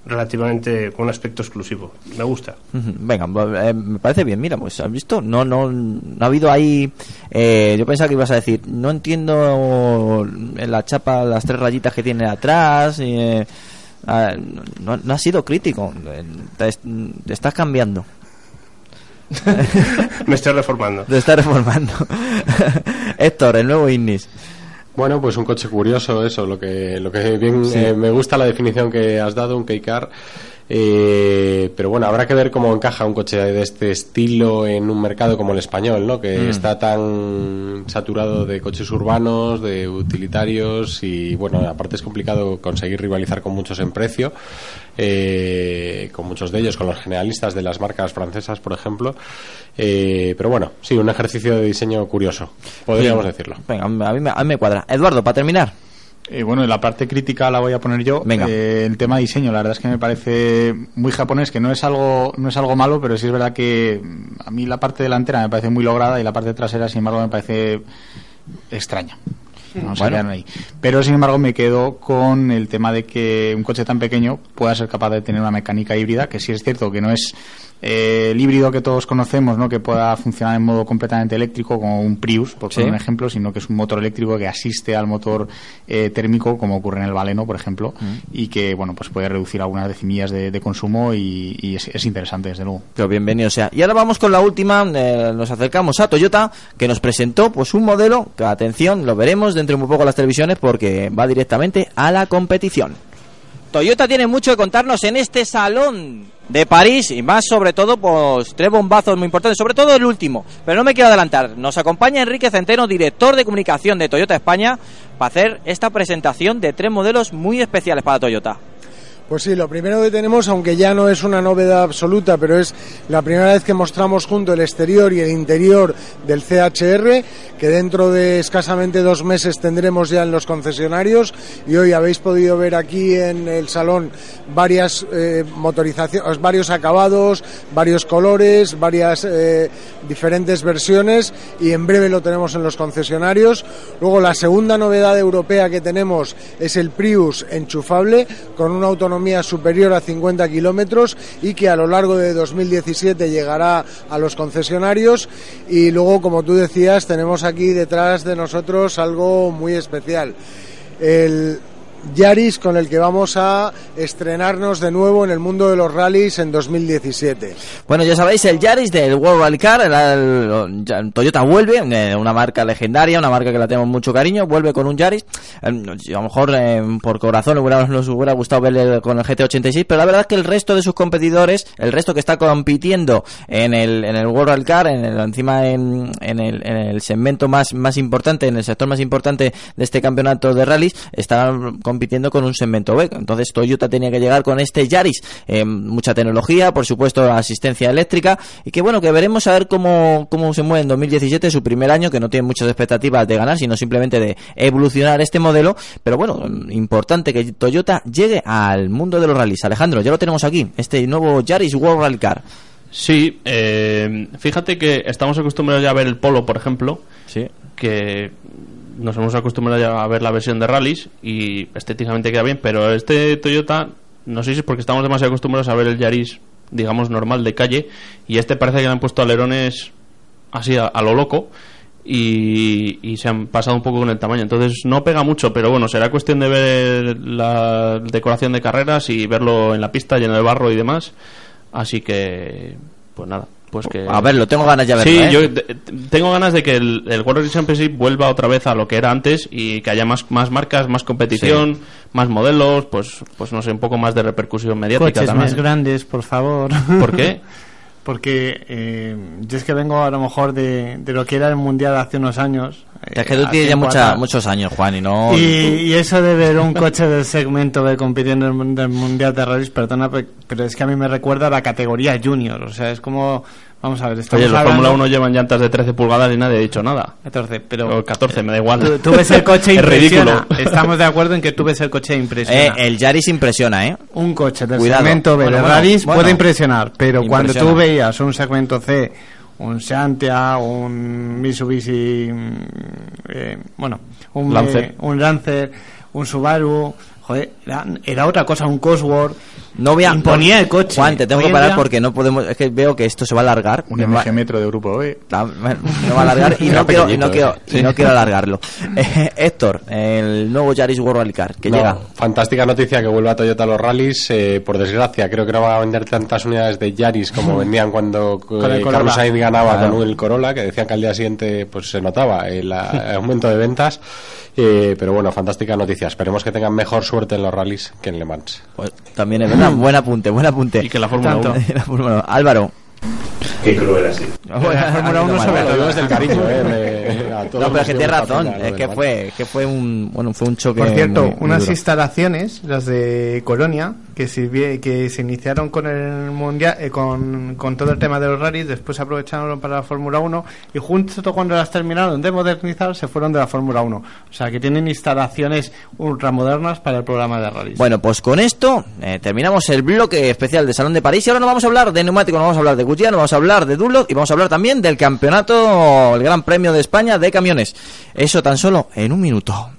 relativamente con un aspecto exclusivo. Me gusta. Venga, eh, me parece bien. Mira, pues has visto, no, no, no ha habido ahí. eh, yo pensaba que ibas a decir, no entiendo en la chapa las tres rayitas que tiene atrás. eh, no, no has sido crítico, te, te estás cambiando. Me estoy reformando. Te estás reformando. Héctor, el nuevo Ignis. Bueno, pues un coche curioso, eso, lo que, lo que bien Sí. eh, me gusta la definición que has dado, un K-Car. Eh, pero bueno, habrá que ver cómo encaja un coche de este estilo en un mercado como el español, ¿no? Que Mm. está tan saturado de coches urbanos, de utilitarios y bueno, aparte es complicado conseguir rivalizar con muchos en precio, eh, con muchos de ellos, con los generalistas de las marcas francesas, por ejemplo. Eh, pero bueno, sí, un ejercicio de diseño curioso, podríamos Sí. decirlo. Venga, a mí, a mí me cuadra. Eduardo, para terminar. Eh, bueno, la parte crítica la voy a poner yo. Venga. Eh, el tema diseño, la verdad es que me parece muy japonés, que no es algo no es algo malo, pero sí es verdad que mm, a mí la parte delantera me parece muy lograda y la parte trasera, sin embargo, me parece extraña. No se Bueno. ahí. Pero sin embargo me quedo con el tema de que un coche tan pequeño pueda ser capaz de tener una mecánica híbrida, que sí es cierto que no es eh, el híbrido que todos conocemos, ¿no? que pueda funcionar en modo completamente eléctrico como un Prius, por Sí. poner un ejemplo, sino que es un motor eléctrico que asiste al motor eh, térmico, como ocurre en el Baleno, por ejemplo, y que bueno pues puede reducir algunas decimillas de, de consumo y, y es, es interesante desde luego. Pero bienvenido sea. Y ahora vamos con la última, eh, nos acercamos a Toyota, que nos presentó pues un modelo, que atención, lo veremos dentro de muy poco en las televisiones porque va directamente a la competición. Toyota tiene mucho que contarnos en este salón de París y más sobre todo pues tres bombazos muy importantes, sobre todo el último, pero no me quiero adelantar. Nos acompaña Enrique Centeno, director de comunicación de Toyota España, para hacer esta presentación de tres modelos muy especiales para Toyota. Pues sí, lo primero que tenemos, aunque ya no es una novedad absoluta, pero es la primera vez que mostramos junto el exterior y el interior del CHR, que dentro de escasamente dos meses tendremos ya en los concesionarios. Y hoy habéis podido ver aquí en el salón varias eh, motorizaciones, varios acabados, varios colores, varias eh, diferentes versiones, y en breve lo tenemos en los concesionarios. Luego, la segunda novedad europea que tenemos es el Prius enchufable, con una autonomía autonomía superior a 50 kilómetros y que a lo largo de 2017 llegará a los concesionarios. Y luego, como tú decías, tenemos aquí detrás de nosotros algo muy especial. El Yaris con el que vamos a estrenarnos de nuevo en el mundo de los rallies en 2017. Bueno, ya sabéis, el Yaris del World Rally Car, el, Toyota vuelve, eh, una marca legendaria, una marca que la tenemos mucho cariño, vuelve con un Yaris. Eh, a lo mejor eh, por corazón nos hubiera gustado verle con el GT86, pero la verdad es que el resto de sus competidores, el resto que está compitiendo en el, World Rally Car, en el, encima en, en el, en el segmento más, más importante, en el sector más importante de este campeonato de rallies, están compitiendo con un segmento B. Entonces Toyota tenía que llegar con este Yaris, eh, mucha tecnología, por supuesto asistencia eléctrica, y que bueno, que veremos a ver cómo, cómo se mueve en 2017, su primer año, que no tiene muchas expectativas de ganar, sino simplemente de evolucionar este modelo, pero bueno, importante que Toyota llegue al mundo de los rallies. Alejandro, ya lo tenemos aquí, este nuevo Yaris World Rally Car. Sí, eh, fíjate que estamos acostumbrados ya a ver el Polo, por ejemplo, que nos hemos acostumbrado ya a ver la versión de rallies y estéticamente queda bien, pero este Toyota, no sé si es porque estamos demasiado acostumbrados a ver el Yaris, digamos, normal de calle, y este parece que le han puesto alerones así a, lo loco. Y, y se han pasado un poco con el tamaño. Entonces no pega mucho, pero bueno, será cuestión de ver la decoración de carreras y verlo en la pista lleno de barro y demás. Así que, pues nada, pues que... A verlo, tengo ganas ya de Sí, verlo, ¿eh? yo tengo ganas de que el, el World Rally Championship vuelva otra vez a lo que era antes y que haya más, más marcas, más competición, más modelos, pues, pues no sé, un poco más de repercusión mediática Coches también. más grandes, por favor. ¿Por qué? Porque eh, yo es que vengo a lo mejor de, de lo que era el mundial hace unos años. Es que eh, tú tienes ya mucha- muchos años, Juan, y no... Y, y eso de ver un coche del segmento de compitiendo en el mundial de rallies, perdona, pe- pero es que a mí me recuerda a la categoría junior. O sea, es como, vamos a ver, estamos Oye, los hablando- Fórmula 1 llevan llantas de 13 pulgadas y nadie ha dicho nada. 14, pero... O 14, me da igual. Tú, tú ves el coche es impresiona. ridículo. Estamos de acuerdo en que tú ves el coche Eh, impresiona. el Yaris impresiona, ¿eh? un coche del Cuidado. segmento B Bueno, de bueno, rallies bueno. puede impresionar, pero cuando Impresiona. tú veías un segmento C, un Seantia, un Mitsubishi, mm, eh, bueno, un Lancer. eh, un Lancer, un Subaru, joder, era, era otra cosa, un Cosworth. No voy a... Imponía no- el coche. Juan, te tengo que parar día- porque no podemos... Es que veo que esto se va a alargar. Un va- MG Metro de grupo B. Ah, bueno, me va a alargar y no quiero, y no quiero, ¿eh? y Sí. no quiero alargarlo. Eh, Héctor, el nuevo Yaris World Rally Car, que No, llega. Fantástica noticia que vuelva Toyota a los rallies. eh, por desgracia, creo que no van a vender tantas unidades de Yaris como vendían cuando eh, Carlos. Sainz ganaba Claro. con el Corolla, que decían que al día siguiente pues se notaba el, aumento de ventas. Eh, pero bueno, fantástica noticia. Esperemos que tengan mejor suerte en los rallies que en Le Mans. Pues también es verdad, buen apunte, buen apunte. Y que la Fórmula Tanto. 1. La Fórmula 1. Álvaro. Qué cruel así. Bueno, La Fórmula 1 sobre todo. desde el cariño, eh, de- a todos No, pero es que que tienes razón, es que fue, que fue un, bueno, fue un choque Por cierto, muy- muy unas duro. instalaciones, las de Colonia, que, se iniciaron con el mundial, eh, con, todo el tema de los rallies, después aprovecharon para la Fórmula 1 y justo cuando las terminaron de modernizar se fueron de la Fórmula 1. O sea que tienen instalaciones ultramodernas para el programa de rallies. Bueno, pues con esto eh, terminamos el bloque especial de Salón de París y ahora nos vamos a hablar de neumáticos, nos vamos a hablar de Goodyear, nos vamos a hablar de Dunlop y vamos a hablar también del campeonato, el Gran Premio de España de camiones. Eso tan solo en un minuto.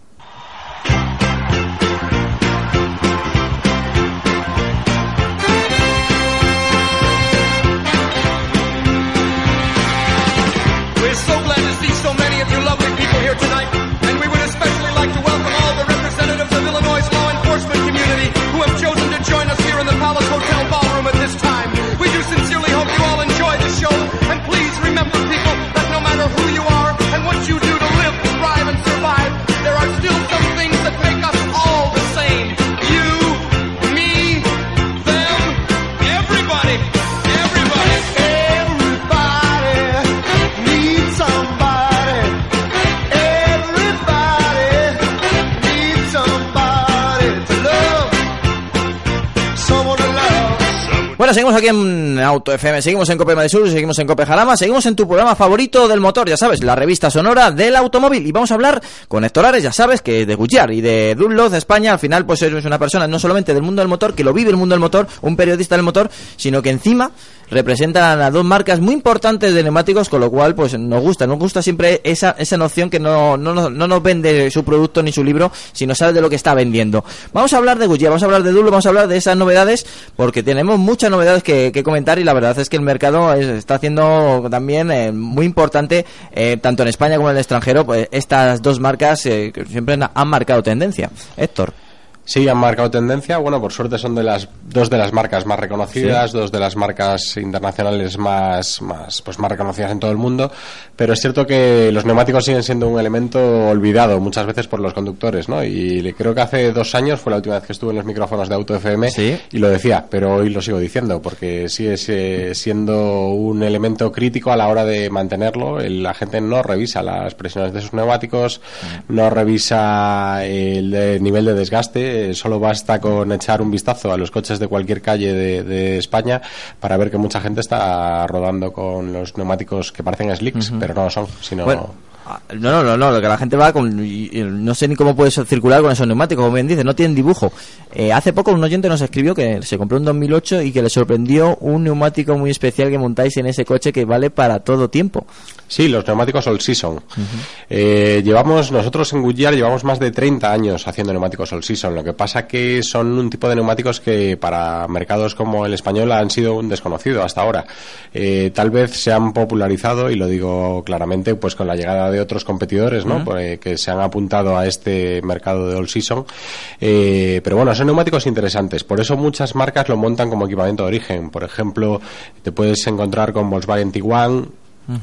Bueno, seguimos aquí en Auto FM, seguimos en Cope Madrid Sur, seguimos en Cope Jarama, seguimos en tu programa favorito del motor, ya sabes, la revista sonora del automóvil. Y vamos a hablar con Héctor Ares, ya sabes, que de Goodyear y de Dunlop de España, al final, pues es una persona no solamente del mundo del motor, que lo vive el mundo del motor, un periodista del motor, sino que encima representan a dos marcas muy importantes de neumáticos, con lo cual pues nos gusta, nos gusta siempre esa, esa noción que no, no, no, no nos vende su producto ni su libro, sino sabe de lo que está vendiendo. Vamos a hablar de Goodyear, vamos a hablar de Dunlop, vamos a hablar de esas novedades, porque tenemos muchas novedades que, que comentar y la verdad es que el mercado es- está haciendo también eh, muy importante, eh, tanto en España como en el extranjero, pues estas dos marcas eh, que siempre han- han marcado tendencia. Héctor. Sí, han marcado tendencia. Bueno, por suerte son de las dos de las marcas más reconocidas, Sí. dos de las marcas internacionales más, más, pues más reconocidas en todo el mundo. Pero es cierto que los neumáticos siguen siendo un elemento olvidado muchas veces por los conductores, ¿no? Y creo que hace dos años fue la última vez que estuve en los micrófonos de Auto FM y lo decía, pero hoy lo sigo diciendo porque sigue eh, siendo un elemento crítico a la hora de mantenerlo. La gente no revisa las presiones de sus neumáticos, no revisa el nivel de desgaste, solo basta con echar un vistazo a los coches de cualquier calle de, de España para ver que mucha gente está rodando con los neumáticos que parecen slicks, Ujú. Pero no lo son, sino... no, no, no, no, lo que la gente va con. no sé ni cómo puedes circular con esos neumáticos, como bien dice, no tienen dibujo. Eh, hace poco un oyente nos escribió que se compró un 2008 y que le sorprendió un neumático muy especial que montáis en ese coche que vale para todo tiempo. Sí, los neumáticos All Season. Eh, llevamos, nosotros en Goodyear llevamos más de 30 años haciendo neumáticos All Season. Lo que pasa que son un tipo de neumáticos que para mercados como el español han sido un desconocido hasta ahora. Eh, tal vez se han popularizado, y lo digo claramente, pues con la llegada de otros competidores, ¿no? Pues, que se han apuntado a este mercado de All Season. Eh, pero bueno, son neumáticos interesantes. Por eso muchas marcas lo montan como equipamiento de origen. Por ejemplo, te puedes encontrar con Volkswagen Tiguan.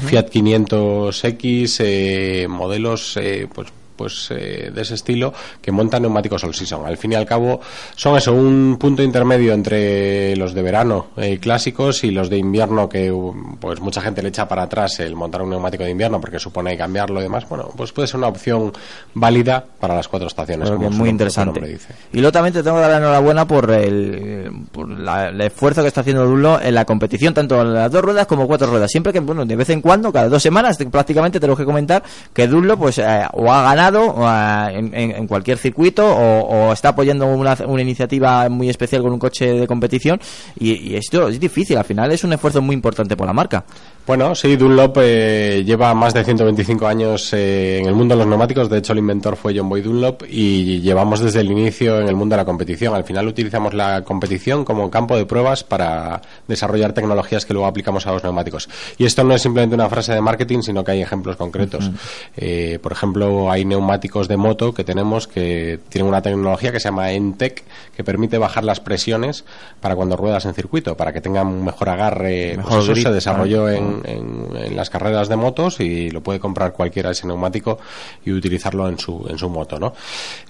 Fiat 500X, eh, modelos eh, pues pues eh, de ese estilo que montan neumáticos all season. Al fin y al cabo son eso, un punto intermedio entre los de verano eh, clásicos y los de invierno que pues mucha gente le echa para atrás el montar un neumático de invierno porque supone cambiarlo y demás. Bueno, pues puede ser una opción válida para las cuatro estaciones. Como muy interesante. dice. Y luego también te tengo que dar la enhorabuena por el, por la- el esfuerzo que está haciendo Dunlop en la competición, tanto en las dos ruedas como cuatro ruedas. Siempre que, bueno, de vez en cuando, cada dos semanas, te- prácticamente tenemos que comentar que Dunlop pues, eh, o ha ganado o ha- en, cualquier circuito o, o está apoyando una, una iniciativa muy especial con un coche de competición. Y, y esto es difícil, al final es un esfuerzo muy importante por la marca. Bueno, sí, Dunlop eh, lleva más de 125 años eh, en el mundo de los neumáticos. De hecho, el inventor fue John Boy Dunlop y llevamos desde el inicio en el mundo de la competición. Al final utilizamos la competición como campo de pruebas para desarrollar tecnologías que luego aplicamos a los neumáticos. Y esto no es simplemente una frase de marketing, sino que hay ejemplos concretos. Eh, por ejemplo, hay neumáticos de moto que tenemos que tienen una tecnología que se llama Entec, que permite bajar las presiones para cuando ruedas en circuito, para que tengan un mejor agarre. Pues eso grip, se desarrolló claro. en, en- en las carreras de motos y lo puede comprar cualquiera ese neumático y utilizarlo en su, en su moto, ¿no?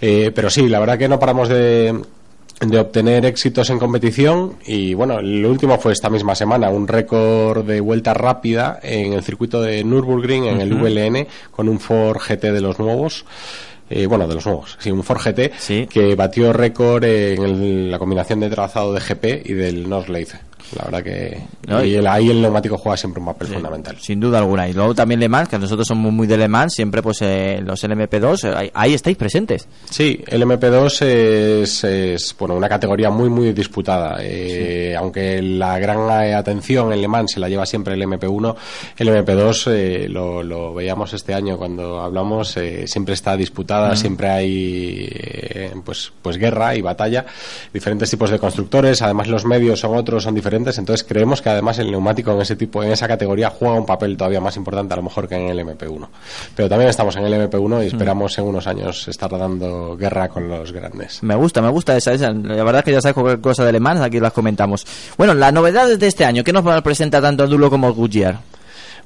Eh, pero sí, la verdad que no paramos de de obtener éxitos en competición y bueno, el último fue esta misma semana, un récord de vuelta rápida en el circuito de Nürburgring en el. VLN con un Ford GT de los nuevos. eh, bueno, de los nuevos, sí, un Ford GT que batió récord en el- la combinación de trazado de GP y del Nordschleife. La verdad que No, y el- ahí el neumático juega siempre un papel fundamental. Sin duda alguna. Y luego también Le Mans, que nosotros somos muy de Le Mans, siempre pues eh, los LMP2, eh, ahí, ahí estáis presentes. Sí, el MP2 es, es, bueno, una categoría muy muy disputada. Eh, Aunque la gran eh, atención en Le Mans se la lleva siempre el MP1, el MP2 eh, lo, lo veíamos este año cuando hablamos, siempre está disputada, Mm. siempre hay pues, pues guerra y batalla, diferentes tipos de constructores, además los medios son otros, son diferentes, entonces creemos que además el neumático en ese tipo, en esa categoría juega un papel todavía más importante a lo mejor que en el MP1. Pero también estamos en el MP1 y esperamos en unos años estar dando guerra con los grandes. Me gusta, me gusta esa, esa. La verdad es que ya sabes cualquier cosa de Le Mans, aquí las comentamos. Bueno, las novedades de este año, ¿qué nos presenta tanto Dulo como Goodyear?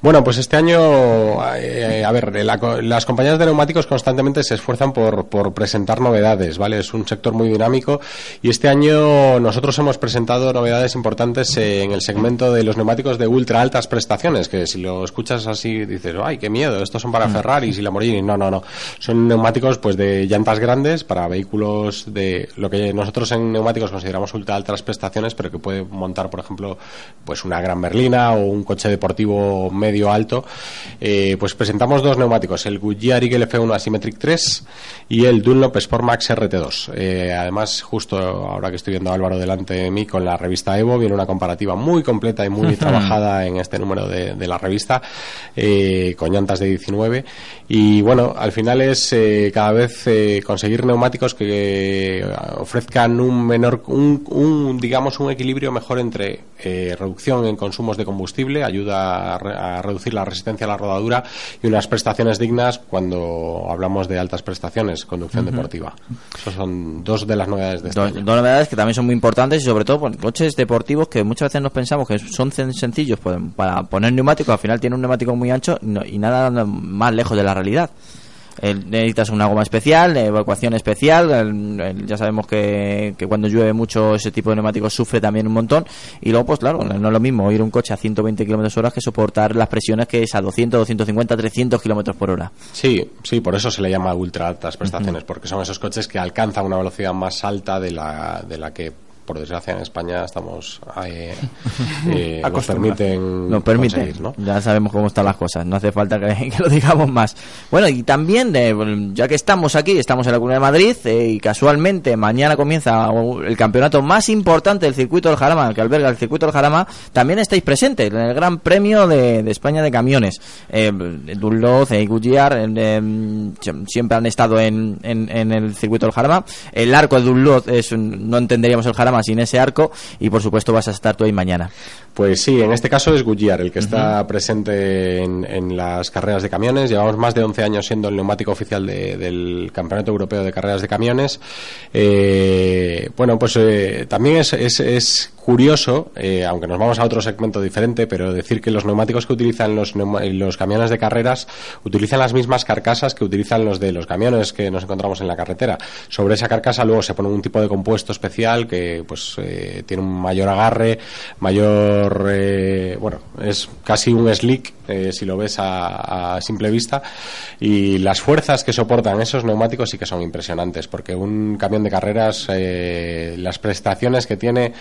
Bueno, pues este año, eh, a ver, la las compañías de neumáticos constantemente se esfuerzan por, por presentar novedades, ¿vale? Es un sector muy dinámico y este año nosotros hemos presentado novedades importantes en el segmento de los neumáticos de ultra altas prestaciones, que si lo escuchas así dices, ay, qué miedo, estos son para Ferraris y Lamborghini. No, no, no. Son neumáticos pues de llantas grandes para vehículos de lo que nosotros en neumáticos consideramos ultra altas prestaciones, pero que puede montar, por ejemplo, pues una gran berlina o un coche deportivo medio medio alto, eh, pues presentamos dos neumáticos, el Goodyear Eagle F1 Asymmetric 3 y el Dunlop Sportmax RT2. Eh, además, justo ahora que estoy viendo a Álvaro delante de mí con la revista Evo, viene una comparativa muy completa y muy trabajada en este número de, de la revista, eh, con llantas de 19. Y bueno, al final es eh, cada vez conseguir neumáticos que ofrezcan un menor, un, un, digamos, un equilibrio mejor entre reducción en consumos de combustible, ayuda a, re- reducir la resistencia a la rodadura y unas prestaciones dignas cuando hablamos de altas prestaciones, conducción deportiva. Esas son dos de las novedades de este Dos, año. dos novedades que también son muy importantes y sobre todo coches deportivos que muchas veces nos pensamos que son sen- sencillos pues, para poner neumáticos, al final tiene un neumático muy ancho y nada más lejos de la realidad. Eh, necesitas una goma especial, evacuación especial. el- el- ya sabemos que, que cuando llueve mucho ese tipo de neumáticos sufre también un montón. Y luego, pues claro, no es lo mismo ir un coche a 120 kilómetros hora que soportar las presiones que es a 200, 250, 300 kilómetros por hora. Sí, sí, por eso se le llama ultra altas prestaciones, porque son esos coches que alcanzan una velocidad más alta de la, de la que, por desgracia, en España estamos eh, eh, nos permiten, Nos permiten. Ya sabemos cómo están las cosas. No hace falta que, que lo digamos más. Bueno, y también, eh, ya que estamos aquí, estamos en la Comunidad de Madrid eh, y casualmente mañana comienza el campeonato más importante del circuito del Jarama, que alberga el circuito del Jarama, también estáis presentes en el Gran Premio de, de España de Camiones. Eh, Dunlop, eh, Goodyear, sie- siempre han estado en, en, en el circuito del Jarama. El arco de Dunlop es un- no entenderíamos el Jarama sin ese arco y por supuesto vas a estar tú ahí mañana. Pues sí, en este caso es Goodyear el que está presente en, en las carreras de camiones. Llevamos más de 11 años siendo el neumático oficial de- del Campeonato Europeo de Carreras de Camiones. Eh, bueno, pues eh, también es, es- es curioso, eh, aunque nos vamos a otro segmento diferente, pero decir que los neumáticos que utilizan los, neuma- los camiones de carreras utilizan las mismas carcasas que utilizan los de los camiones que nos encontramos en la carretera. Sobre esa carcasa luego se pone un tipo de compuesto especial que pues eh, tiene un mayor agarre, mayor, eh, bueno, es casi un slick eh, si lo ves a, a simple vista y las fuerzas que soportan esos neumáticos sí que son impresionantes porque un camión de carreras eh, las prestaciones que tiene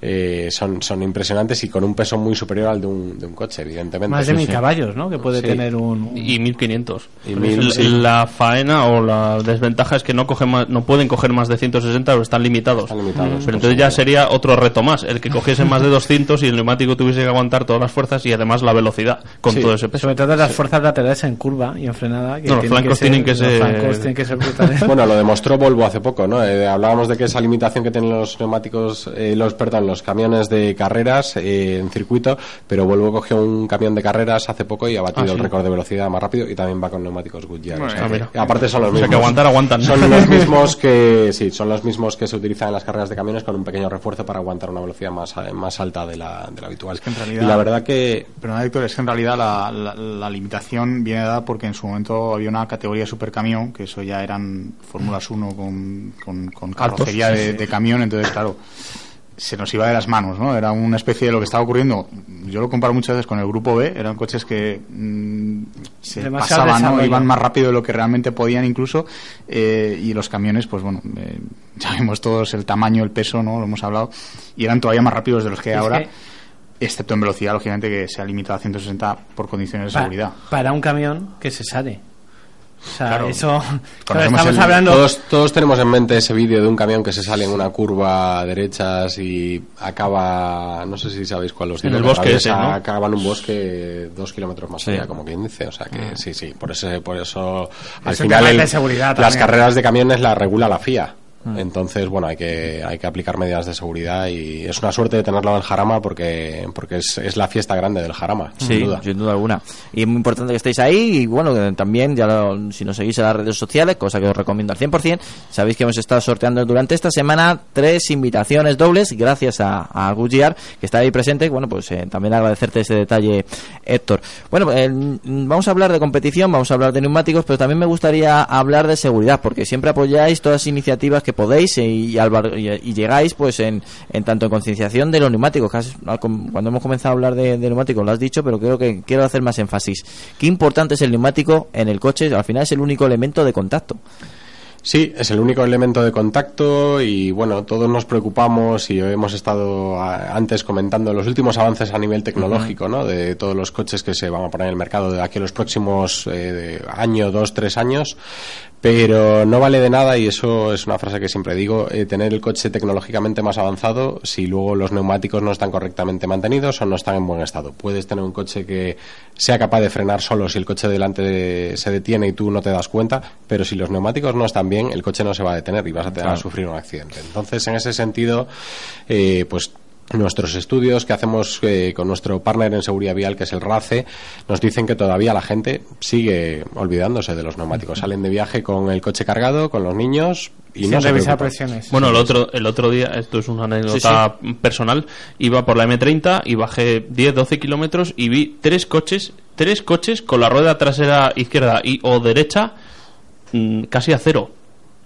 eh, son, son impresionantes y con un peso muy superior al de un, de un coche evidentemente Más de mil sí. caballos, ¿no? Que puede Sí. tener un... y 1500 Y Pero mil, sí. la faena o la desventaja es que no cogen más, no pueden coger más de 160 o están limitados, limitados, pero entonces ya sería otro reto más el que cogiese más de 200 y el neumático tuviese que aguantar todas las fuerzas y además la velocidad con Sí. todo ese peso Sobre todo las fuerzas laterales en curva y en frenada. Que No, los tienen flancos que tienen que los ser- flancos tienen que ser brutales. Bueno, lo demostró Volvo hace poco, ¿no? Eh, hablábamos de que esa limitación que tienen los neumáticos, eh, los, perdón, los camiones de carreras eh, en circuito, pero Volvo cogió un camión de carreras hace poco y ha batido Ah, sí. el récord de velocidad más rápido y también va con neumáticos Goodyear. o sea Ah, que- aparte son los O sea, mismos. que aguantar, aguantan. Son los mismos que, sí, son los mismos que se utilizan en las carreras de camiones con un pequeño refuerzo para aguantar una velocidad más, más alta de la, de la habitual. en realidad- y la verdad que Pero Héctor, es que en realidad la, la- la limitación viene dada porque en su momento había una categoría supercamión, que eso ya eran Fórmulas 1 con, con, con carrocería de, camión, entonces claro, se nos iba de las manos, ¿no? Era una especie de lo que estaba ocurriendo. Yo lo comparo muchas veces con el grupo B, eran coches que mm, se Demasiado pasaban, ¿no? Iban más rápido de lo que realmente podían incluso, eh, y los camiones, pues bueno, eh, sabemos todos el tamaño, el peso, ¿no? Lo hemos hablado, y eran todavía más rápidos de los que Es ahora. que- Excepto en velocidad, lógicamente, que se ha limitado a 160 por condiciones de seguridad. Para un camión que se sale. O sea, Claro. eso. estamos el- hablando. Todos, todos tenemos en mente ese vídeo de un camión que se sale en una curva a derechas y acaba, no sé si sabéis cuál os En digo, el que bosque ese, ¿no? Acaba en un bosque dos kilómetros más Sí. allá, como quien dice. O sea que sí, sí, por eso, por eso al Es final tema de el- seguridad las carreras de camiones las regula la FIA. Mm. Entonces, bueno, hay que, hay que aplicar medidas de seguridad y es una suerte de tenerlo en el Jarama porque, porque es, es la fiesta grande del Jarama, sin duda. sin duda alguna. Y es muy importante que estéis ahí y bueno, que también ya lo- si nos seguís en las redes sociales, cosa que os recomiendo al 100%, sabéis que hemos estado sorteando durante esta semana tres invitaciones dobles gracias a, a Goodyear, que está ahí presente. Bueno, pues eh, también agradecerte ese detalle, Héctor. Bueno, eh, vamos a hablar de competición, vamos a hablar de neumáticos, pero también me gustaría hablar de seguridad, porque siempre apoyáis todas las iniciativas que podéis eh, y, llegáis pues en, en tanto en concienciación de los neumáticos. Al com- Cuando hemos comenzado a hablar de, de neumáticos lo has dicho, pero creo que quiero hacer más énfasis. Qué importante es el neumático en el coche, al final es el único elemento de contacto. Sí, es el único elemento de contacto y bueno, todos nos preocupamos y hemos estado antes comentando los últimos avances a nivel tecnológico, ¿no? De todos los coches que se van a poner en el mercado de aquí a los próximos eh, año, dos, tres años. Pero no vale de nada, y eso es una frase que siempre digo, eh, tener el coche tecnológicamente más avanzado si luego los neumáticos no están correctamente mantenidos o no están en buen estado. Puedes tener un coche que sea capaz de frenar solo si el coche delante se detiene y tú no te das cuenta, pero si los neumáticos no están bien, el coche no se va a detener y vas a tener Claro. a sufrir un accidente. Entonces, en ese sentido, eh, pues nuestros estudios que hacemos eh, con nuestro partner en seguridad vial, que es el RACE, nos dicen que todavía la gente sigue olvidándose de los neumáticos. Salen de viaje con el coche cargado, con los niños y Sin no se revisar presiones. Bueno, el otro, el otro día, esto es una anécdota personal, iba por la M30 y bajé 10, 12 kilómetros y vi tres coches, tres coches con la rueda trasera izquierda y o derecha mm, casi a cero.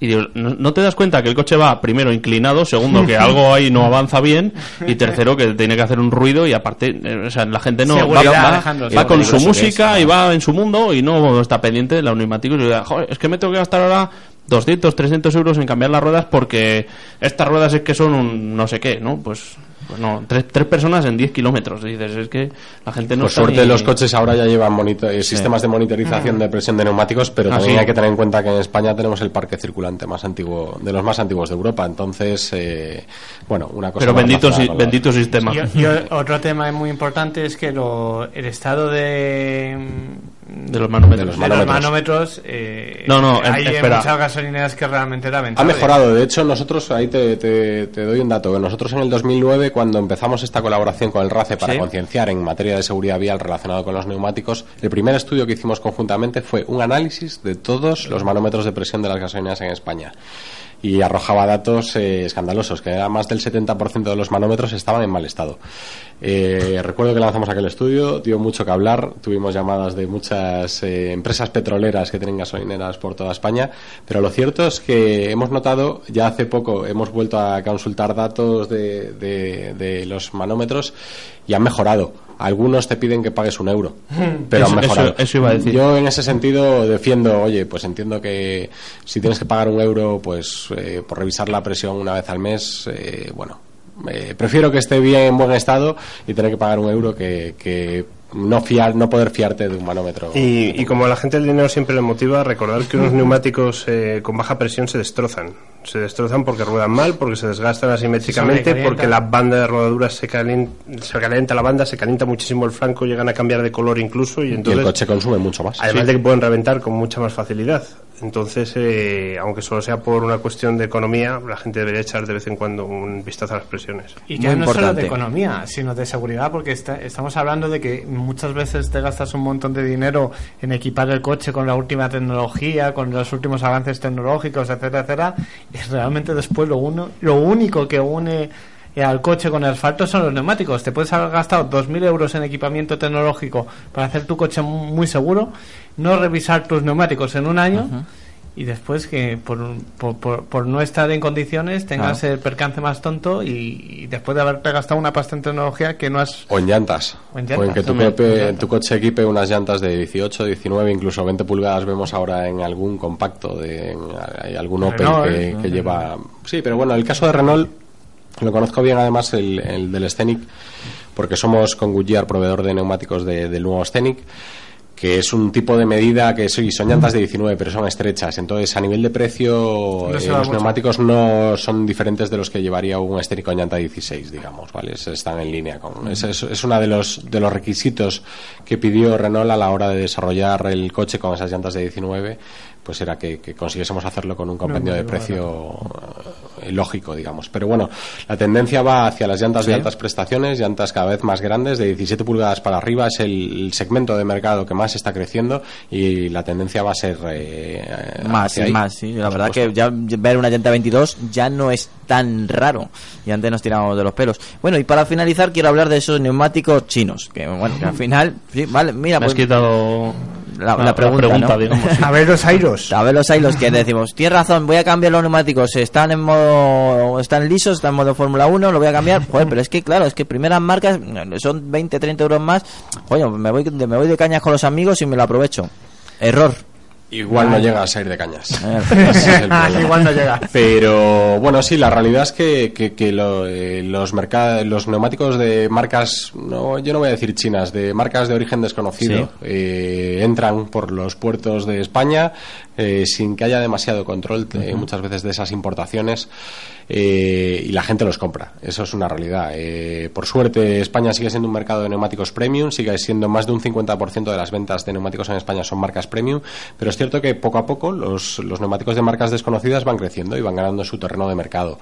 Y digo, ¿no, no te das cuenta que el coche va primero inclinado, segundo que algo ahí no avanza bien y tercero que tiene que hacer un ruido y aparte, eh, o sea, la gente no va, Seguridad, va- Alejandro, va con su música y va en su mundo y no está pendiente de los neumáticos y digo, "Joder, es que me tengo que gastar ahora 200, 300 euros en cambiar las ruedas porque estas ruedas es que son un no sé qué, ¿no? Pues no, tres, tres personas en 10 kilómetros. Dices, es que la gente no Por suerte ni- los coches ahora ya llevan eh, sistemas de monitorización de presión de neumáticos, pero Ah, también sí. hay que tener en cuenta que en España tenemos el parque circulante más antiguo, de los más antiguos de Europa. Entonces, eh, bueno, una cosa. Pero bendito, si- bendito sistema. Y, otro tema muy importante es que lo- el estado de, De los manómetros. de los manómetros, eh, No, no, hay en espera. muchas gasolineras que realmente Ha lamentable. mejorado, de hecho nosotros, ahí te, te- te doy un dato, nosotros en el 2009 cuando empezamos esta colaboración con el RACE para Sí. concienciar en materia de seguridad vial relacionado con los neumáticos, el primer estudio que hicimos conjuntamente fue un análisis de todos los manómetros de presión de las gasolineras en España. Y arrojaba datos eh, escandalosos, que era más del 70% de los manómetros estaban en mal estado. Eh, recuerdo que lanzamos aquel estudio, dio mucho que hablar, tuvimos llamadas de muchas eh, empresas petroleras que tienen gasolineras por toda España, pero lo cierto es que hemos notado, ya hace poco hemos vuelto a consultar datos de, de- de los manómetros y han mejorado. Algunos te piden que pagues un euro, pero Eso- han mejorado. eso- eso iba a decir. Yo en ese sentido defiendo, oye, pues entiendo que si tienes que pagar un euro, pues eh, por revisar la presión una vez al mes, eh, bueno, eh, prefiero que esté bien en buen estado y tener que pagar un euro que, que no fiar, no poder fiarte de un manómetro. Y, y como a la gente el dinero siempre le motiva, recordar que unos neumáticos eh, con baja presión se destrozan. Se destrozan porque ruedan mal, porque se desgastan asimétricamente, porque la banda de rodaduras se calienta, se calienta la banda, se calienta muchísimo el flanco, llegan a cambiar de color incluso y y entonces el coche consume mucho más. Además Sí. de que pueden reventar con mucha más facilidad. Entonces, eh, aunque solo sea por una cuestión de economía, la gente debería echar de vez en cuando un vistazo a las presiones. Y que no solo de economía, sino de seguridad, porque está- estamos hablando de que muchas veces te gastas un montón de dinero en equipar el coche con la última tecnología, con los últimos avances tecnológicos, etcétera, etcétera, y realmente después lo, uno, lo único que une eh, al coche con el asfalto son los neumáticos. Te puedes haber gastado 2.000 euros en equipamiento tecnológico para hacer tu coche muy seguro, no revisar tus neumáticos en un año. Y después que por, por, por- por no estar en condiciones tengas Claro. el percance más tonto y, y después de haberte gastado una pasta en tecnología que no has... O en llantas. O en llantas, que tu, cope- en tu coche equipe unas llantas de 18, 19, incluso 20 pulgadas. Vemos ahora en algún compacto, de, en- hay algún Opel Renault, que, que lleva. Sí, pero bueno, el caso de Renault lo conozco bien, además, el, el del Scenic, porque somos con Goodyear proveedor de neumáticos de- del nuevo Scenic que es un tipo de medida que sí, son llantas de 19, pero son estrechas. Entonces, a nivel de precio, No eh, los mucho. neumáticos no son diferentes de los que llevaría un esténico en llanta 16, digamos, ¿vale? Es- Están en línea con... Es, es, es uno de los, de los requisitos que pidió Renault a la hora de desarrollar el coche con esas llantas de 19, pues era que, que consiguiésemos hacerlo con un compendio de no, precio eh, lógico, digamos. Pero bueno, la tendencia va hacia las llantas de altas prestaciones, llantas cada vez más grandes, de 17 pulgadas para arriba, es el, el segmento de mercado que más está creciendo y la tendencia va a ser eh, Más, hacia sí, ahí. más, sí. La verdad supuesto. que ya ver una llanta 22 ya no es tan raro. Y antes nos tirábamos de los pelos. Bueno, y para finalizar quiero hablar de esos neumáticos chinos. Que bueno, que al final, sí, vale, mira, Me has pues, quitado la, la- la la pregunta, pregunta, ¿no? digamos, sí. A ver los airos. A ver los airos que decimos, tienes razón, voy a cambiar los neumáticos, están en modo, están lisos, están en modo Fórmula 1, lo voy a cambiar. Joder, pero es que claro, es que primeras marcas son 20, 30 euros más. Oye, me voy, me voy de cañas con los amigos y me lo aprovecho. Error. Igual no llega a ser de cañas. Ese es el problema. Igual no llega. Pero bueno, sí, la realidad es que, que- que lo- eh, los, neumáticos de marcas, no, yo no voy a decir chinas, de marcas de origen desconocido, Sí. eh, entran por los puertos de España eh, sin que haya demasiado control eh, muchas veces de esas importaciones eh, y la gente los compra. Eso es una realidad. Eh, por suerte, España sigue siendo un mercado de neumáticos premium, sigue siendo más de un 50% de las ventas de neumáticos en España son marcas premium, pero es cierto que poco a poco los, los neumáticos de marcas desconocidas van creciendo y van ganando su terreno de mercado.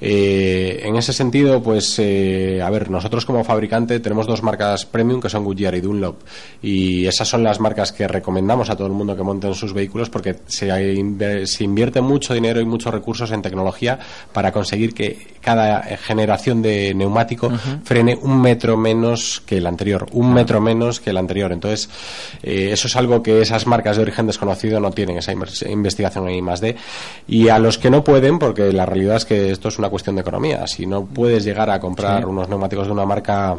Eh, en ese sentido, pues, a ver, nosotros como fabricante tenemos dos marcas premium que son Goodyear y Dunlop y esas son las marcas que recomendamos a todo el mundo que monten sus vehículos porque se, se invierte mucho dinero y muchos recursos en tecnología para conseguir que cada eh, generación de neumático frene un metro menos que el anterior, un metro menos que el anterior. Entonces, eh, eso es algo que esas marcas de origen desconocido no tienen, esa investigación en más D. Y a los que no pueden, porque la realidad es que esto es una cuestión de economía, si no puedes llegar a comprar Sí. unos neumáticos de una marca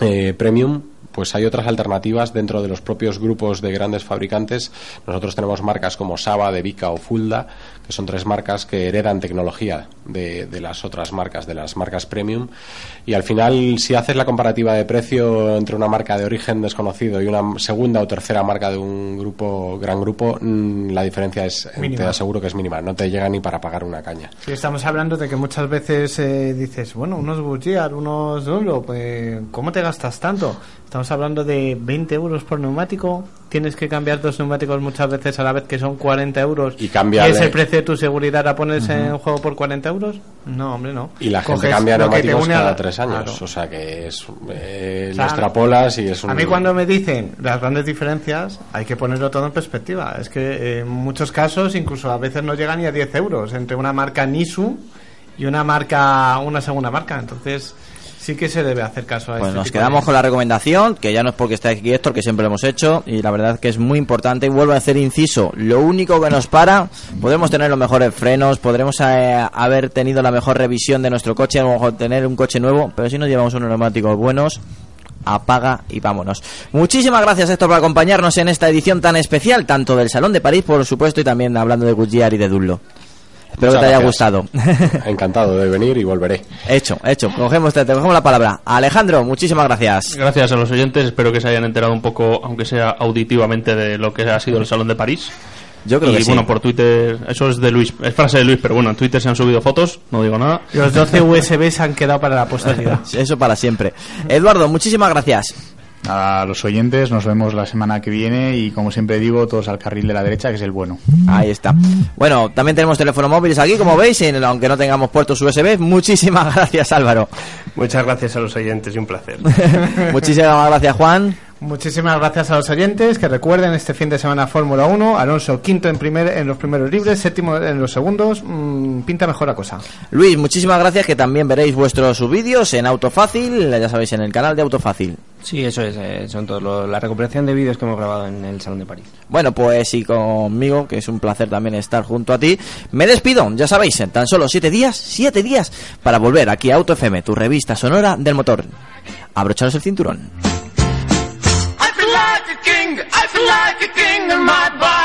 eh, premium, pues hay otras alternativas dentro de los propios grupos de grandes fabricantes. Nosotros tenemos marcas como Saba, Devica o Fulda, que son tres marcas que heredan tecnología de, de las otras marcas, de las marcas premium. Y al final, si haces la comparativa de precio entre una marca de origen desconocido y una segunda o tercera marca de un grupo, gran grupo, mm, la diferencia es, te Mínima. aseguro que es mínima. No te llega ni para pagar una caña. Sí, estamos hablando de que muchas veces eh, dices, bueno, unos Goodyear, unos Dunlop, pues, ¿cómo te gastas tanto? Estamos hablando de 20 euros por neumático, tienes que cambiar dos neumáticos muchas veces a la vez que son 40 euros. Y cambiarle- es el precio de tu seguridad la pones Ujú. en juego por 40 euros? No, hombre, no. Y la gente Coges cambia neumáticos a cada tres años. Claro. O sea que es, eh, O sea, lo extrapolas y es un... A mí cuando me dicen las grandes diferencias, hay que ponerlo todo en perspectiva. Es que eh, en muchos casos incluso a veces no llegan ni a 10 euros entre una marca Nisu y una marca, una segunda marca. Entonces sí que se debe hacer caso a Pues este nos tipo quedamos de- con la recomendación, que ya no es porque esté aquí Héctor, que siempre lo hemos hecho, y la verdad que es muy importante. Y vuelvo a hacer inciso, lo único que nos para, podremos tener los mejores frenos, podremos eh, haber tenido la mejor revisión de nuestro coche, a lo mejor tener un coche nuevo, pero si no llevamos unos neumáticos buenos, apaga y vámonos. Muchísimas gracias Héctor por acompañarnos en esta edición tan especial, tanto del Salón de París, por supuesto, y también hablando de Goodyear y de Dunlop. Espero Muchas que te haya gracias. gustado. Encantado de venir y volveré. Hecho, hecho. Cogemos, te, te cogemos la palabra. Alejandro, muchísimas gracias. Gracias a los oyentes, espero que se hayan enterado un poco, aunque sea auditivamente, de lo que ha sido el Salón de París. Yo creo y que sí. bueno, por Twitter, eso es de Luis, es frase de Luis, pero bueno, en Twitter se han subido fotos, no digo nada. Los 12 USB se han quedado para la posteridad. Eso para siempre. Eduardo, muchísimas gracias. A los oyentes nos vemos la semana que viene y como siempre digo, todos al carril de la derecha, que es el bueno. Ahí está. Bueno, también tenemos teléfonos móviles aquí, como veis, y aunque no tengamos puertos USB. Muchísimas gracias, Álvaro. Muchas gracias a los oyentes y un placer. Muchísimas gracias, Juan. Muchísimas gracias a los oyentes que recuerden este fin de semana Fórmula 1, Alonso quinto en primer en los primeros libres, séptimo en los segundos, mm, pinta mejor la cosa. Luis, muchísimas gracias, que también veréis vuestros vídeos en Autofácil, ya sabéis, en el canal de Autofácil. Sí, eso es, eh, son todos lo- la recuperación de vídeos que hemos grabado en el Salón de París. Bueno, pues y conmigo, que es un placer también estar junto a ti, me despido, ya sabéis, en tan solo siete días, siete días, para volver aquí a Auto FM, tu revista sonora del motor. Abrocharos el cinturón. King in my body.